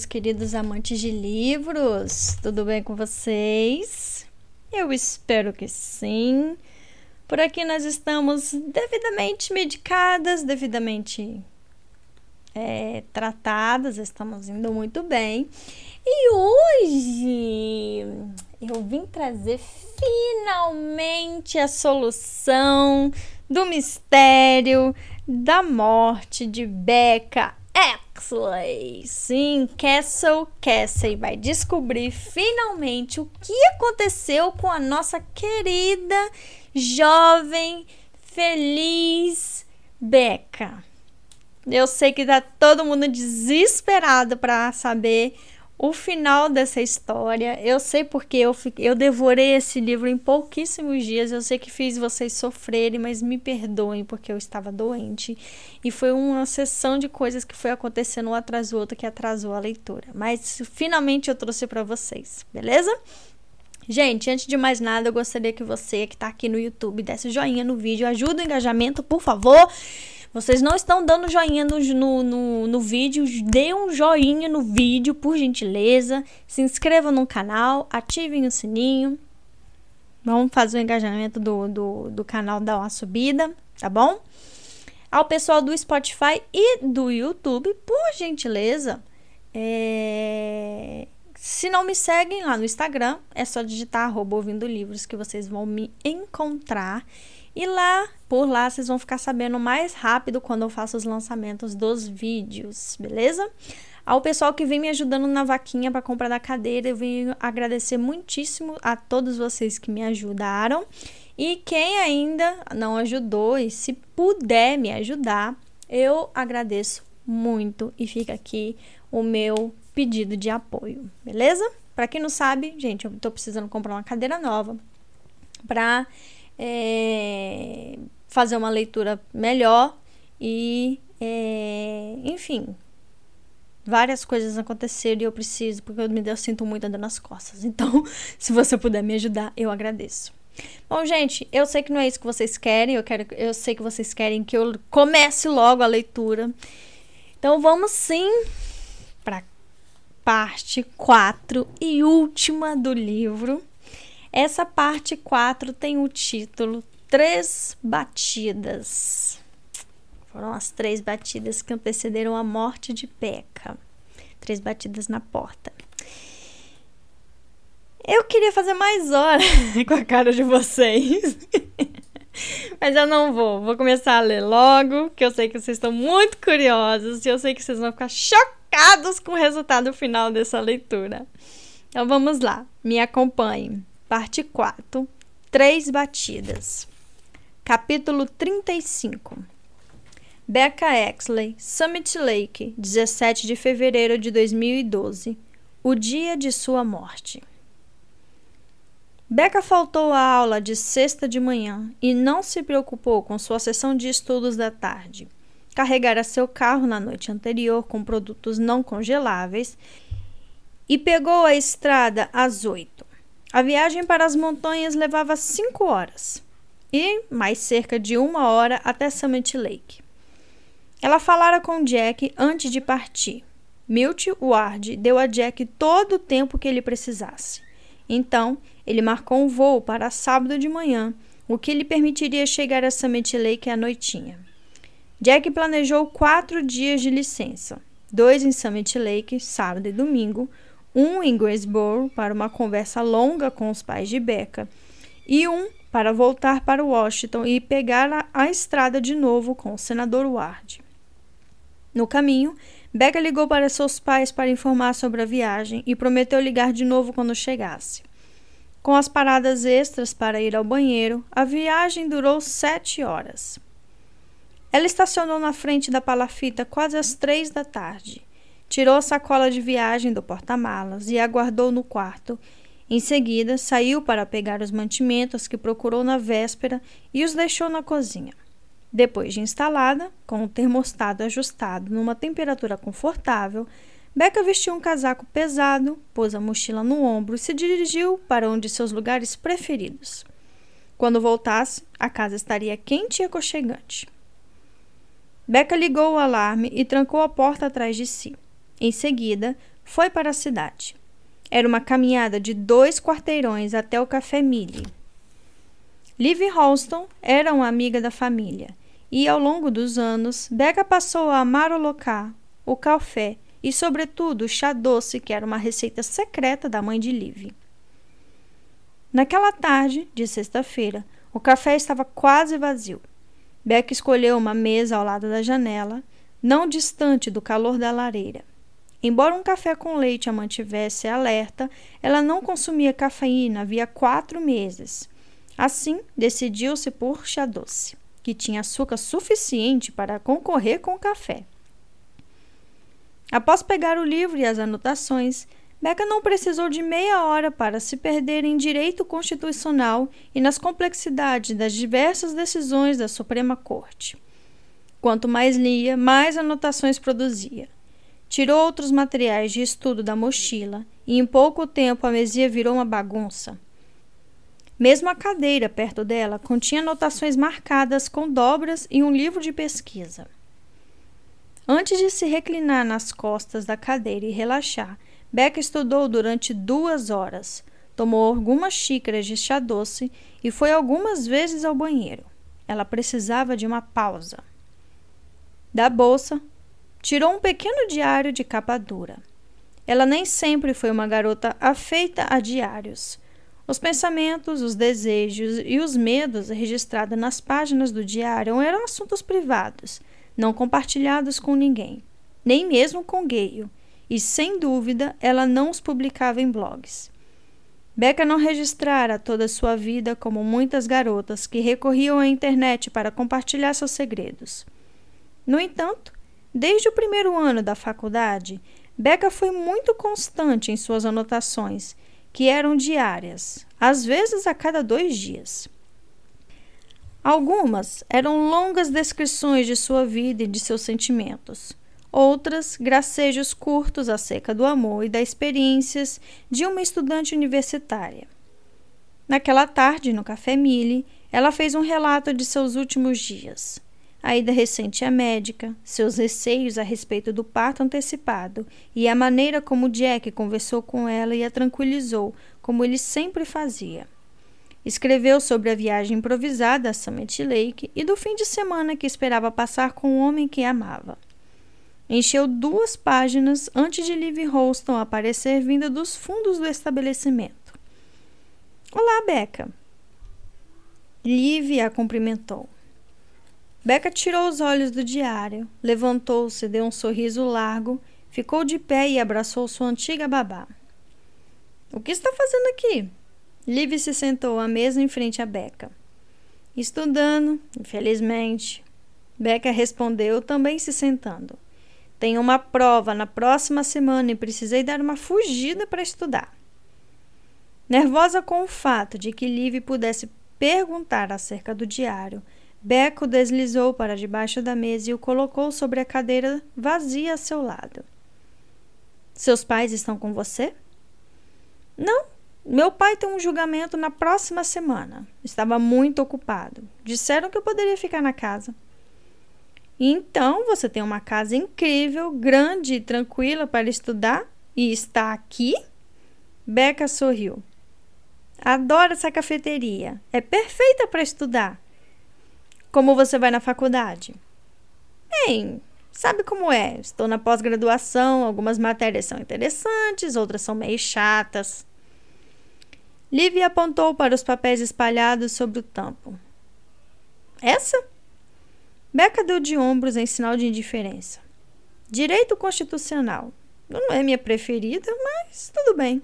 meus queridos amantes de livros, tudo bem com vocês? Eu espero que sim. Por aqui nós estamos devidamente medicadas, devidamente é, tratadas, estamos indo muito bem. E hoje eu vim trazer finalmente a solução do mistério da morte de Becca Exley. Sim, Castle Cassie vai descobrir finalmente o que aconteceu com a nossa querida, jovem, feliz Becca. Eu sei que tá todo mundo desesperado para saber o final dessa história. Eu sei porque eu, eu devorei esse livro em pouquíssimos dias. Eu sei que fiz vocês sofrerem, mas me perdoem porque eu estava doente. E foi uma sessão de coisas que foi acontecendo um atrás do outro que atrasou a leitura. Mas finalmente eu trouxe para vocês, beleza? Gente, antes de mais nada, eu gostaria que você que está aqui no YouTube desse joinha no vídeo, ajuda o engajamento, por favor. Vocês não estão dando joinha no, no, no, no vídeo, dê um joinha no vídeo, por gentileza. Se inscrevam no canal, ativem o sininho. Vamos fazer o engajamento do, do, do canal dar uma subida, tá bom? Ao pessoal do Spotify e do YouTube, por gentileza, é... se não me seguem lá no Instagram, é só digitar arroba ouvindo livros que vocês vão me encontrar. E lá, por lá, vocês vão ficar sabendo mais rápido quando eu faço os lançamentos dos vídeos, beleza? Ao pessoal que vem me ajudando na vaquinha para compra da cadeira, eu venho agradecer muitíssimo a todos vocês que me ajudaram. E quem ainda não ajudou e se puder me ajudar, eu agradeço muito e fica aqui o meu pedido de apoio, beleza? Para quem não sabe, gente, eu tô precisando comprar uma cadeira nova para é, fazer uma leitura melhor e, é, enfim, várias coisas aconteceram e eu preciso, porque eu, me, eu sinto muito dor nas costas. Então, se você puder me ajudar, eu agradeço. Bom, gente, eu sei que não é isso que vocês querem, eu, quero, eu sei que vocês querem que eu comece logo a leitura. Então, vamos sim para parte 4 e última do livro essa parte 4 tem o título Três Batidas. Foram as três batidas que antecederam a morte de Peca. Três batidas na porta. Eu queria fazer mais horas com a cara de vocês. Mas eu não vou. Vou começar a ler logo, que eu sei que vocês estão muito curiosos e eu sei que vocês vão ficar chocados com o resultado final dessa leitura. Então vamos lá, me acompanhem. Parte 4 Três Batidas. Capítulo 35 Becca Exley, Summit Lake, 17 de fevereiro de 2012 O dia de sua morte. Becca faltou à aula de sexta de manhã e não se preocupou com sua sessão de estudos da tarde. Carregara seu carro na noite anterior com produtos não congeláveis e pegou a estrada às oito. A viagem para as montanhas levava cinco horas e mais cerca de uma hora até Summit Lake. Ela falara com Jack antes de partir. Milt Ward deu a Jack todo o tempo que ele precisasse. Então, ele marcou um voo para sábado de manhã, o que lhe permitiria chegar a Summit Lake à noitinha. Jack planejou quatro dias de licença: dois em Summit Lake, sábado e domingo, um em Greensboro para uma conversa longa com os pais de Becca e um para voltar para Washington e pegar a, a estrada de novo com o senador Ward. No caminho, Becca ligou para seus pais para informar sobre a viagem e prometeu ligar de novo quando chegasse. Com as paradas extras para ir ao banheiro, a viagem durou sete horas. Ela estacionou na frente da palafita quase às três da tarde tirou a sacola de viagem do porta-malas e aguardou no quarto. Em seguida, saiu para pegar os mantimentos que procurou na véspera e os deixou na cozinha. Depois de instalada, com o termostato ajustado numa temperatura confortável, Becca vestiu um casaco pesado, pôs a mochila no ombro e se dirigiu para um de seus lugares preferidos. Quando voltasse, a casa estaria quente e aconchegante. Becca ligou o alarme e trancou a porta atrás de si. Em seguida, foi para a cidade. Era uma caminhada de dois quarteirões até o Café Millie. Liv Holston era uma amiga da família e, ao longo dos anos, Becca passou a amar o local, o café e, sobretudo, o chá doce, que era uma receita secreta da mãe de Liv. Naquela tarde de sexta-feira, o café estava quase vazio. Becca escolheu uma mesa ao lado da janela, não distante do calor da lareira. Embora um café com leite a mantivesse alerta, ela não consumia cafeína havia quatro meses. Assim, decidiu-se por chá doce, que tinha açúcar suficiente para concorrer com o café. Após pegar o livro e as anotações, Becca não precisou de meia hora para se perder em direito constitucional e nas complexidades das diversas decisões da Suprema Corte. Quanto mais lia, mais anotações produzia. Tirou outros materiais de estudo da mochila e em pouco tempo a mesia virou uma bagunça. Mesmo a cadeira perto dela continha anotações marcadas com dobras e um livro de pesquisa. Antes de se reclinar nas costas da cadeira e relaxar, Becca estudou durante duas horas, tomou algumas xícaras de chá doce e foi algumas vezes ao banheiro. Ela precisava de uma pausa. Da bolsa, Tirou um pequeno diário de capa dura. Ela nem sempre foi uma garota afeita a diários. Os pensamentos, os desejos e os medos registrados nas páginas do diário eram assuntos privados, não compartilhados com ninguém, nem mesmo com Gale, e sem dúvida ela não os publicava em blogs. Becca não registrara toda a sua vida como muitas garotas que recorriam à internet para compartilhar seus segredos. No entanto, Desde o primeiro ano da faculdade, Becca foi muito constante em suas anotações, que eram diárias, às vezes a cada dois dias. Algumas eram longas descrições de sua vida e de seus sentimentos. Outras, gracejos curtos acerca do amor e das experiências de uma estudante universitária. Naquela tarde, no Café Mille, ela fez um relato de seus últimos dias a ida recente à médica, seus receios a respeito do parto antecipado e a maneira como Jack conversou com ela e a tranquilizou, como ele sempre fazia. Escreveu sobre a viagem improvisada a Summit Lake e do fim de semana que esperava passar com o homem que amava. Encheu duas páginas antes de Liv Holston aparecer vinda dos fundos do estabelecimento. Olá, Becca. Liv a cumprimentou. Becca tirou os olhos do diário, levantou-se, deu um sorriso largo, ficou de pé e abraçou sua antiga babá. O que está fazendo aqui? Liv se sentou à mesa em frente a Becca. Estudando, infelizmente. Becca respondeu, também se sentando. Tenho uma prova na próxima semana e precisei dar uma fugida para estudar. Nervosa com o fato de que Liv pudesse perguntar acerca do diário, Beco deslizou para debaixo da mesa e o colocou sobre a cadeira vazia a seu lado. Seus pais estão com você? Não. Meu pai tem um julgamento na próxima semana. Estava muito ocupado. Disseram que eu poderia ficar na casa. Então, você tem uma casa incrível, grande e tranquila para estudar e está aqui? Beca sorriu. Adoro essa cafeteria. É perfeita para estudar. Como você vai na faculdade? Bem, sabe como é? Estou na pós-graduação, algumas matérias são interessantes, outras são meio chatas. Livia apontou para os papéis espalhados sobre o tampo. Essa? Beca deu de ombros em sinal de indiferença. Direito constitucional. Não é minha preferida, mas tudo bem.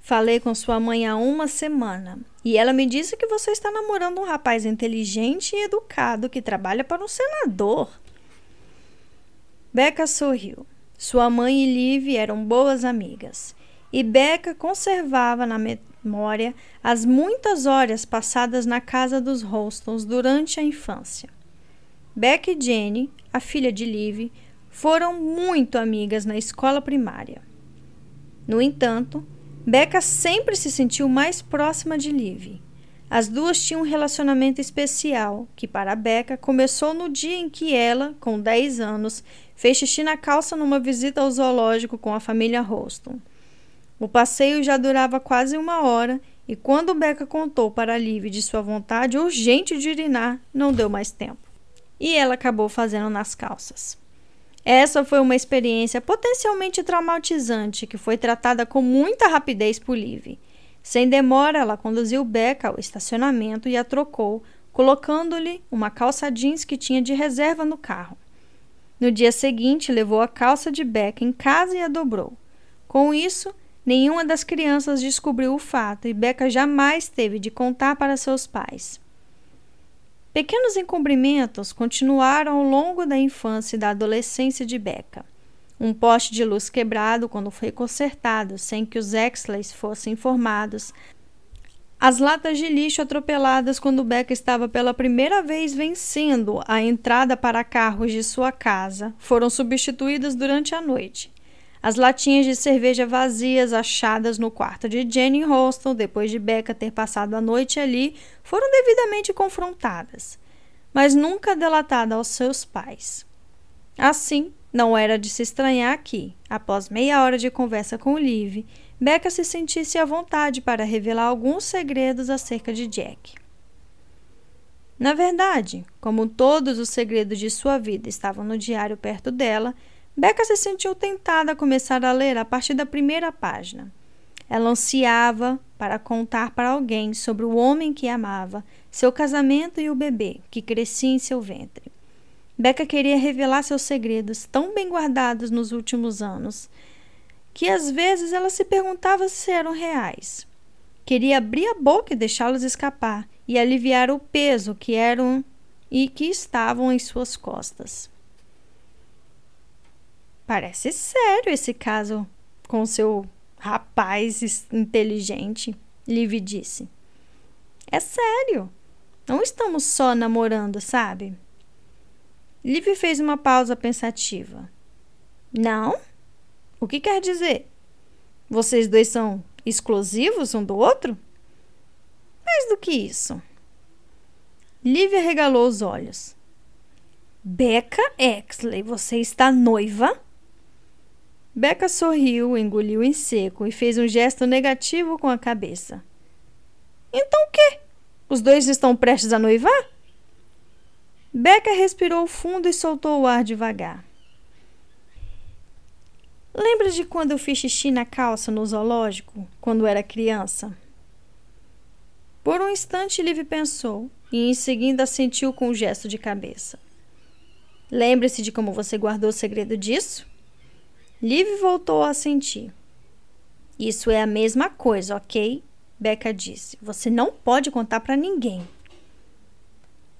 Falei com sua mãe há uma semana e ela me disse que você está namorando um rapaz inteligente e educado que trabalha para um senador. Becca sorriu. Sua mãe e Liv eram boas amigas e Becca conservava na memória as muitas horas passadas na casa dos Holstons durante a infância. Becca e Jenny, a filha de Liv, foram muito amigas na escola primária. No entanto, Becca sempre se sentiu mais próxima de Liv. As duas tinham um relacionamento especial, que para Becca começou no dia em que ela, com 10 anos, fez xixi na calça numa visita ao zoológico com a família Roston. O passeio já durava quase uma hora e quando Becca contou para Liv de sua vontade urgente de urinar, não deu mais tempo. E ela acabou fazendo nas calças. Essa foi uma experiência potencialmente traumatizante que foi tratada com muita rapidez por Liv. Sem demora, ela conduziu Becca ao estacionamento e a trocou, colocando-lhe uma calça jeans que tinha de reserva no carro. No dia seguinte, levou a calça de Becca em casa e a dobrou. Com isso, nenhuma das crianças descobriu o fato e Becca jamais teve de contar para seus pais. Pequenos encobrimentos continuaram ao longo da infância e da adolescência de Becca. Um poste de luz quebrado quando foi consertado sem que os Exleys fossem informados, as latas de lixo atropeladas quando Becca estava pela primeira vez vencendo a entrada para carros de sua casa foram substituídas durante a noite. As latinhas de cerveja vazias achadas no quarto de Jenny Holston depois de Becca ter passado a noite ali foram devidamente confrontadas, mas nunca delatada aos seus pais. Assim, não era de se estranhar que, após meia hora de conversa com Liv, Becca se sentisse à vontade para revelar alguns segredos acerca de Jack. Na verdade, como todos os segredos de sua vida estavam no diário perto dela, Becca se sentiu tentada a começar a ler a partir da primeira página. Ela ansiava para contar para alguém sobre o homem que amava, seu casamento e o bebê que crescia em seu ventre. Becca queria revelar seus segredos tão bem guardados nos últimos anos que às vezes ela se perguntava se eram reais. Queria abrir a boca e deixá-los escapar e aliviar o peso que eram e que estavam em suas costas. Parece sério esse caso com seu rapaz inteligente, Liv disse. É sério. Não estamos só namorando, sabe? Liv fez uma pausa pensativa. Não? O que quer dizer? Vocês dois são exclusivos um do outro? Mais do que isso. Lívia regalou os olhos. Becca Exley, você está noiva? Becca sorriu, engoliu em seco e fez um gesto negativo com a cabeça. Então o quê? Os dois estão prestes a noivar? Becca respirou fundo e soltou o ar devagar. Lembra de quando eu fiz xixi na calça no zoológico, quando era criança? Por um instante, Liv pensou e em seguida sentiu com um gesto de cabeça. Lembre-se de como você guardou o segredo disso? Liv voltou a sentir. Isso é a mesma coisa, ok? Becca disse. Você não pode contar para ninguém.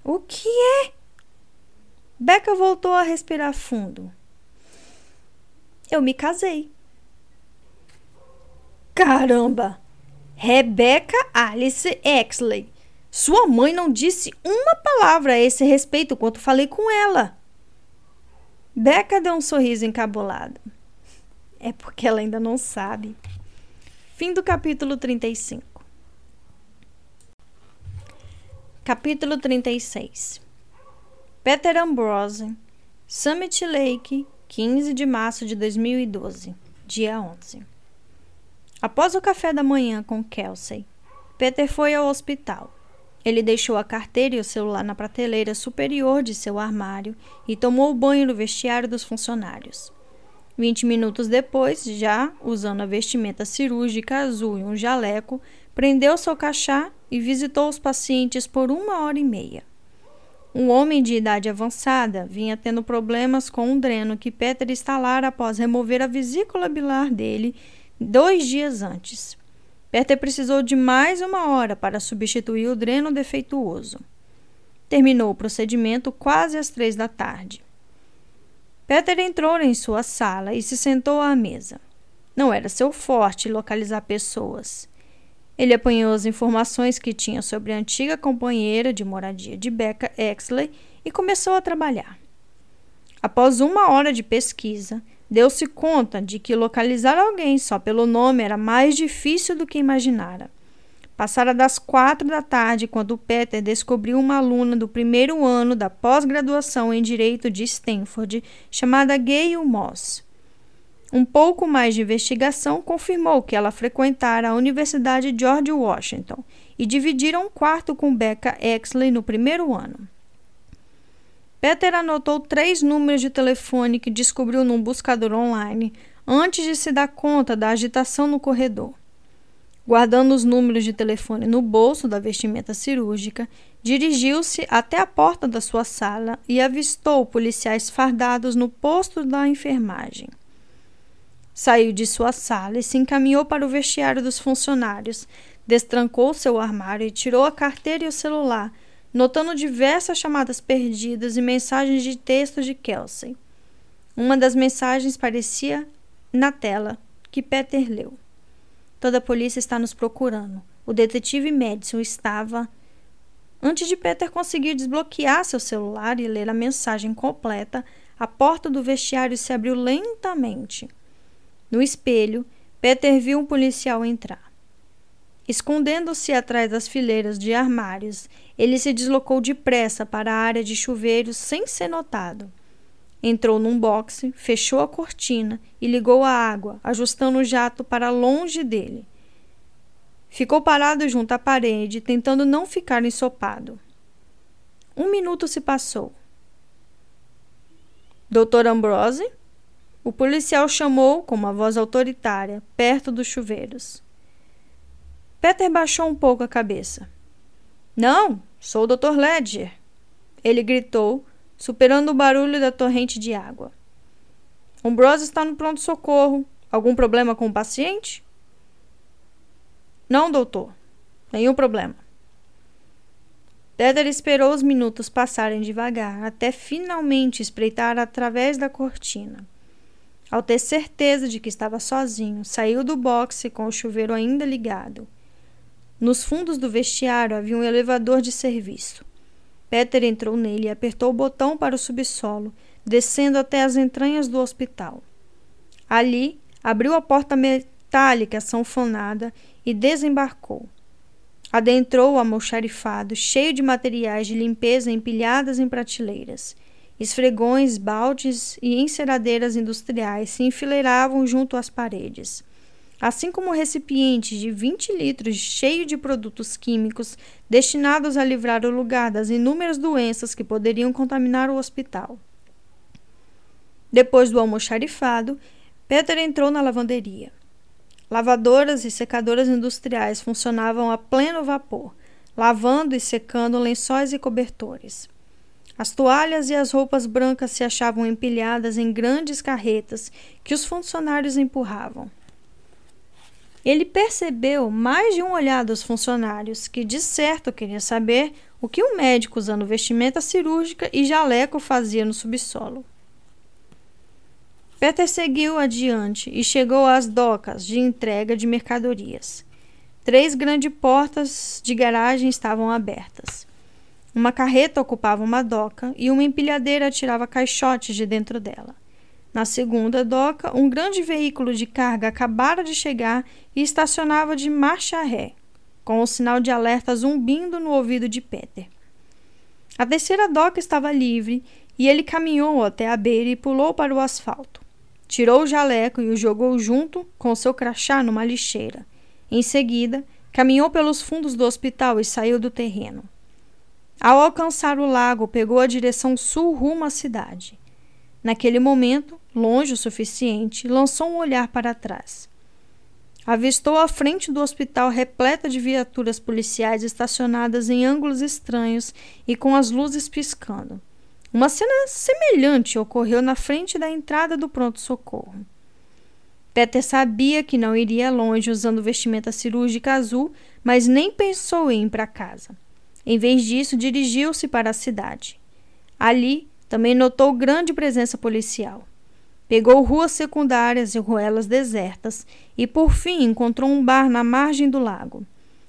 O que é? Becca voltou a respirar fundo eu me casei. Caramba! Rebecca Alice Exley. Sua mãe não disse uma palavra a esse respeito quando falei com ela. Becca deu um sorriso encabulado. É porque ela ainda não sabe. Fim do capítulo 35. Capítulo 36 Peter Ambrose, Summit Lake, 15 de março de 2012, dia 11. Após o café da manhã com Kelsey, Peter foi ao hospital. Ele deixou a carteira e o celular na prateleira superior de seu armário e tomou banho no vestiário dos funcionários. Vinte minutos depois, já usando a vestimenta cirúrgica azul e um jaleco, prendeu seu cachá e visitou os pacientes por uma hora e meia. Um homem de idade avançada vinha tendo problemas com um dreno que Peter instalara após remover a vesícula bilar dele dois dias antes. Peter precisou de mais uma hora para substituir o dreno defeituoso. Terminou o procedimento quase às três da tarde. Peter entrou em sua sala e se sentou à mesa. Não era seu forte localizar pessoas. Ele apanhou as informações que tinha sobre a antiga companheira de moradia de Becca Exley e começou a trabalhar. Após uma hora de pesquisa, deu-se conta de que localizar alguém só pelo nome era mais difícil do que imaginara. Passara das quatro da tarde quando Peter descobriu uma aluna do primeiro ano da pós-graduação em Direito de Stanford, chamada Gayle Moss. Um pouco mais de investigação confirmou que ela frequentara a Universidade George Washington e dividira um quarto com Becca Exley no primeiro ano. Peter anotou três números de telefone que descobriu num buscador online antes de se dar conta da agitação no corredor. Guardando os números de telefone no bolso da vestimenta cirúrgica, dirigiu-se até a porta da sua sala e avistou policiais fardados no posto da enfermagem. Saiu de sua sala e se encaminhou para o vestiário dos funcionários, destrancou seu armário e tirou a carteira e o celular, notando diversas chamadas perdidas e mensagens de texto de Kelsey. Uma das mensagens parecia na tela, que Peter leu. Toda a polícia está nos procurando. O detetive Madison estava. Antes de Peter conseguir desbloquear seu celular e ler a mensagem completa, a porta do vestiário se abriu lentamente. No espelho, Peter viu um policial entrar. Escondendo-se atrás das fileiras de armários, ele se deslocou depressa para a área de chuveiros sem ser notado. Entrou num boxe, fechou a cortina e ligou a água, ajustando o jato para longe dele. Ficou parado junto à parede, tentando não ficar ensopado. Um minuto se passou. Doutor Ambrose? O policial chamou com uma voz autoritária, perto dos chuveiros. Peter baixou um pouco a cabeça. Não, sou o Dr. Ledger. Ele gritou, superando o barulho da torrente de água. Ambrose está no pronto-socorro. Algum problema com o paciente? Não, doutor. Nenhum problema. Peter esperou os minutos passarem devagar, até finalmente espreitar através da cortina. Ao ter certeza de que estava sozinho, saiu do boxe com o chuveiro ainda ligado. Nos fundos do vestiário havia um elevador de serviço. Peter entrou nele e apertou o botão para o subsolo, descendo até as entranhas do hospital. Ali, abriu a porta metálica sanfonada e desembarcou. Adentrou o almoxarifado, cheio de materiais de limpeza empilhadas em prateleiras. Esfregões, baldes e enceradeiras industriais se enfileiravam junto às paredes assim como recipientes de 20 litros cheio de produtos químicos destinados a livrar o lugar das inúmeras doenças que poderiam contaminar o hospital. Depois do almoxarifado, Peter entrou na lavanderia. Lavadoras e secadoras industriais funcionavam a pleno vapor, lavando e secando lençóis e cobertores. As toalhas e as roupas brancas se achavam empilhadas em grandes carretas que os funcionários empurravam. Ele percebeu mais de um olhar dos funcionários, que de certo queria saber o que o médico usando vestimenta cirúrgica e jaleco fazia no subsolo. Peter seguiu adiante e chegou às docas de entrega de mercadorias. Três grandes portas de garagem estavam abertas. Uma carreta ocupava uma doca e uma empilhadeira tirava caixotes de dentro dela. Na segunda doca, um grande veículo de carga acabara de chegar e estacionava de marcha ré, com o sinal de alerta zumbindo no ouvido de Peter. A terceira doca estava livre e ele caminhou até a beira e pulou para o asfalto. Tirou o jaleco e o jogou junto com seu crachá numa lixeira. Em seguida, caminhou pelos fundos do hospital e saiu do terreno. Ao alcançar o lago, pegou a direção sul rumo à cidade. Naquele momento, longe o suficiente, lançou um olhar para trás. Avistou a frente do hospital repleta de viaturas policiais estacionadas em ângulos estranhos e com as luzes piscando. Uma cena semelhante ocorreu na frente da entrada do pronto-socorro. Peter sabia que não iria longe usando vestimenta cirúrgica azul, mas nem pensou em ir para casa. Em vez disso, dirigiu-se para a cidade. Ali, também notou grande presença policial. Pegou ruas secundárias e ruelas desertas e, por fim, encontrou um bar na margem do lago.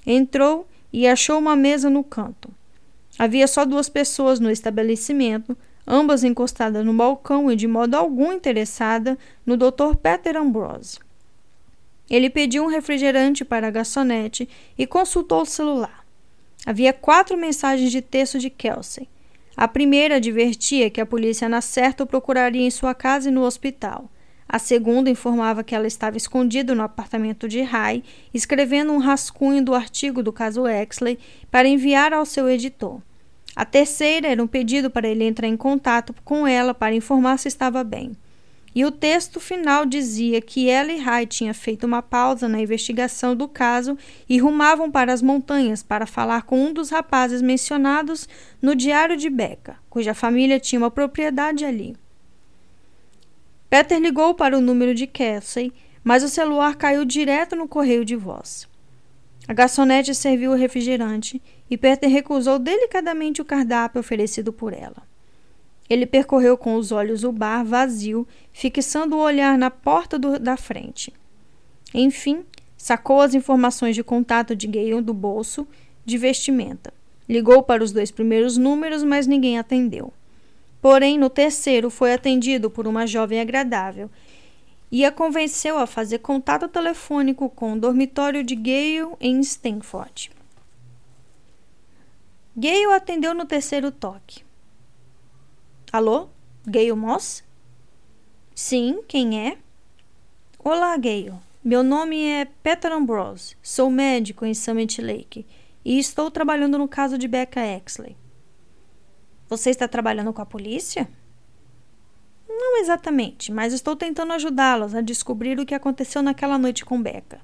Entrou e achou uma mesa no canto. Havia só duas pessoas no estabelecimento, ambas encostadas no balcão e de modo algum interessada no Dr. Peter Ambrose. Ele pediu um refrigerante para a garçonete e consultou o celular. Havia quatro mensagens de texto de Kelsey. A primeira advertia que a polícia na certa o procuraria em sua casa e no hospital. A segunda informava que ela estava escondida no apartamento de Rai, escrevendo um rascunho do artigo do caso Exley para enviar ao seu editor. A terceira era um pedido para ele entrar em contato com ela para informar se estava bem. E o texto final dizia que ela e Rai tinham feito uma pausa na investigação do caso e rumavam para as montanhas para falar com um dos rapazes mencionados no diário de Becca, cuja família tinha uma propriedade ali. Peter ligou para o número de Casey, mas o celular caiu direto no correio de voz. A garçonete serviu o refrigerante e Peter recusou delicadamente o cardápio oferecido por ela. Ele percorreu com os olhos o bar vazio, fixando o olhar na porta do, da frente. Enfim, sacou as informações de contato de Gale do bolso de vestimenta. Ligou para os dois primeiros números, mas ninguém atendeu. Porém, no terceiro foi atendido por uma jovem agradável e a convenceu a fazer contato telefônico com o dormitório de Gale em Stanford. Gale atendeu no terceiro toque. Alô? Gale Moss? Sim, quem é? Olá, Gale. Meu nome é Peter Ambrose. Sou médico em Summit Lake e estou trabalhando no caso de Becca Exley. Você está trabalhando com a polícia? Não exatamente, mas estou tentando ajudá-los a descobrir o que aconteceu naquela noite com Becca.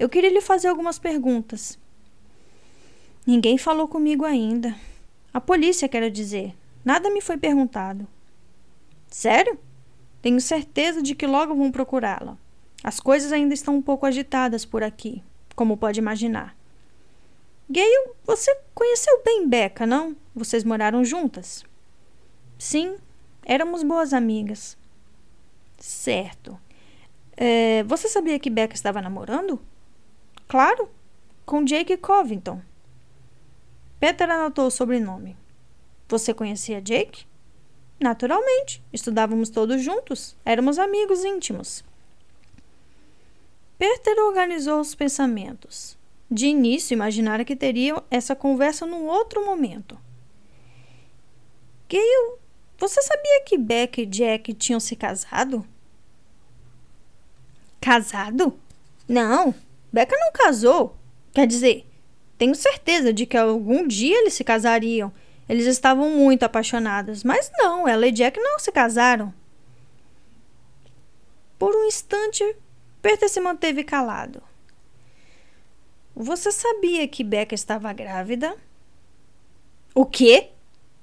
Eu queria lhe fazer algumas perguntas. Ninguém falou comigo ainda. A polícia, quero dizer. Nada me foi perguntado. Sério? Tenho certeza de que logo vão procurá-la. As coisas ainda estão um pouco agitadas por aqui, como pode imaginar. Gale, você conheceu bem Becca, não? Vocês moraram juntas? Sim, éramos boas amigas. Certo. É, você sabia que Becca estava namorando? Claro, com Jake Covington. Peter anotou o sobrenome. Você conhecia Jake? Naturalmente, estudávamos todos juntos, éramos amigos íntimos. Peter organizou os pensamentos. De início, imaginara que teriam essa conversa num outro momento. Gale, você sabia que Beck e Jack tinham se casado? Casado? Não, Becca não casou. Quer dizer, tenho certeza de que algum dia eles se casariam eles estavam muito apaixonados, mas não, ela e Jack não se casaram. Por um instante, Peter se manteve calado. Você sabia que Becca estava grávida? O quê?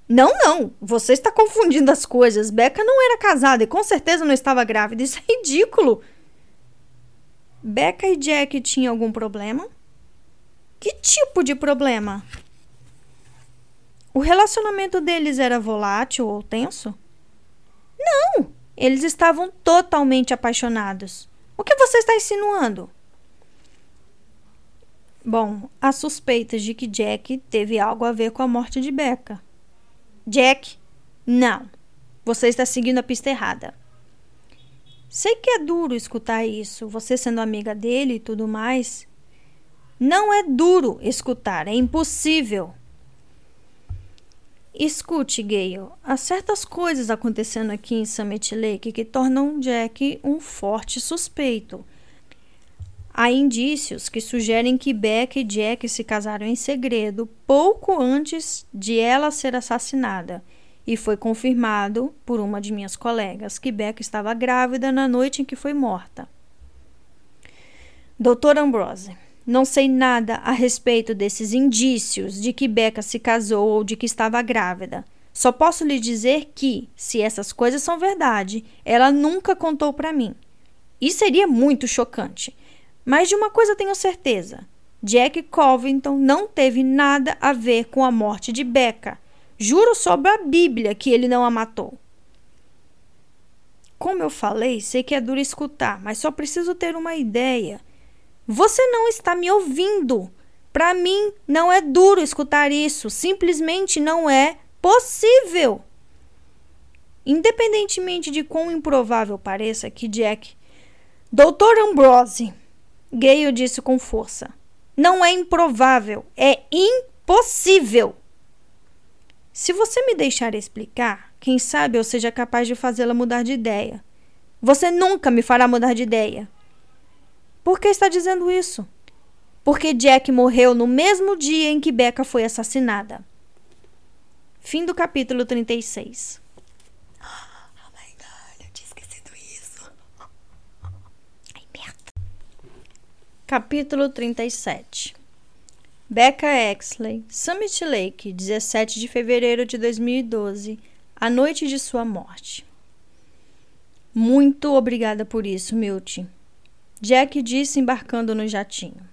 Não, não. Você está confundindo as coisas. Becca não era casada e com certeza não estava grávida. Isso é ridículo. Becca e Jack tinham algum problema? Que tipo de problema? O relacionamento deles era volátil ou tenso? Não! Eles estavam totalmente apaixonados. O que você está insinuando? Bom, há suspeitas de que Jack teve algo a ver com a morte de Becca. Jack? Não. Você está seguindo a pista errada. Sei que é duro escutar isso, você sendo amiga dele e tudo mais. Não é duro escutar, é impossível. Escute, Gale, há certas coisas acontecendo aqui em Summit Lake que tornam Jack um forte suspeito. Há indícios que sugerem que Beck e Jack se casaram em segredo pouco antes de ela ser assassinada, e foi confirmado por uma de minhas colegas que Beck estava grávida na noite em que foi morta. Doutor Ambrose, não sei nada a respeito desses indícios de que Becca se casou ou de que estava grávida. Só posso lhe dizer que, se essas coisas são verdade, ela nunca contou para mim. E seria muito chocante. Mas de uma coisa tenho certeza: Jack Covington não teve nada a ver com a morte de Becca. Juro sobre a Bíblia que ele não a matou. Como eu falei, sei que é duro escutar, mas só preciso ter uma ideia. Você não está me ouvindo. Para mim, não é duro escutar isso. Simplesmente não é possível. Independentemente de quão improvável pareça que Jack. Doutor Ambrose, Gale disse com força. Não é improvável, é impossível. Se você me deixar explicar, quem sabe eu seja capaz de fazê-la mudar de ideia. Você nunca me fará mudar de ideia. Por que está dizendo isso? Porque Jack morreu no mesmo dia em que Becca foi assassinada. Fim do capítulo 36. Oh my god, eu tinha esquecido isso. Ai, merda. Capítulo 37. Becca Exley, Summit Lake, 17 de fevereiro de 2012, a noite de sua morte. Muito obrigada por isso, Milty. Jack disse embarcando no jatinho.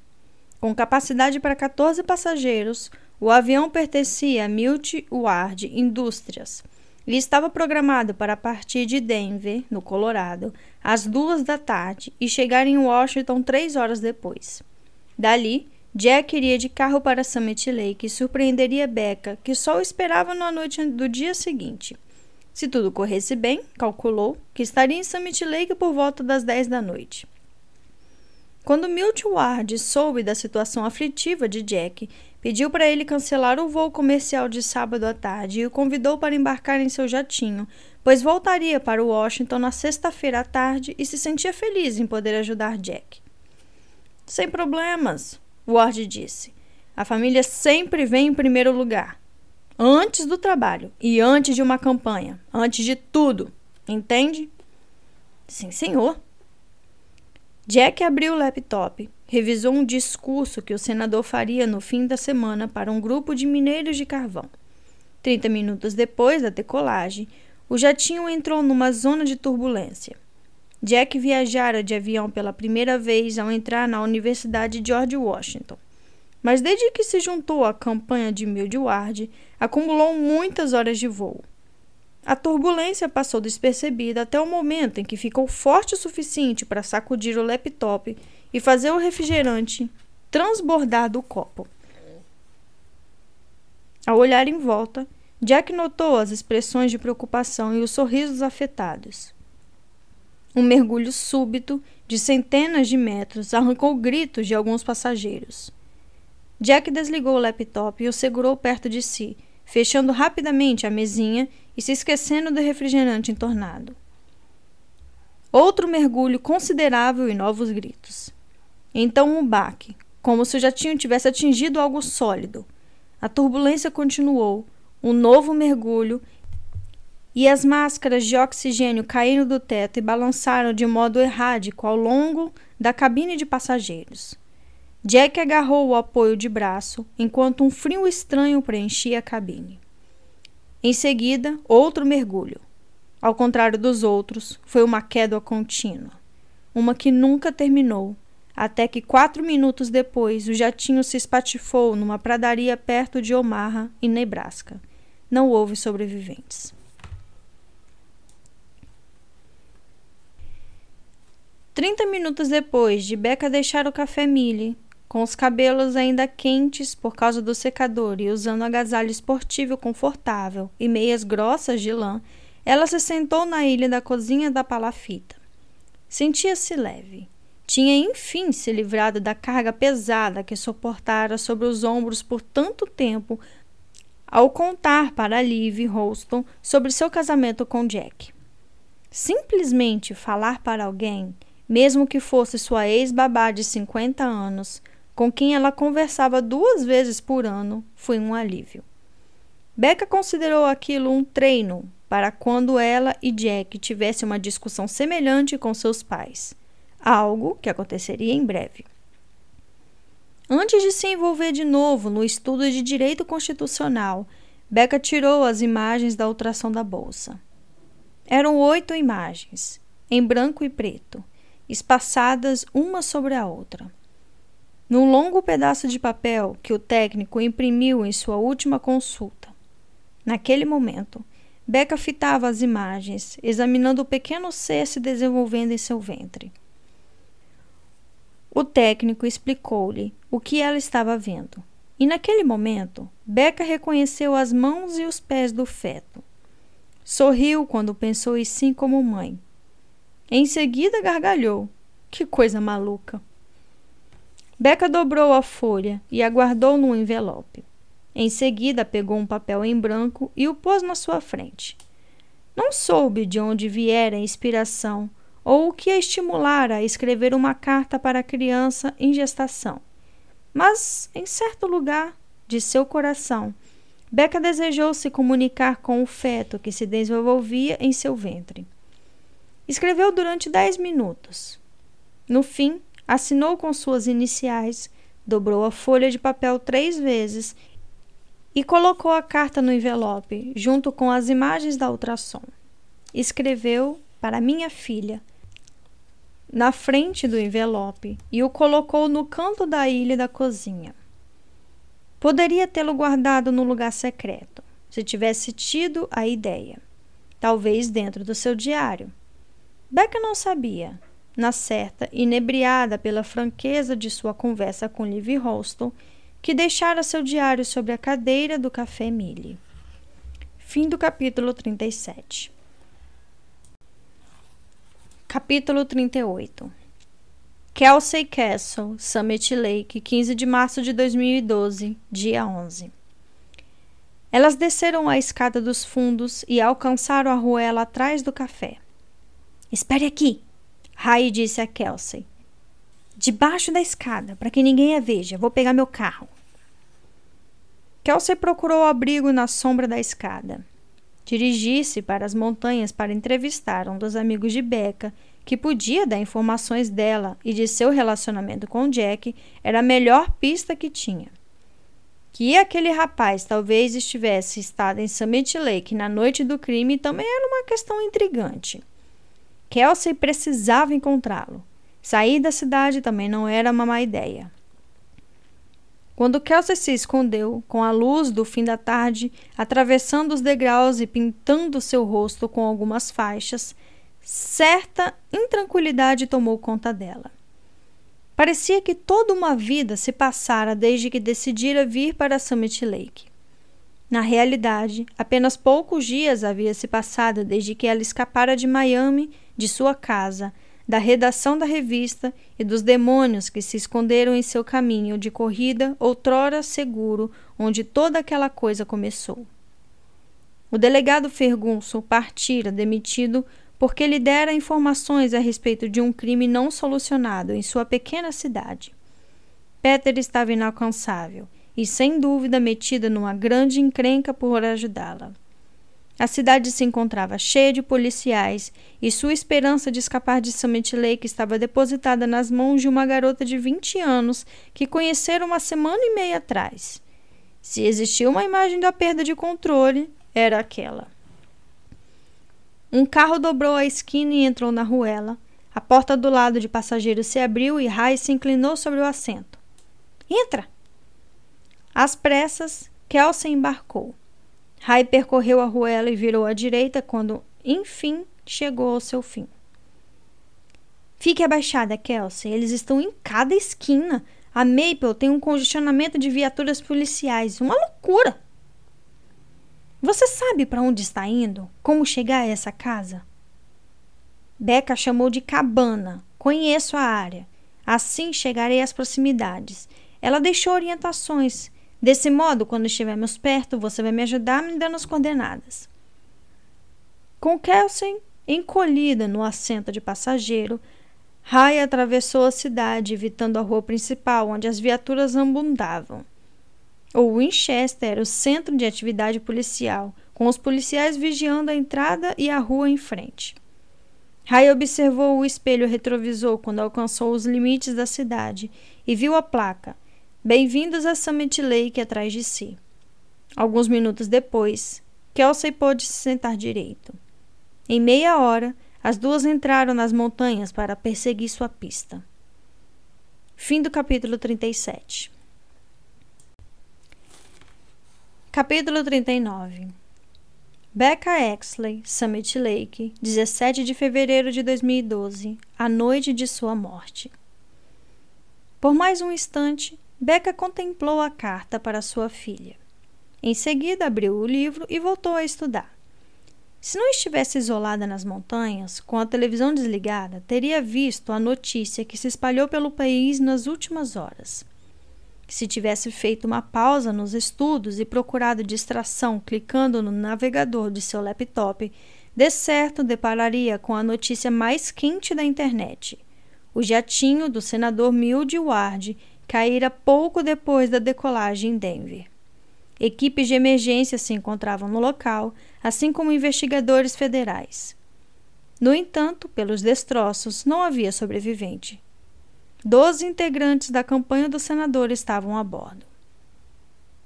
Com capacidade para 14 passageiros, o avião pertencia a Milt Ward Indústrias e estava programado para partir de Denver, no Colorado, às duas da tarde e chegar em Washington três horas depois. Dali, Jack iria de carro para Summit Lake e surpreenderia Becca, que só o esperava na noite do dia seguinte. Se tudo corresse bem, calculou que estaria em Summit Lake por volta das 10 da noite. Quando Milt Ward soube da situação aflitiva de Jack, pediu para ele cancelar o voo comercial de sábado à tarde e o convidou para embarcar em seu jatinho, pois voltaria para Washington na sexta-feira à tarde e se sentia feliz em poder ajudar Jack. Sem problemas, Ward disse. A família sempre vem em primeiro lugar. Antes do trabalho e antes de uma campanha. Antes de tudo. Entende? Sim, senhor. Jack abriu o laptop, revisou um discurso que o senador faria no fim da semana para um grupo de mineiros de carvão. Trinta minutos depois da decolagem, o jatinho entrou numa zona de turbulência. Jack viajara de avião pela primeira vez ao entrar na Universidade George Washington. Mas desde que se juntou à campanha de Ward, acumulou muitas horas de voo. A turbulência passou despercebida até o momento em que ficou forte o suficiente para sacudir o laptop e fazer o refrigerante transbordar do copo. Ao olhar em volta, Jack notou as expressões de preocupação e os sorrisos afetados. Um mergulho súbito de centenas de metros arrancou gritos de alguns passageiros. Jack desligou o laptop e o segurou perto de si, fechando rapidamente a mesinha e se esquecendo do refrigerante entornado. Outro mergulho considerável e novos gritos. Então um baque, como se o jatinho tivesse atingido algo sólido. A turbulência continuou, um novo mergulho e as máscaras de oxigênio caíram do teto e balançaram de modo errático ao longo da cabine de passageiros. Jack agarrou o apoio de braço enquanto um frio estranho preenchia a cabine. Em seguida, outro mergulho. Ao contrário dos outros, foi uma queda contínua. Uma que nunca terminou, até que quatro minutos depois o jatinho se espatifou numa pradaria perto de Omaha, em Nebraska. Não houve sobreviventes. Trinta minutos depois de Becca deixar o café Millie, com os cabelos ainda quentes por causa do secador e usando agasalho esportivo confortável e meias grossas de lã, ela se sentou na ilha da cozinha da palafita. Sentia-se leve. Tinha enfim se livrado da carga pesada que suportara sobre os ombros por tanto tempo ao contar para Liv Holston sobre seu casamento com Jack. Simplesmente falar para alguém, mesmo que fosse sua ex-babá de 50 anos, com quem ela conversava duas vezes por ano, foi um alívio. Becca considerou aquilo um treino para quando ela e Jack tivessem uma discussão semelhante com seus pais, algo que aconteceria em breve. Antes de se envolver de novo no estudo de direito constitucional, Becca tirou as imagens da ultrassom da bolsa. Eram oito imagens, em branco e preto, espaçadas uma sobre a outra. Num longo pedaço de papel que o técnico imprimiu em sua última consulta. Naquele momento, Becca fitava as imagens, examinando o pequeno ser se desenvolvendo em seu ventre. O técnico explicou-lhe o que ela estava vendo. E naquele momento, Becca reconheceu as mãos e os pés do feto. Sorriu quando pensou em si como mãe. Em seguida gargalhou. Que coisa maluca! Becca dobrou a folha e a guardou num envelope. Em seguida, pegou um papel em branco e o pôs na sua frente. Não soube de onde viera a inspiração ou o que a estimulara a escrever uma carta para a criança em gestação. Mas, em certo lugar de seu coração, Becca desejou se comunicar com o feto que se desenvolvia em seu ventre. Escreveu durante dez minutos. No fim, assinou com suas iniciais, dobrou a folha de papel três vezes e colocou a carta no envelope, junto com as imagens da ultrassom. Escreveu para minha filha na frente do envelope e o colocou no canto da ilha da cozinha. Poderia tê-lo guardado no lugar secreto, se tivesse tido a ideia. Talvez dentro do seu diário. Becca não sabia. Na certa, inebriada pela franqueza de sua conversa com Liv Holston, que deixara seu diário sobre a cadeira do café Millie. Fim do capítulo 37. Capítulo 38 Kelsey Castle, Summit Lake, 15 de março de 2012, dia 11. Elas desceram a escada dos fundos e alcançaram a ruela atrás do café. Espere aqui, Rai disse a Kelsey. Debaixo da escada, para que ninguém a veja. Vou pegar meu carro. Kelsey procurou abrigo na sombra da escada. Dirigi-se para as montanhas para entrevistar um dos amigos de Becca que podia dar informações dela e de seu relacionamento com Jack era a melhor pista que tinha. Que aquele rapaz talvez estivesse estado em Summit Lake na noite do crime também era uma questão intrigante. Kelsey precisava encontrá-lo. Sair da cidade também não era uma má ideia. Quando Kelsey se escondeu, com a luz do fim da tarde atravessando os degraus e pintando seu rosto com algumas faixas, Certa intranquilidade tomou conta dela. Parecia que toda uma vida se passara desde que decidira vir para Summit Lake. Na realidade, apenas poucos dias havia se passado desde que ela escapara de Miami, de sua casa, da redação da revista e dos demônios que se esconderam em seu caminho de corrida outrora seguro, onde toda aquela coisa começou. O delegado Ferguson partira demitido porque lhe dera informações a respeito de um crime não solucionado em sua pequena cidade. Peter estava inalcançável e, sem dúvida, metida numa grande encrenca por ajudá-la. A cidade se encontrava cheia de policiais e sua esperança de escapar de Summit Lake estava depositada nas mãos de uma garota de 20 anos que conhecera uma semana e meia atrás. Se existia uma imagem da perda de controle, era aquela. Um carro dobrou a esquina e entrou na ruela. A porta do lado de passageiro se abriu e Rai se inclinou sobre o assento. Entra! Às pressas, Kelsey embarcou. Rai percorreu a ruela e virou à direita quando, enfim, chegou ao seu fim. Fique abaixada, Kelsey. Eles estão em cada esquina. A Maple tem um congestionamento de viaturas policiais. Uma loucura! Você sabe para onde está indo? Como chegar a essa casa? Becca chamou de cabana. Conheço a área. Assim chegarei às proximidades. Ela deixou orientações. Desse modo, quando estivermos perto, você vai me ajudar me dando as coordenadas. Com Kelsey encolhida no assento de passageiro, Ray atravessou a cidade, evitando a rua principal, onde as viaturas abundavam. O Winchester era o centro de atividade policial, com os policiais vigiando a entrada e a rua em frente. Ray observou o espelho retrovisor quando alcançou os limites da cidade e viu a placa Bem-vindos a Summit Lake atrás de si. Alguns minutos depois, Kelsey pôde se sentar direito. Em meia hora, as duas entraram nas montanhas para perseguir sua pista. Fim do capítulo 37. Capítulo 39 Becca Exley, Summit Lake, 17 de fevereiro de 2012, a noite de sua morte. Por mais um instante, Becca contemplou a carta para sua filha. Em seguida, abriu o livro e voltou a estudar. Se não estivesse isolada nas montanhas, com a televisão desligada, teria visto a notícia que se espalhou pelo país nas últimas horas. Se tivesse feito uma pausa nos estudos e procurado distração clicando no navegador de seu laptop, de certo depararia com a notícia mais quente da internet. O jatinho do senador Mildy Ward caíra pouco depois da decolagem em Denver. Equipes de emergência se encontravam no local, assim como investigadores federais. No entanto, pelos destroços, não havia sobrevivente. Doze integrantes da campanha do senador estavam a bordo.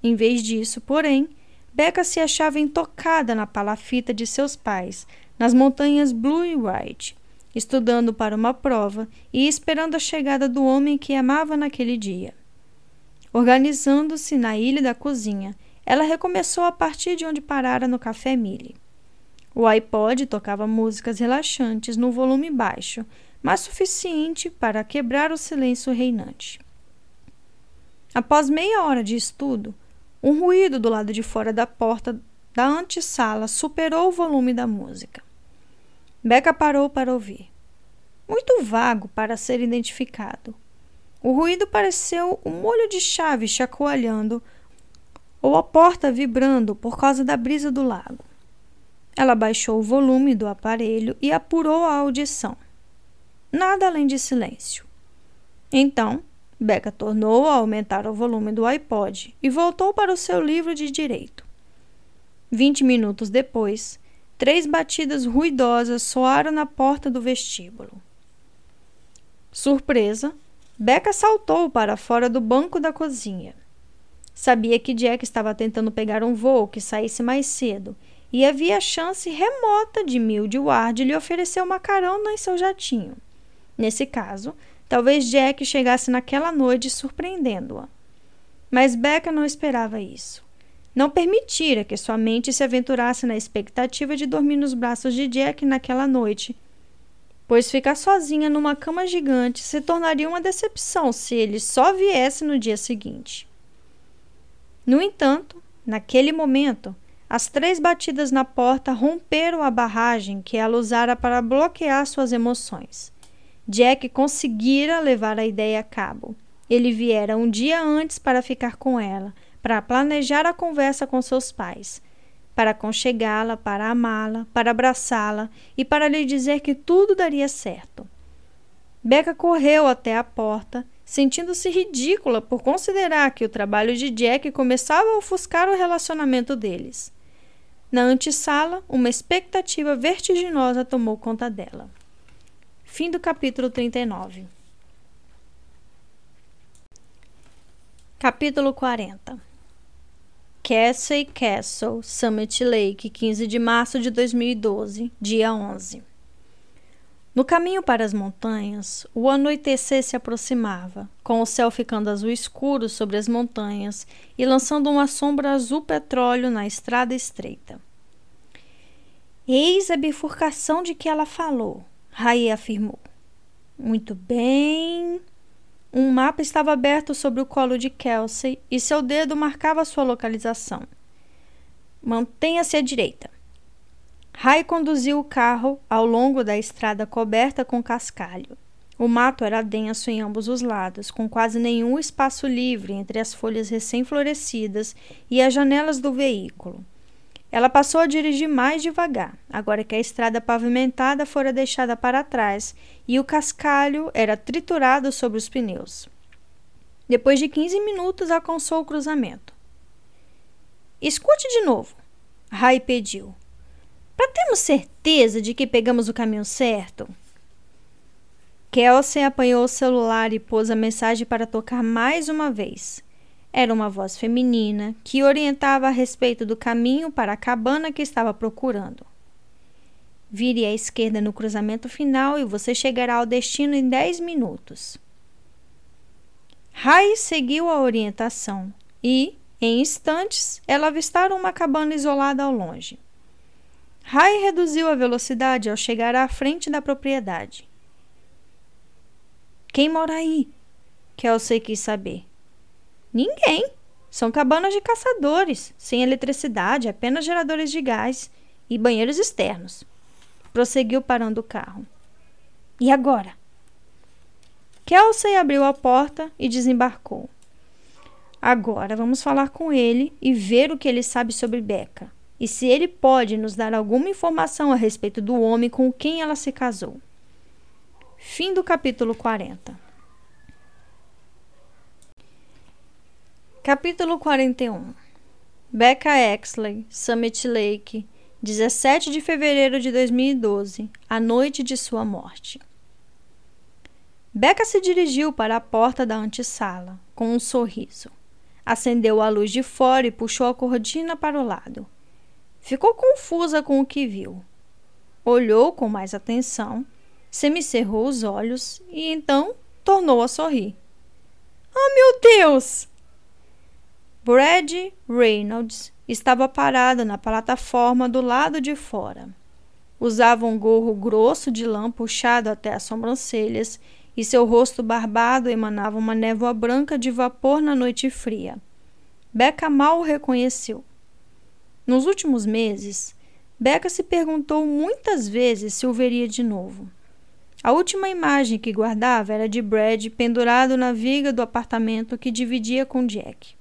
Em vez disso, porém, Becca se achava intocada na palafita de seus pais, nas montanhas Blue e White, estudando para uma prova e esperando a chegada do homem que amava naquele dia. Organizando-se na ilha da cozinha, ela recomeçou a partir de onde parara no Café Mille. O iPod tocava músicas relaxantes no volume baixo, mas suficiente para quebrar o silêncio reinante. Após meia hora de estudo, um ruído do lado de fora da porta da antessala superou o volume da música. Becca parou para ouvir. Muito vago para ser identificado. O ruído pareceu um molho de chave chacoalhando ou a porta vibrando por causa da brisa do lago. Ela baixou o volume do aparelho e apurou a audição nada além de silêncio. Então, Becca tornou a aumentar o volume do iPod e voltou para o seu livro de direito. Vinte minutos depois, três batidas ruidosas soaram na porta do vestíbulo. Surpresa, Becca saltou para fora do banco da cozinha. Sabia que Jack estava tentando pegar um voo que saísse mais cedo e havia chance remota de Milde Ward lhe oferecer uma carona em seu jatinho. Nesse caso, talvez Jack chegasse naquela noite surpreendendo-a. Mas Becca não esperava isso. Não permitira que sua mente se aventurasse na expectativa de dormir nos braços de Jack naquela noite, pois ficar sozinha numa cama gigante se tornaria uma decepção se ele só viesse no dia seguinte. No entanto, naquele momento, as três batidas na porta romperam a barragem que ela usara para bloquear suas emoções. Jack conseguira levar a ideia a cabo. Ele viera um dia antes para ficar com ela, para planejar a conversa com seus pais, para conchegá-la, para amá-la, para abraçá-la e para lhe dizer que tudo daria certo. Becca correu até a porta, sentindo-se ridícula por considerar que o trabalho de Jack começava a ofuscar o relacionamento deles. Na antessala, uma expectativa vertiginosa tomou conta dela. Fim do capítulo 39. Capítulo 40 Castle Castle, Summit Lake, 15 de março de 2012, dia 11. No caminho para as montanhas, o anoitecer se aproximava, com o céu ficando azul escuro sobre as montanhas e lançando uma sombra azul petróleo na estrada estreita. Eis a bifurcação de que ela falou, Rai afirmou. Muito bem. Um mapa estava aberto sobre o colo de Kelsey e seu dedo marcava sua localização. Mantenha-se à direita. Rai conduziu o carro ao longo da estrada coberta com cascalho. O mato era denso em ambos os lados, com quase nenhum espaço livre entre as folhas recém-florescidas e as janelas do veículo. Ela passou a dirigir mais devagar, agora que a estrada pavimentada fora deixada para trás e o cascalho era triturado sobre os pneus. Depois de 15 minutos, alcançou o cruzamento. Escute de novo, Rai pediu. Para termos certeza de que pegamos o caminho certo. Kelsey apanhou o celular e pôs a mensagem para tocar mais uma vez. Era uma voz feminina que orientava a respeito do caminho para a cabana que estava procurando. Vire à esquerda no cruzamento final e você chegará ao destino em 10 minutos. Rai seguiu a orientação e, em instantes, ela avistaram uma cabana isolada ao longe. Rai reduziu a velocidade ao chegar à frente da propriedade. Quem mora aí? Kelsey quis saber. Ninguém. São cabanas de caçadores, sem eletricidade, apenas geradores de gás. e banheiros externos. Prosseguiu parando o carro. E agora? Kelsey abriu a porta e desembarcou. Agora vamos falar com ele e ver o que ele sabe sobre Becca e se ele pode nos dar alguma informação a respeito do homem com quem ela se casou. Fim do capítulo 40. Capítulo 41 Becca Exley, Summit Lake, 17 de fevereiro de 2012, a noite de sua morte. Becca se dirigiu para a porta da antessala, com um sorriso. Acendeu a luz de fora e puxou a cortina para o lado. Ficou confusa com o que viu. Olhou com mais atenção, semicerrou os olhos e então tornou a sorrir. Ah, meu Deus! Brad Reynolds estava parado na plataforma do lado de fora. Usava um gorro grosso de lã puxado até as sobrancelhas e seu rosto barbado emanava uma névoa branca de vapor na noite fria. Becca mal o reconheceu. Nos últimos meses, Becca se perguntou muitas vezes se o veria de novo. A última imagem que guardava era de Brad pendurado na viga do apartamento que dividia com Jack.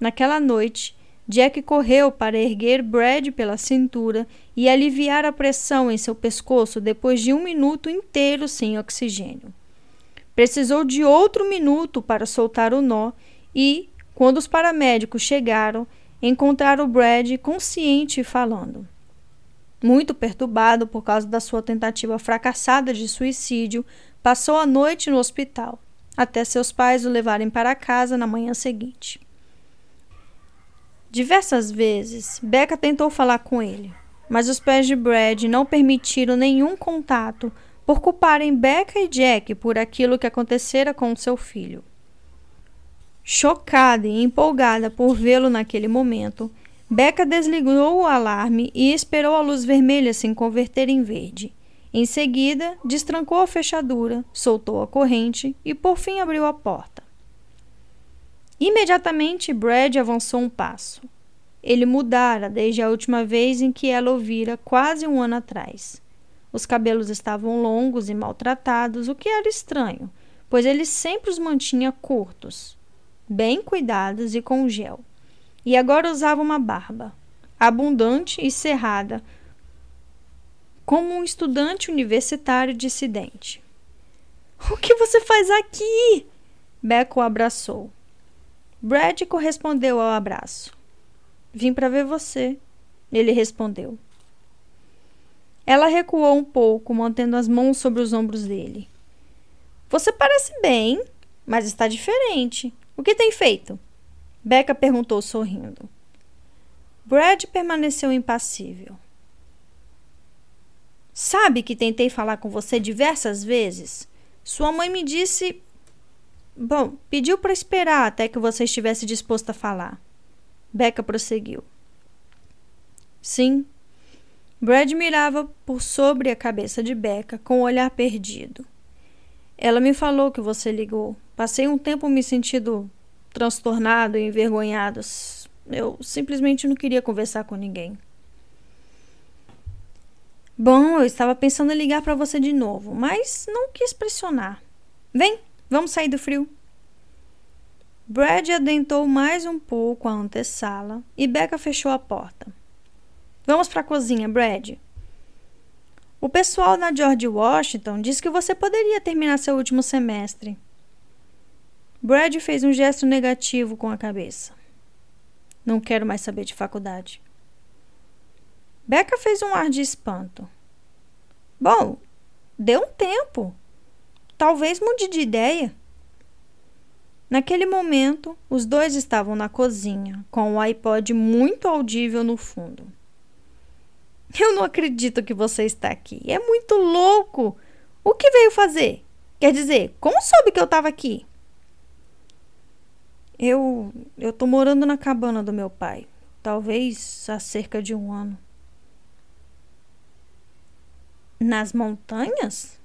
Naquela noite, Jack correu para erguer Brad pela cintura e aliviar a pressão em seu pescoço depois de um minuto inteiro sem oxigênio. Precisou de outro minuto para soltar o nó e, quando os paramédicos chegaram, encontraram Brad consciente e falando. Muito perturbado por causa da sua tentativa fracassada de suicídio, passou a noite no hospital, até seus pais o levarem para casa na manhã seguinte. Diversas vezes, Becca tentou falar com ele, mas os pés de Brad não permitiram nenhum contato por culparem Becca e Jack por aquilo que acontecera com seu filho. Chocada e empolgada por vê-lo naquele momento, Becca desligou o alarme e esperou a luz vermelha se converter em verde. Em seguida, destrancou a fechadura, soltou a corrente e por fim abriu a porta. Imediatamente, Brad avançou um passo. Ele mudara desde a última vez em que ela o vira, quase um ano atrás. Os cabelos estavam longos e maltratados, o que era estranho, pois ele sempre os mantinha curtos, bem cuidados e com gel. E agora usava uma barba, abundante e cerrada, como um estudante universitário dissidente. O que você faz aqui? Beco o abraçou. Brad correspondeu ao abraço. Vim para ver você, ele respondeu. Ela recuou um pouco, mantendo as mãos sobre os ombros dele. Você parece bem, mas está diferente. O que tem feito? Becca perguntou sorrindo. Brad permaneceu impassível. Sabe que tentei falar com você diversas vezes? Sua mãe me disse Bom, pediu para esperar até que você estivesse disposto a falar. Becca prosseguiu. Sim. Brad mirava por sobre a cabeça de Becca com o um olhar perdido. Ela me falou que você ligou. Passei um tempo me sentindo transtornado e envergonhado. Eu simplesmente não queria conversar com ninguém. Bom, eu estava pensando em ligar para você de novo, mas não quis pressionar. Vem, Vamos sair do frio. Brad adentrou mais um pouco a antessala e Becca fechou a porta. Vamos para a cozinha, Brad. O pessoal na George Washington disse que você poderia terminar seu último semestre. Brad fez um gesto negativo com a cabeça. Não quero mais saber de faculdade. Becca fez um ar de espanto. Bom, dê um tempo. Talvez mude de ideia. Naquele momento, os dois estavam na cozinha, com o iPod muito audível no fundo. Eu não acredito que você está aqui. É muito louco. O que veio fazer? Quer dizer, como soube que eu estava aqui? Eu eu tô morando na cabana do meu pai. Talvez há cerca de um ano. Nas montanhas?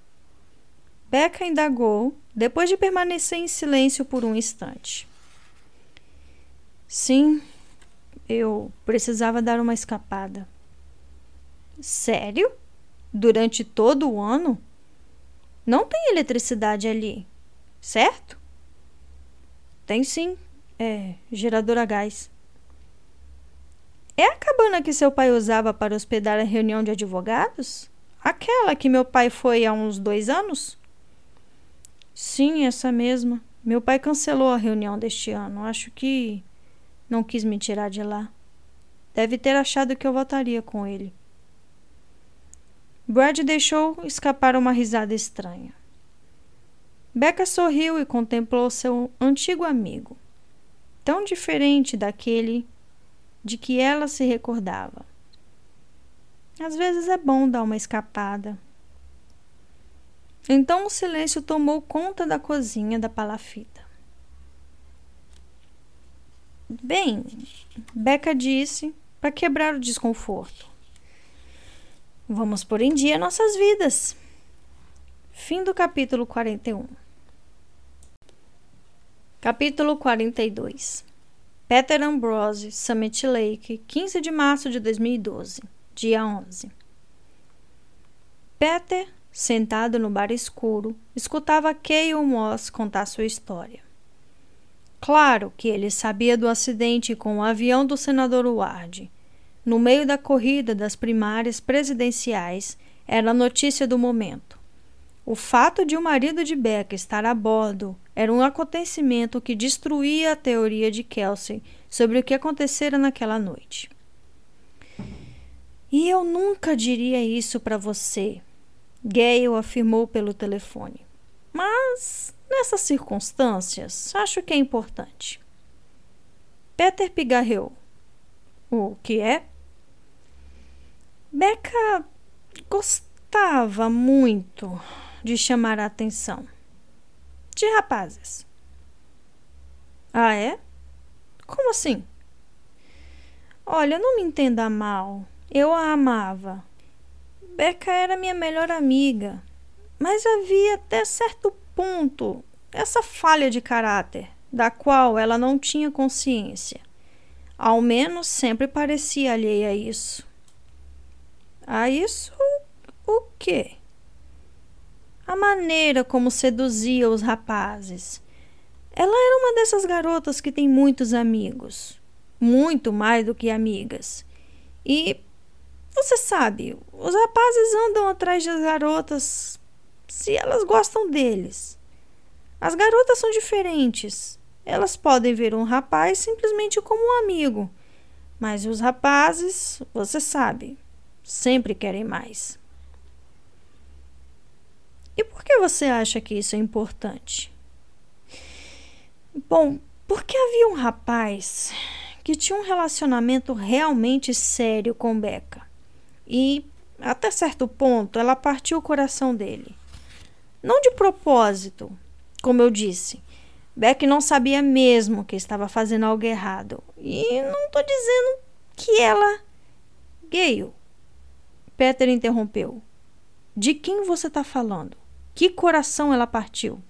Becca indagou, depois de permanecer em silêncio por um instante. Sim, eu precisava dar uma escapada. Sério? Durante todo o ano? Não tem eletricidade ali, certo? Tem sim, é gerador a gás. É a cabana que seu pai usava para hospedar a reunião de advogados? Aquela que meu pai foi há uns dois anos? Sim, essa mesma. Meu pai cancelou a reunião deste ano. Acho que não quis me tirar de lá. Deve ter achado que eu voltaria com ele. Brad deixou escapar uma risada estranha. Becca sorriu e contemplou seu antigo amigo, tão diferente daquele de que ela se recordava. Às vezes é bom dar uma escapada. Então o silêncio tomou conta da cozinha da palafita. Bem, Becca disse para quebrar o desconforto. Vamos pôr em dia nossas vidas. Fim do capítulo 41. Capítulo 42 Peter Ambrose, Summit Lake, 15 de março de 2012, dia 11. Peter, sentado no bar escuro, escutava Cale Moss contar sua história. Claro que ele sabia do acidente com o avião do senador Ward. No meio da corrida das primárias presidenciais, era a notícia do momento. O fato de o marido de Becca estar a bordo era um acontecimento que destruía a teoria de Kelsey sobre o que acontecera naquela noite. E eu nunca diria isso para você, Gale afirmou pelo telefone. Mas, nessas circunstâncias, acho que é importante. Peter pigarreou. O que é? Becca gostava muito de chamar a atenção de rapazes. Ah, é? Como assim? Olha, não me entenda mal. Eu a amava. Becca era minha melhor amiga. Mas havia até certo ponto essa falha de caráter, da qual ela não tinha consciência. Ao menos sempre parecia alheia a isso. A isso o quê? a maneira como seduzia os rapazes. Ela era uma dessas garotas que tem muitos amigos, muito mais do que amigas. E você sabe, os rapazes andam atrás das garotas se elas gostam deles. As garotas são diferentes. Elas podem ver um rapaz simplesmente como um amigo, mas os rapazes, você sabe, sempre querem mais. E por que você acha que isso é importante? Bom, porque havia um rapaz que tinha um relacionamento realmente sério com Becca. E, até certo ponto, ela partiu o coração dele. Não de propósito, como eu disse. Beck não sabia mesmo que estava fazendo algo errado. E não estou dizendo que ela. Gale. Peter interrompeu. De quem você está falando? Que coração ela partiu?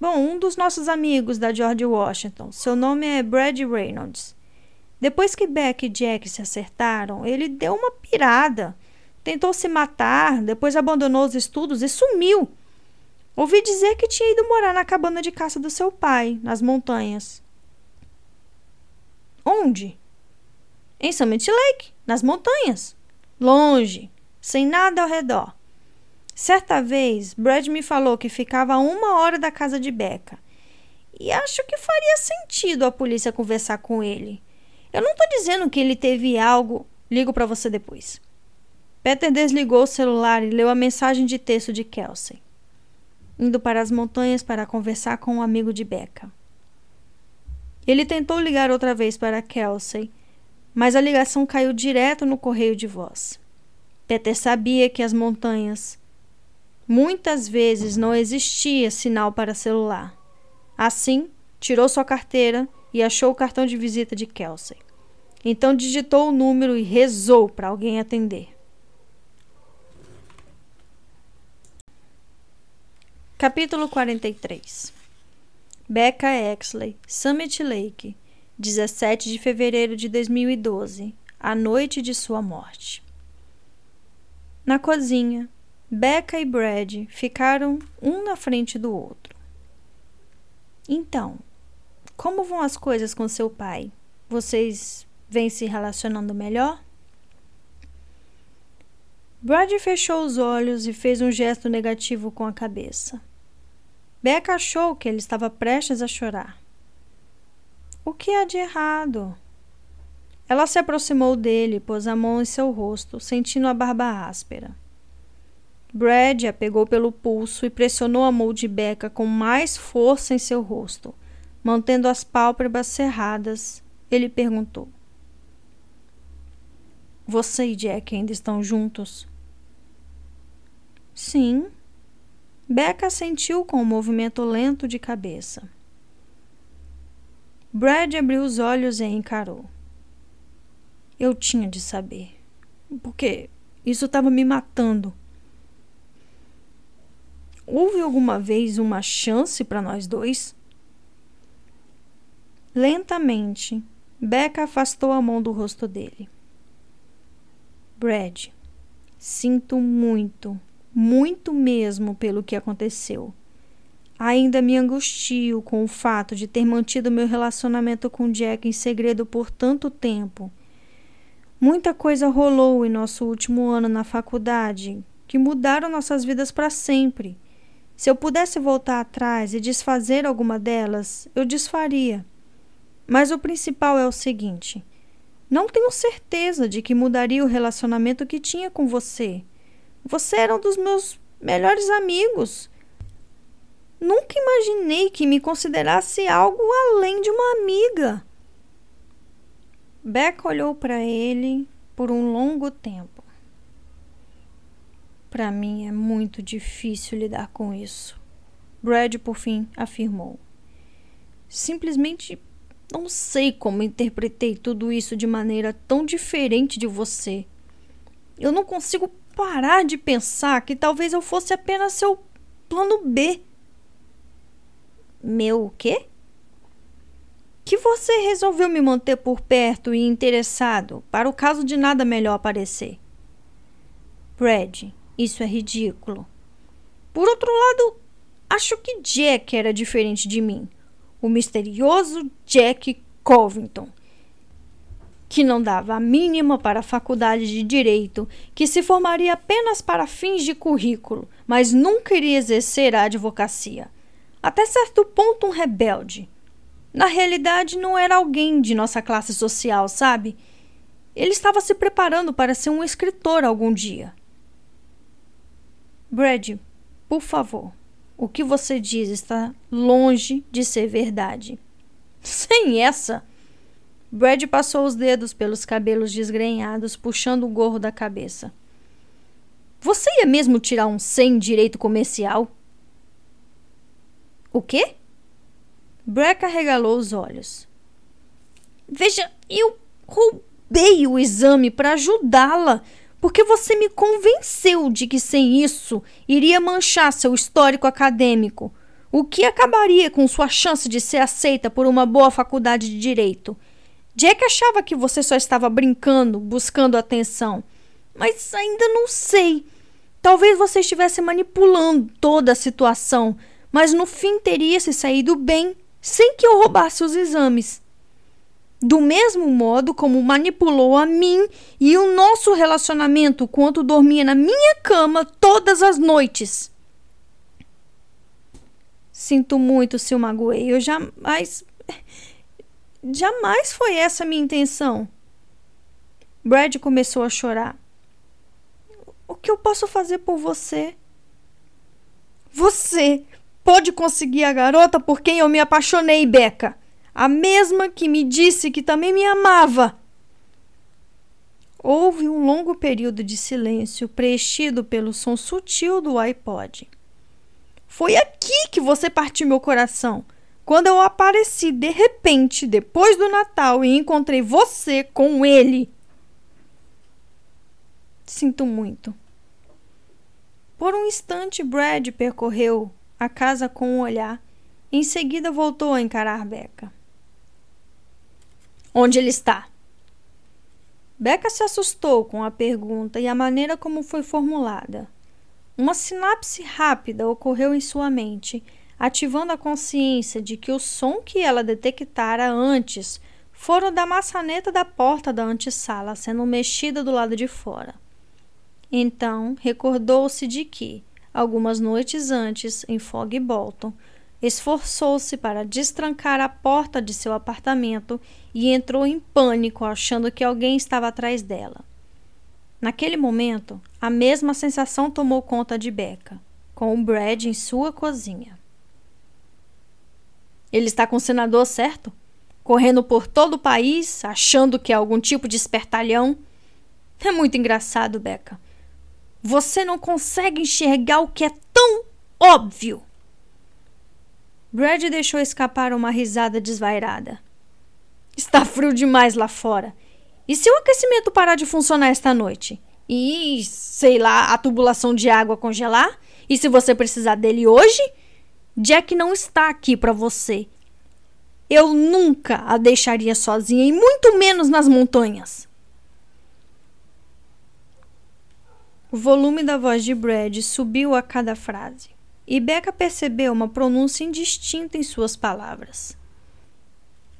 Bom, um dos nossos amigos da George Washington, seu nome é Brad Reynolds. Depois que Beck e Jack se acertaram, ele deu uma pirada. Tentou se matar, depois abandonou os estudos e sumiu. Ouvi dizer que tinha ido morar na cabana de caça do seu pai, nas montanhas. Onde? Em Summit Lake, nas montanhas. Longe, sem nada ao redor. Certa vez, Brad me falou que ficava a uma hora da casa de Becca. E acho que faria sentido a polícia conversar com ele. Eu não estou dizendo que ele teve algo. Ligo para você depois. Peter desligou o celular e leu a mensagem de texto de Kelsey. Indo para as montanhas para conversar com um amigo de Becca. Ele tentou ligar outra vez para Kelsey, mas a ligação caiu direto no correio de voz. Peter sabia que as montanhas Muitas vezes não existia sinal para celular. Assim, tirou sua carteira e achou o cartão de visita de Kelsey. Então digitou o número e rezou para alguém atender. Capítulo 43 Becca Exley, Summit Lake, 17 de fevereiro de 2012, a noite de sua morte. Na cozinha, Becca e Brad ficaram um na frente do outro. Então, como vão as coisas com seu pai? Vocês vêm se relacionando melhor? Brad fechou os olhos e fez um gesto negativo com a cabeça. Becca achou que ele estava prestes a chorar. O que há de errado? Ela se aproximou dele e pôs a mão em seu rosto, sentindo a barba áspera. Brad a pegou pelo pulso e pressionou a mão de Becca com mais força em seu rosto. Mantendo as pálpebras cerradas, ele perguntou: Você e Jack ainda estão juntos? Sim. Becca sentiu com um movimento lento de cabeça. Brad abriu os olhos e encarou. Eu tinha de saber. Porque isso estava me matando. Houve alguma vez uma chance para nós dois? Lentamente, Becca afastou a mão do rosto dele. Brad, sinto muito, muito mesmo pelo que aconteceu. Ainda me angustio com o fato de ter mantido meu relacionamento com Jack em segredo por tanto tempo Muita coisa rolou em nosso último ano na faculdade que mudaram nossas vidas para sempre. Se eu pudesse voltar atrás e desfazer alguma delas, eu desfaria. Mas o principal é o seguinte: não tenho certeza de que mudaria o relacionamento que tinha com você. Você era um dos meus melhores amigos. Nunca imaginei que me considerasse algo além de uma amiga. Beck olhou para ele por um longo tempo. Para mim é muito difícil lidar com isso. Brad, por fim, afirmou. Simplesmente não sei como interpretei tudo isso de maneira tão diferente de você. Eu não consigo parar de pensar que talvez eu fosse apenas seu plano B. Meu o quê? que você resolveu me manter por perto e interessado para o caso de nada melhor aparecer. Brad, isso é ridículo. Por outro lado, acho que Jack era diferente de mim. O misterioso Jack Covington, que não dava a mínima para a faculdade de direito, que se formaria apenas para fins de currículo, mas nunca iria exercer a advocacia. Até certo ponto, um rebelde na realidade, não era alguém de nossa classe social, sabe? Ele estava se preparando para ser um escritor algum dia. Brad, por favor, o que você diz está longe de ser verdade. Sem essa. Brad passou os dedos pelos cabelos desgrenhados, puxando o gorro da cabeça. Você ia mesmo tirar um 100 direito comercial? O quê? Breck arregalou os olhos. Veja, eu roubei o exame para ajudá-la, porque você me convenceu de que sem isso iria manchar seu histórico acadêmico, o que acabaria com sua chance de ser aceita por uma boa faculdade de direito. Jack achava que você só estava brincando, buscando atenção, mas ainda não sei. Talvez você estivesse manipulando toda a situação, mas no fim teria se saído bem sem que eu roubasse os exames. Do mesmo modo como manipulou a mim e o nosso relacionamento quando dormia na minha cama todas as noites. Sinto muito se o magoei. Eu jamais. Jamais foi essa a minha intenção. Brad começou a chorar. O que eu posso fazer por você? Você! pode conseguir a garota por quem eu me apaixonei, Beca. A mesma que me disse que também me amava. Houve um longo período de silêncio preenchido pelo som sutil do iPod. Foi aqui que você partiu meu coração. Quando eu apareci de repente depois do Natal e encontrei você com ele. Sinto muito. Por um instante, Brad percorreu a casa com um olhar. Em seguida voltou a encarar Becca. Onde ele está? Becca se assustou com a pergunta e a maneira como foi formulada. Uma sinapse rápida ocorreu em sua mente, ativando a consciência de que o som que ela detectara antes fora da maçaneta da porta da antessala sendo mexida do lado de fora. Então, recordou-se de que, algumas noites antes, em Fog Bolton, esforçou-se para destrancar a porta de seu apartamento e entrou em pânico, achando que alguém estava atrás dela. Naquele momento, a mesma sensação tomou conta de Becca, com o Brad em sua cozinha. Ele está com o senador, certo? Correndo por todo o país, achando que é algum tipo de espertalhão. É muito engraçado, Becca. Você não consegue enxergar o que é tão óbvio. Brad deixou escapar uma risada desvairada. Está frio demais lá fora. E se o aquecimento parar de funcionar esta noite? E, sei lá, a tubulação de água congelar? E se você precisar dele hoje? Jack não está aqui para você. Eu nunca a deixaria sozinha, e muito menos nas montanhas. O volume da voz de Brad subiu a cada frase e Becca percebeu uma pronúncia indistinta em suas palavras.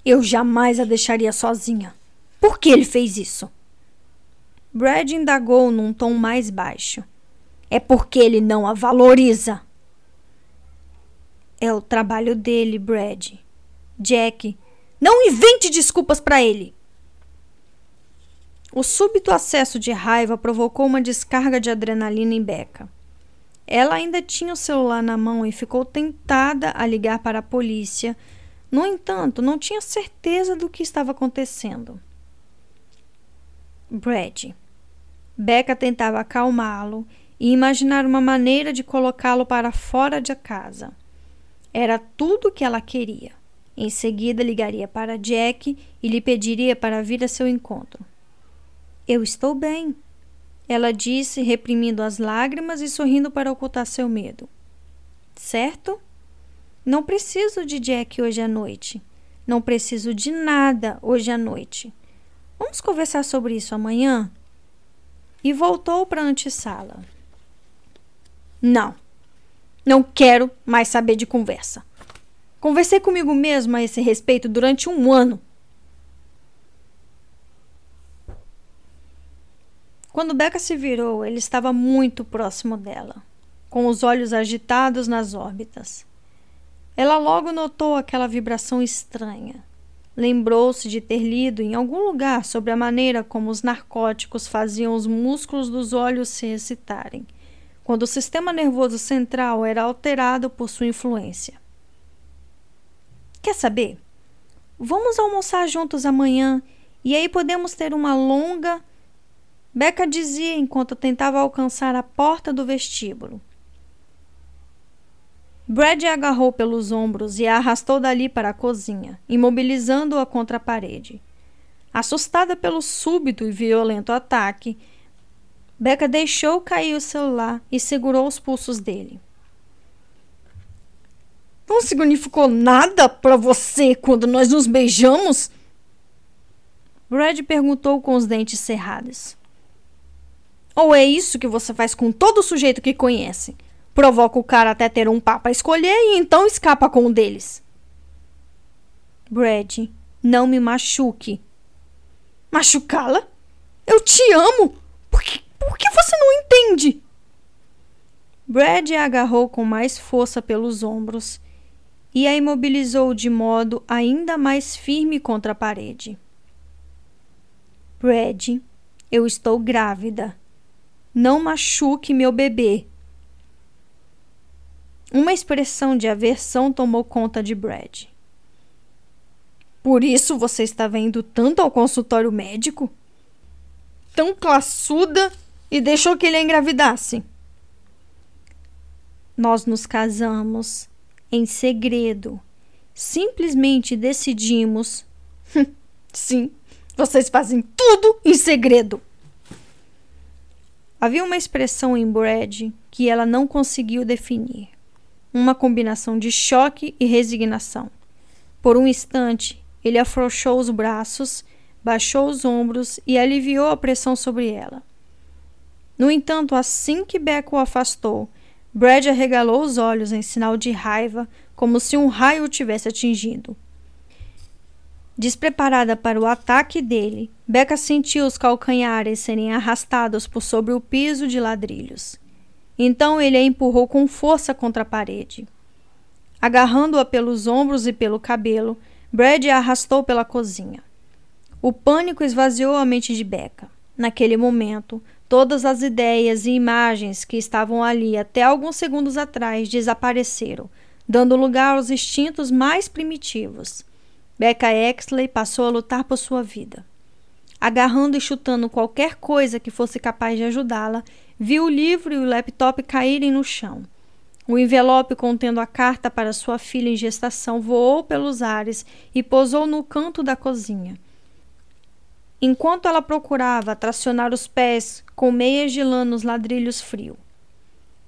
Eu jamais a deixaria sozinha. Por que ele fez isso? Brad indagou num tom mais baixo. É porque ele não a valoriza. É o trabalho dele, Brad. Jack, não invente desculpas para ele. O súbito acesso de raiva provocou uma descarga de adrenalina em Becca. Ela ainda tinha o celular na mão e ficou tentada a ligar para a polícia. No entanto, não tinha certeza do que estava acontecendo. Brad. Becca tentava acalmá-lo e imaginar uma maneira de colocá-lo para fora de casa. Era tudo o que ela queria. Em seguida, ligaria para Jack e lhe pediria para vir a seu encontro. Eu estou bem, ela disse, reprimindo as lágrimas e sorrindo para ocultar seu medo. Certo? Não preciso de Jack hoje à noite. Não preciso de nada hoje à noite. Vamos conversar sobre isso amanhã? E voltou para a antessala. Não. Não quero mais saber de conversa. Conversei comigo mesmo a esse respeito durante um ano Quando Becca se virou, ele estava muito próximo dela, com os olhos agitados nas órbitas. Ela logo notou aquela vibração estranha. Lembrou-se de ter lido em algum lugar sobre a maneira como os narcóticos faziam os músculos dos olhos se excitarem, quando o sistema nervoso central era alterado por sua influência. Quer saber? Vamos almoçar juntos amanhã e aí podemos ter uma longa Becca dizia enquanto tentava alcançar a porta do vestíbulo. Brad a agarrou pelos ombros e a arrastou dali para a cozinha, imobilizando-a contra a parede. Assustada pelo súbito e violento ataque, Becca deixou cair o celular e segurou os pulsos dele. Não significou nada para você quando nós nos beijamos? Brad perguntou com os dentes cerrados. Ou é isso que você faz com todo sujeito que conhece? Provoca o cara até ter um papo a escolher e então escapa com um deles. Brad, não me machuque. Machucá-la? Eu te amo! Por que, por que você não entende? Brad a agarrou com mais força pelos ombros e a imobilizou de modo ainda mais firme contra a parede. Brad, eu estou grávida. Não machuque meu bebê. Uma expressão de aversão tomou conta de Brad. Por isso você estava indo tanto ao consultório médico? Tão classuda e deixou que ele engravidasse. Nós nos casamos em segredo. Simplesmente decidimos. Sim, vocês fazem tudo em segredo. Havia uma expressão em Brad que ela não conseguiu definir. Uma combinação de choque e resignação. Por um instante, ele afrouxou os braços, baixou os ombros e aliviou a pressão sobre ela. No entanto, assim que Becca o afastou, Brad arregalou os olhos em sinal de raiva, como se um raio o tivesse atingido. Despreparada para o ataque dele, Becca sentiu os calcanhares serem arrastados por sobre o piso de ladrilhos. Então ele a empurrou com força contra a parede. Agarrando-a pelos ombros e pelo cabelo, Brad a arrastou pela cozinha. O pânico esvaziou a mente de Becca. Naquele momento, todas as ideias e imagens que estavam ali até alguns segundos atrás desapareceram, dando lugar aos instintos mais primitivos. Becca Exley passou a lutar por sua vida. Agarrando e chutando qualquer coisa que fosse capaz de ajudá-la, viu o livro e o laptop caírem no chão. O envelope contendo a carta para sua filha em gestação voou pelos ares e pousou no canto da cozinha. Enquanto ela procurava tracionar os pés com meias de lã nos ladrilhos frios,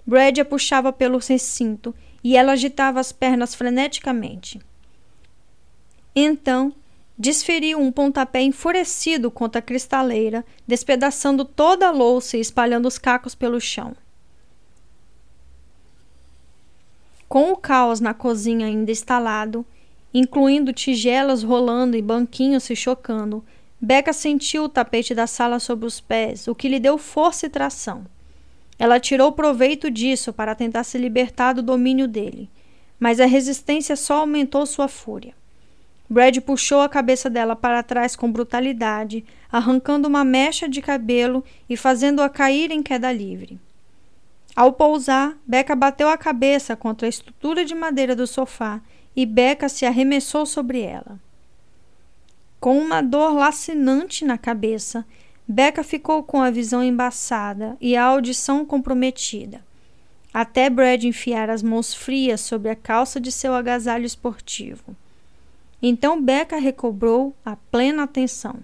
Brad a puxava pelo recinto e ela agitava as pernas freneticamente. Então, desferiu um pontapé enfurecido contra a cristaleira, despedaçando toda a louça e espalhando os cacos pelo chão. Com o caos na cozinha ainda instalado, incluindo tigelas rolando e banquinhos se chocando, Becca sentiu o tapete da sala sob os pés, o que lhe deu força e tração. Ela tirou proveito disso para tentar se libertar do domínio dele, mas a resistência só aumentou sua fúria. Brad puxou a cabeça dela para trás com brutalidade, arrancando uma mecha de cabelo e fazendo-a cair em queda livre. Ao pousar, Becca bateu a cabeça contra a estrutura de madeira do sofá e Becca se arremessou sobre ela. Com uma dor lacinante na cabeça, Becca ficou com a visão embaçada e a audição comprometida, até Brad enfiar as mãos frias sobre a calça de seu agasalho esportivo. Então Becca recobrou a plena atenção.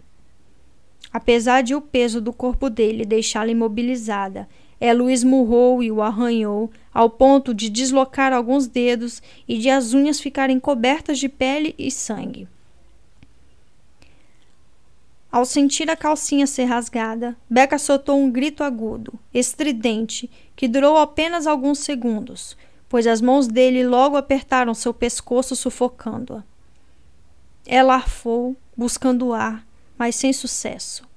Apesar de o peso do corpo dele deixá-la imobilizada, ela o esmurrou e o arranhou ao ponto de deslocar alguns dedos e de as unhas ficarem cobertas de pele e sangue. Ao sentir a calcinha ser rasgada, Becca soltou um grito agudo, estridente, que durou apenas alguns segundos, pois as mãos dele logo apertaram seu pescoço, sufocando-a. Ela arfou, buscando ar, mas sem sucesso.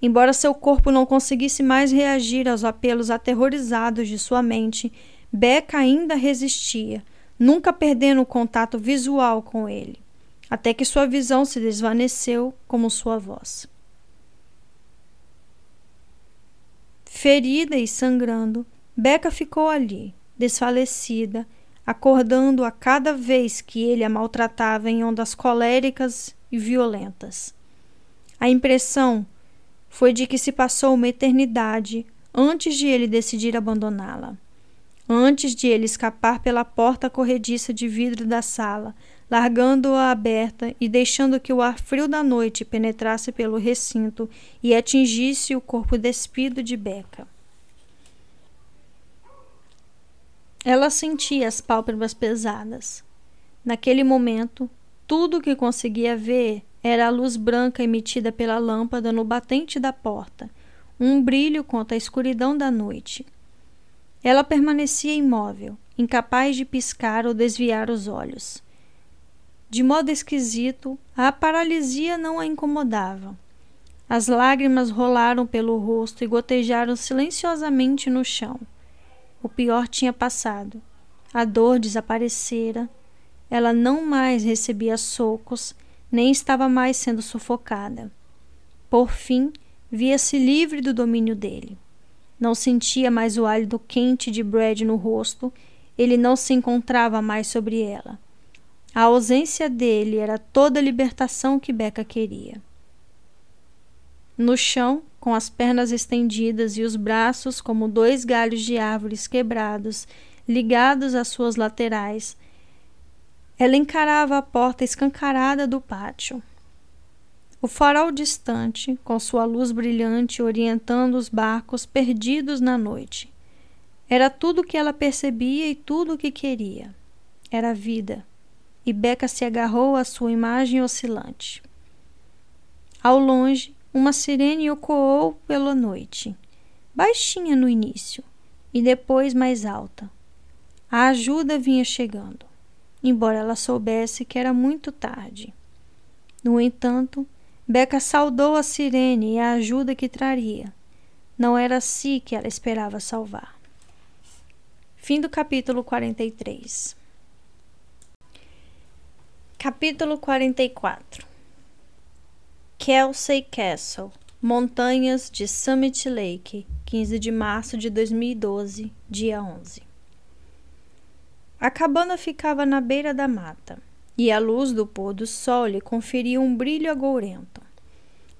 Embora seu corpo não conseguisse mais reagir aos apelos aterrorizados de sua mente, Becca ainda resistia, nunca perdendo o contato visual com ele, até que sua visão se desvaneceu como sua voz. Ferida e sangrando, Becca ficou ali, desfalecida, acordando a cada vez que ele a maltratava em ondas coléricas e violentas. A impressão foi de que se passou uma eternidade antes de ele decidir abandoná-la. Antes de ele escapar pela porta corrediça de vidro da sala, largando-a aberta e deixando que o ar frio da noite penetrasse pelo recinto e atingisse o corpo despido de Beca. Ela sentia as pálpebras pesadas. Naquele momento, tudo o que conseguia ver era a luz branca emitida pela lâmpada no batente da porta, um brilho contra a escuridão da noite. Ela permanecia imóvel, incapaz de piscar ou desviar os olhos. De modo esquisito, a paralisia não a incomodava. As lágrimas rolaram pelo rosto e gotejaram silenciosamente no chão. O pior tinha passado. A dor desaparecera. Ela não mais recebia socos, nem estava mais sendo sufocada. Por fim, via-se livre do domínio dele. Não sentia mais o hálito quente de Brad no rosto, ele não se encontrava mais sobre ela. A ausência dele era toda a libertação que Becca queria. No chão, com as pernas estendidas e os braços como dois galhos de árvores quebrados, ligados às suas laterais. Ela encarava a porta escancarada do pátio. O farol distante, com sua luz brilhante orientando os barcos perdidos na noite. Era tudo o que ela percebia e tudo o que queria. Era vida. E Beca se agarrou à sua imagem oscilante. Ao longe, uma sirene ecoou pela noite, baixinha no início e depois mais alta. A ajuda vinha chegando, embora ela soubesse que era muito tarde. No entanto, Beca saudou a sirene e a ajuda que traria. Não era si que ela esperava salvar. Fim do capítulo 43. Capítulo 44 Kelsey Castle, Montanhas de Summit Lake, 15 de março de 2012, dia 11. A cabana ficava na beira da mata, e a luz do pôr do sol lhe conferia um brilho agourento.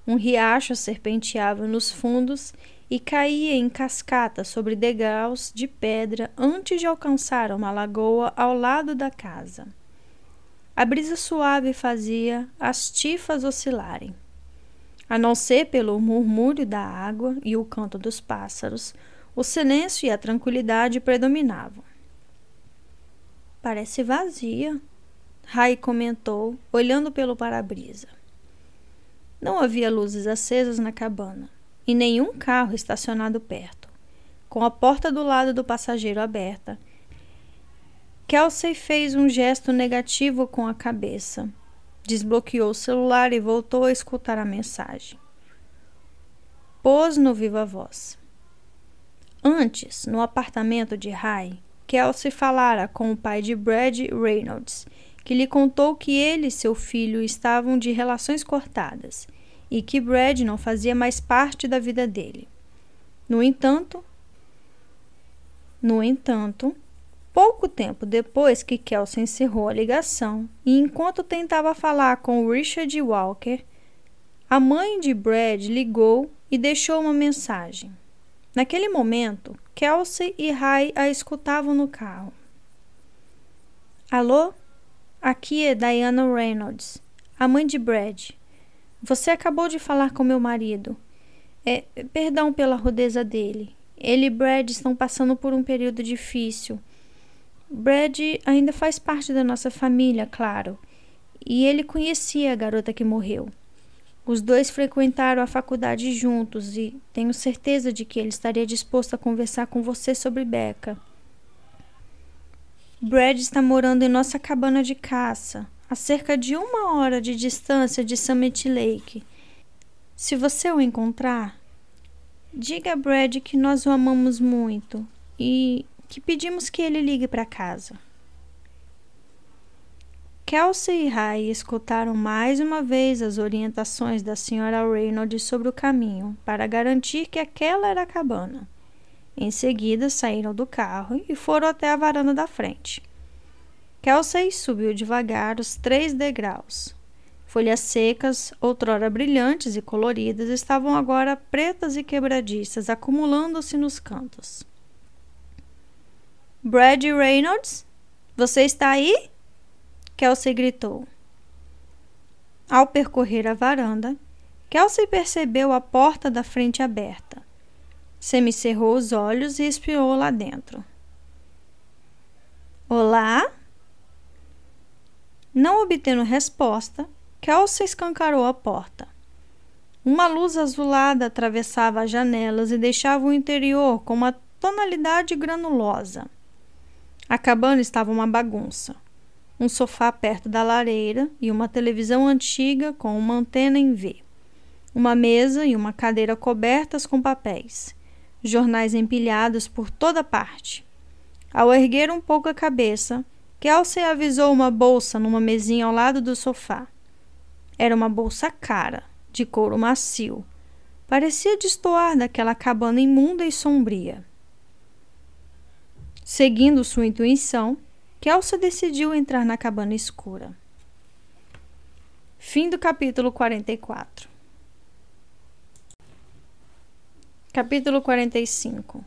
Um riacho serpenteava nos fundos e caía em cascata sobre degraus de pedra antes de alcançar uma lagoa ao lado da casa. A brisa suave fazia as tifas oscilarem. A não ser pelo murmúrio da água e o canto dos pássaros, o silêncio e a tranquilidade predominavam. Parece vazia, Rai comentou, olhando pelo para-brisa. Não havia luzes acesas na cabana e nenhum carro estacionado perto. Com a porta do lado do passageiro aberta, Kelsey fez um gesto negativo com a cabeça Desbloqueou o celular e voltou a escutar a mensagem. Pôs no viva voz. Antes, no apartamento de Rai, Kelsey falara com o pai de Brad Reynolds, que lhe contou que ele e seu filho estavam de relações cortadas e que Brad não fazia mais parte da vida dele. No entanto, no entanto, Pouco tempo depois que Kelsey encerrou a ligação e enquanto tentava falar com Richard Walker, a mãe de Brad ligou e deixou uma mensagem. Naquele momento, Kelsey e Ray a escutavam no carro. Alô? Aqui é Diana Reynolds, a mãe de Brad. Você acabou de falar com meu marido. É, perdão pela rudeza dele. Ele e Brad estão passando por um período difícil Brad ainda faz parte da nossa família, claro, e ele conhecia a garota que morreu. Os dois frequentaram a faculdade juntos e tenho certeza de que ele estaria disposto a conversar com você sobre Becca. Brad está morando em nossa cabana de caça, a cerca de uma hora de distância de Summit Lake. Se você o encontrar, diga a Brad que nós o amamos muito e que pedimos que ele ligue para casa. Kelsey e Ray escutaram mais uma vez as orientações da senhora Reynolds sobre o caminho para garantir que aquela era a cabana. Em seguida, saíram do carro e foram até a varanda da frente. Kelsey subiu devagar os três degraus. Folhas secas, outrora brilhantes e coloridas, estavam agora pretas e quebradiças, acumulando-se nos cantos. Brad Reynolds, você está aí? Kelsey gritou. Ao percorrer a varanda, Kelsey percebeu a porta da frente aberta. Semicerrou os olhos e espiou lá dentro. Olá? Não obtendo resposta, Kelsey escancarou a porta. Uma luz azulada atravessava as janelas e deixava o interior com uma tonalidade granulosa. A cabana estava uma bagunça. Um sofá perto da lareira e uma televisão antiga com uma antena em V. Uma mesa e uma cadeira cobertas com papéis. Jornais empilhados por toda parte. Ao erguer um pouco a cabeça, Kelsey avisou uma bolsa numa mesinha ao lado do sofá. Era uma bolsa cara, de couro macio. Parecia destoar daquela cabana imunda e sombria. Seguindo sua intuição, Kelsa decidiu entrar na cabana escura. Fim do capítulo 44. Capítulo 45.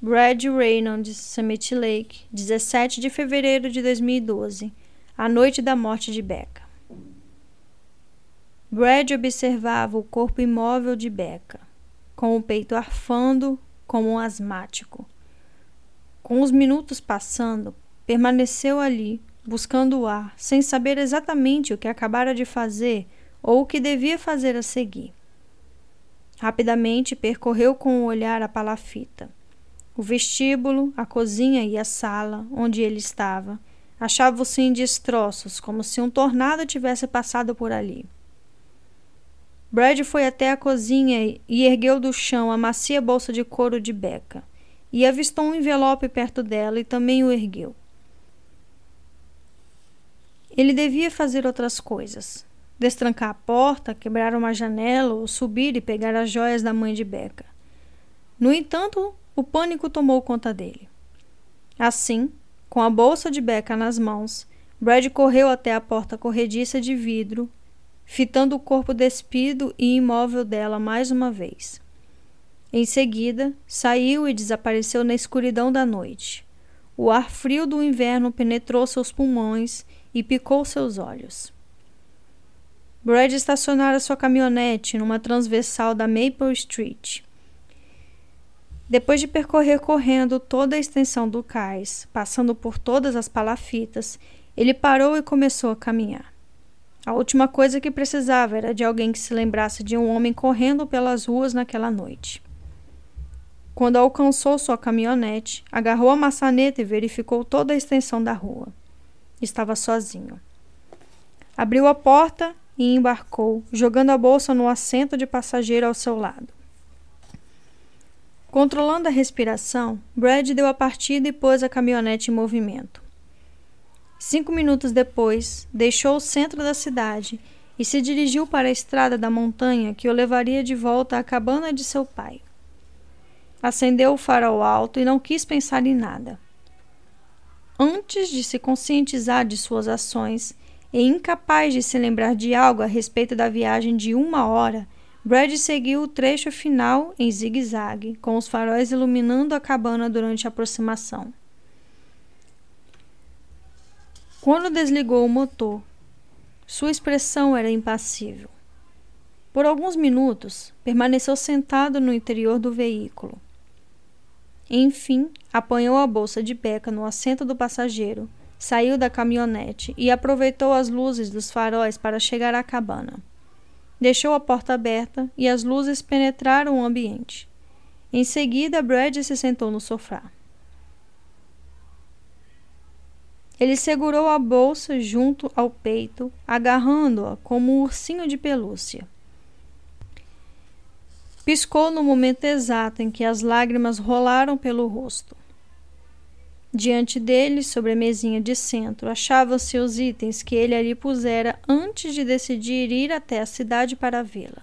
Brad Reynolds, Summit Lake, 17 de fevereiro de 2012, a noite da morte de Becca. Brad observava o corpo imóvel de Becca, com o peito arfando como um asmático com os minutos passando, permaneceu ali, buscando o ar, sem saber exatamente o que acabara de fazer ou o que devia fazer a seguir. Rapidamente percorreu com o olhar a palafita. O vestíbulo, a cozinha e a sala, onde ele estava, achavam-se em destroços, como se um tornado tivesse passado por ali. Brad foi até a cozinha e ergueu do chão a macia bolsa de couro de Becca, e avistou um envelope perto dela e também o ergueu. Ele devia fazer outras coisas. Destrancar a porta, quebrar uma janela ou subir e pegar as joias da mãe de Becca. No entanto, o pânico tomou conta dele. Assim, com a bolsa de Becca nas mãos, Brad correu até a porta corrediça de vidro, fitando o corpo despido e imóvel dela mais uma vez. Em seguida, saiu e desapareceu na escuridão da noite. O ar frio do inverno penetrou seus pulmões e picou seus olhos. Brad estacionara sua caminhonete numa transversal da Maple Street. Depois de percorrer correndo toda a extensão do cais, passando por todas as palafitas, ele parou e começou a caminhar. A última coisa que precisava era de alguém que se lembrasse de um homem correndo pelas ruas naquela noite. Quando alcançou sua caminhonete, agarrou a maçaneta e verificou toda a extensão da rua. Estava sozinho. Abriu a porta e embarcou, jogando a bolsa no assento de passageiro ao seu lado. Controlando a respiração, Brad deu a partida e pôs a caminhonete em movimento. Cinco minutos depois, deixou o centro da cidade e se dirigiu para a estrada da montanha que o levaria de volta à cabana de seu pai. Acendeu o farol alto e não quis pensar em nada. Antes de se conscientizar de suas ações e incapaz de se lembrar de algo a respeito da viagem de uma hora, Brad seguiu o trecho final em zigue-zague, com os faróis iluminando a cabana durante a aproximação. Quando desligou o motor, sua expressão era impassível. Por alguns minutos, permaneceu sentado no interior do veículo. Enfim, apanhou a bolsa de beca no assento do passageiro, saiu da caminhonete e aproveitou as luzes dos faróis para chegar à cabana. Deixou a porta aberta e as luzes penetraram o ambiente. Em seguida, Brad se sentou no sofá. Ele segurou a bolsa junto ao peito, agarrando-a como um ursinho de pelúcia. Piscou no momento exato em que as lágrimas rolaram pelo rosto. Diante dele, sobre a mesinha de centro, achavam-se os itens que ele ali pusera antes de decidir ir até a cidade para vê-la.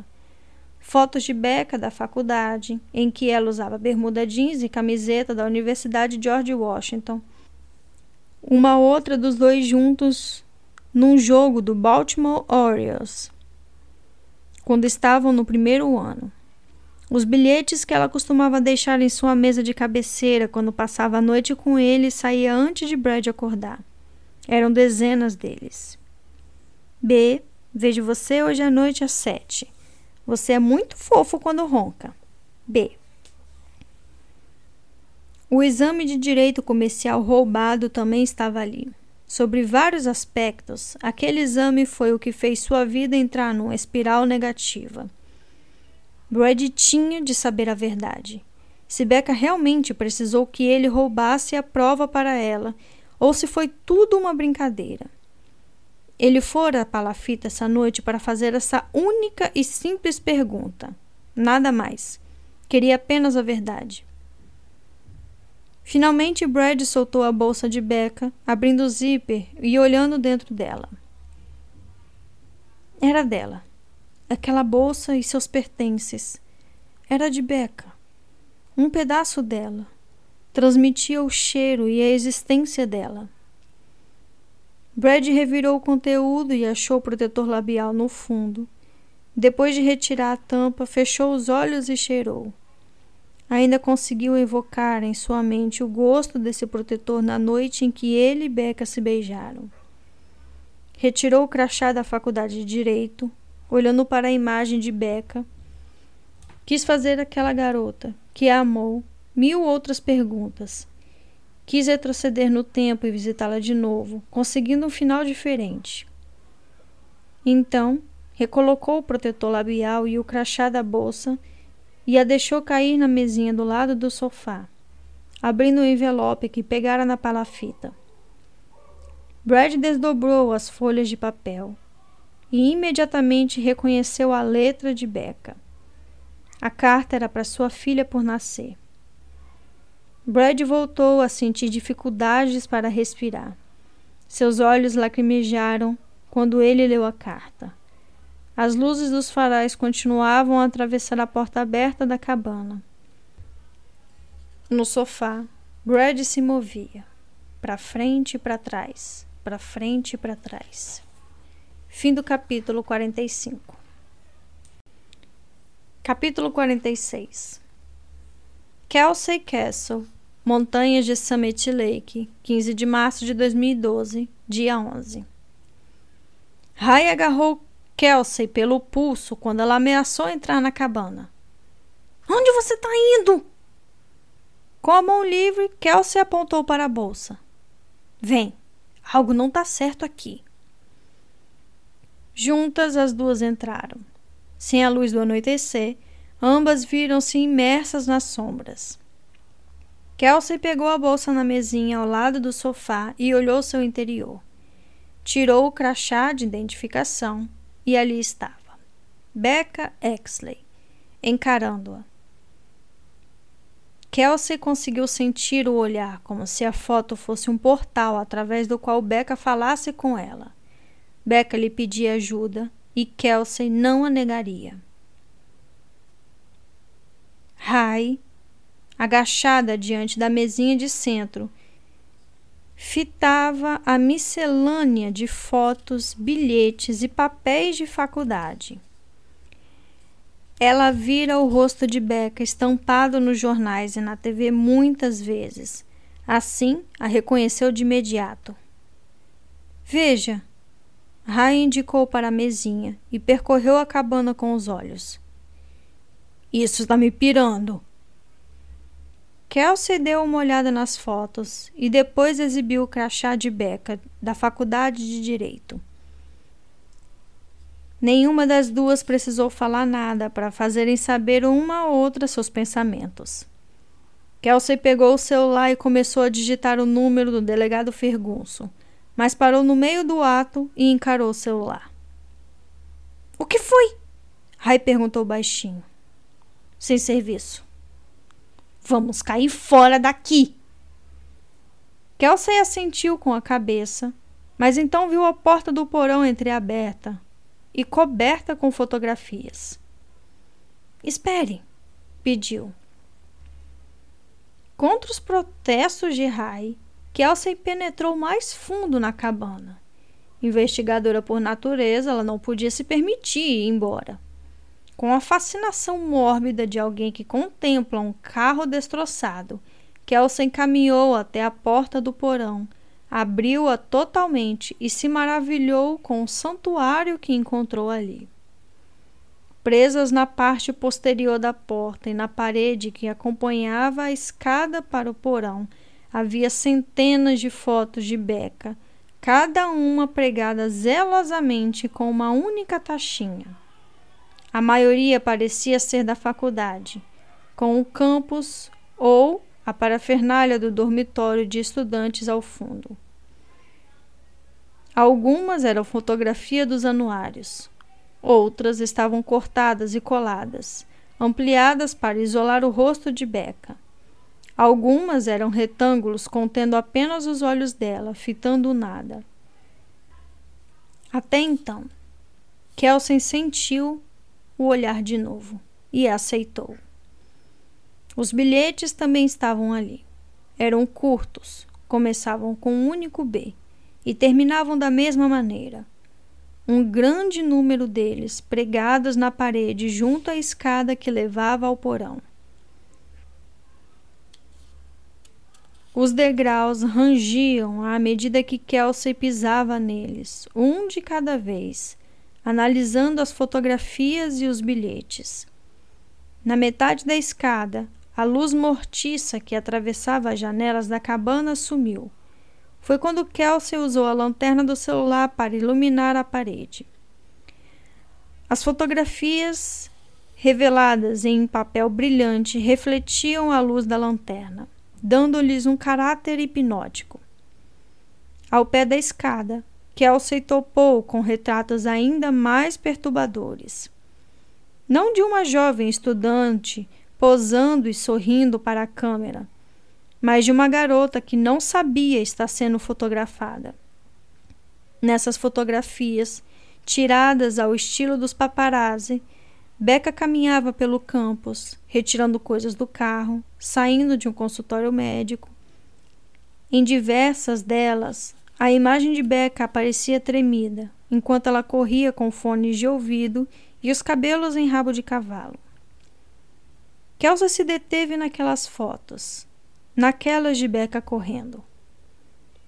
Fotos de Becca da faculdade, em que ela usava bermuda jeans e camiseta da Universidade George Washington. Uma outra dos dois juntos num jogo do Baltimore Orioles, quando estavam no primeiro ano. Os bilhetes que ela costumava deixar em sua mesa de cabeceira quando passava a noite com ele saía antes de Brad acordar. Eram dezenas deles. B. Vejo você hoje à noite às sete. Você é muito fofo quando ronca. B. O exame de direito comercial roubado também estava ali. Sobre vários aspectos, aquele exame foi o que fez sua vida entrar numa espiral negativa. Brad tinha de saber a verdade. Se Becca realmente precisou que ele roubasse a prova para ela, ou se foi tudo uma brincadeira. Ele fora a Palafita essa noite para fazer essa única e simples pergunta. Nada mais. Queria apenas a verdade. Finalmente, Brad soltou a bolsa de Becca, abrindo o zíper e olhando dentro dela. Era dela aquela bolsa e seus pertences. Era de Becca. Um pedaço dela. Transmitia o cheiro e a existência dela. Brad revirou o conteúdo e achou o protetor labial no fundo. Depois de retirar a tampa, fechou os olhos e cheirou. Ainda conseguiu evocar em sua mente o gosto desse protetor na noite em que ele e Becca se beijaram. Retirou o crachá da faculdade de Direito, olhando para a imagem de Becca. Quis fazer aquela garota, que a amou, mil outras perguntas. Quis retroceder no tempo e visitá-la de novo, conseguindo um final diferente. Então, recolocou o protetor labial e o crachá da bolsa e a deixou cair na mesinha do lado do sofá, abrindo o envelope que pegara na palafita. Brad desdobrou as folhas de papel e imediatamente reconheceu a letra de Becca. A carta era para sua filha por nascer. Brad voltou a sentir dificuldades para respirar. Seus olhos lacrimejaram quando ele leu a carta. As luzes dos faróis continuavam a atravessar a porta aberta da cabana. No sofá, Brad se movia, para frente e para trás, para frente e para trás. Fim do capítulo 45. Capítulo 46 Kelsey Castle, Montanhas de Summit Lake, 15 de março de 2012, dia 11. Ray agarrou Kelsey pelo pulso quando ela ameaçou entrar na cabana. Onde você está indo? Com a mão livre, Kelsey apontou para a bolsa. Vem, algo não está certo aqui. Juntas, as duas entraram. Sem a luz do anoitecer, ambas viram-se imersas nas sombras. Kelsey pegou a bolsa na mesinha ao lado do sofá e olhou seu interior. Tirou o crachá de identificação e ali estava. Becca Exley, encarando-a. Kelsey conseguiu sentir o olhar como se a foto fosse um portal através do qual Becca falasse com ela. Becca lhe pedia ajuda e Kelsey não a negaria. Rai, agachada diante da mesinha de centro, fitava a miscelânea de fotos, bilhetes e papéis de faculdade. Ela vira o rosto de Becca estampado nos jornais e na TV muitas vezes. Assim, a reconheceu de imediato. Veja, Ray indicou para a mesinha e percorreu a cabana com os olhos. Isso está me pirando, Kelsey deu uma olhada nas fotos e depois exibiu o crachá de beca da Faculdade de Direito. Nenhuma das duas precisou falar nada para fazerem saber uma a outra seus pensamentos. Kelsey pegou o celular e começou a digitar o número do delegado Fergunso, mas parou no meio do ato e encarou o celular. O que foi? Rai perguntou baixinho. Sem serviço. Vamos cair fora daqui. Kelsey assentiu com a cabeça, mas então viu a porta do porão entreaberta e coberta com fotografias. Espere, pediu. Contra os protestos de Rai, Kelsey penetrou mais fundo na cabana. Investigadora por natureza, ela não podia se permitir ir embora. Com a fascinação mórbida de alguém que contempla um carro destroçado, Kelsen caminhou até a porta do porão, abriu-a totalmente e se maravilhou com o santuário que encontrou ali. Presas na parte posterior da porta e na parede que acompanhava a escada para o porão, havia centenas de fotos de Beca, cada uma pregada zelosamente com uma única taxinha. A maioria parecia ser da faculdade, com o campus ou a parafernália do dormitório de estudantes ao fundo. Algumas eram fotografia dos anuários, outras estavam cortadas e coladas, ampliadas para isolar o rosto de Beca. Algumas eram retângulos contendo apenas os olhos dela, fitando nada. Até então, Kelsen sentiu o olhar de novo e aceitou. Os bilhetes também estavam ali. Eram curtos, começavam com um único B e terminavam da mesma maneira. Um grande número deles pregados na parede junto à escada que levava ao porão. Os degraus rangiam à medida que Kelsey pisava neles, um de cada vez, analisando as fotografias e os bilhetes. Na metade da escada, a luz mortiça que atravessava as janelas da cabana sumiu. Foi quando Kelsey usou a lanterna do celular para iluminar a parede. As fotografias reveladas em papel brilhante refletiam a luz da lanterna, dando-lhes um caráter hipnótico. Ao pé da escada, Kelsey topou com retratos ainda mais perturbadores. Não de uma jovem estudante posando e sorrindo para a câmera, mas de uma garota que não sabia estar sendo fotografada. Nessas fotografias, tiradas ao estilo dos paparazzi, Becca caminhava pelo campus, retirando coisas do carro, saindo de um consultório médico. Em diversas delas, a imagem de Becca aparecia tremida, enquanto ela corria com fones de ouvido e os cabelos em rabo de cavalo. Kelsa se deteve naquelas fotos, naquelas de Becca correndo.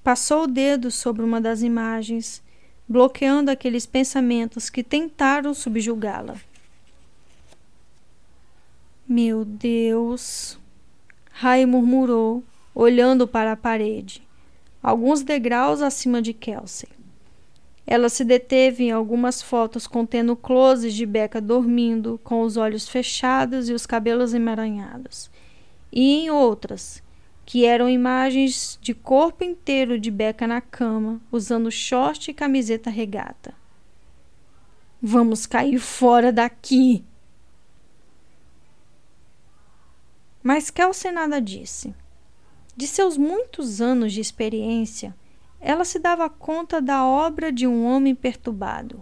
Passou o dedo sobre uma das imagens, bloqueando aqueles pensamentos que tentaram subjugá-la. Meu Deus! Rai murmurou, olhando para a parede, alguns degraus acima de Kelsey. Ela se deteve em algumas fotos contendo closes de Becca dormindo, com os olhos fechados e os cabelos emaranhados, e em outras, que eram imagens de corpo inteiro de Becca na cama, usando short e camiseta regata. Vamos cair fora daqui! Mas Kelsey nada disse. De seus muitos anos de experiência, ela se dava conta da obra de um homem perturbado.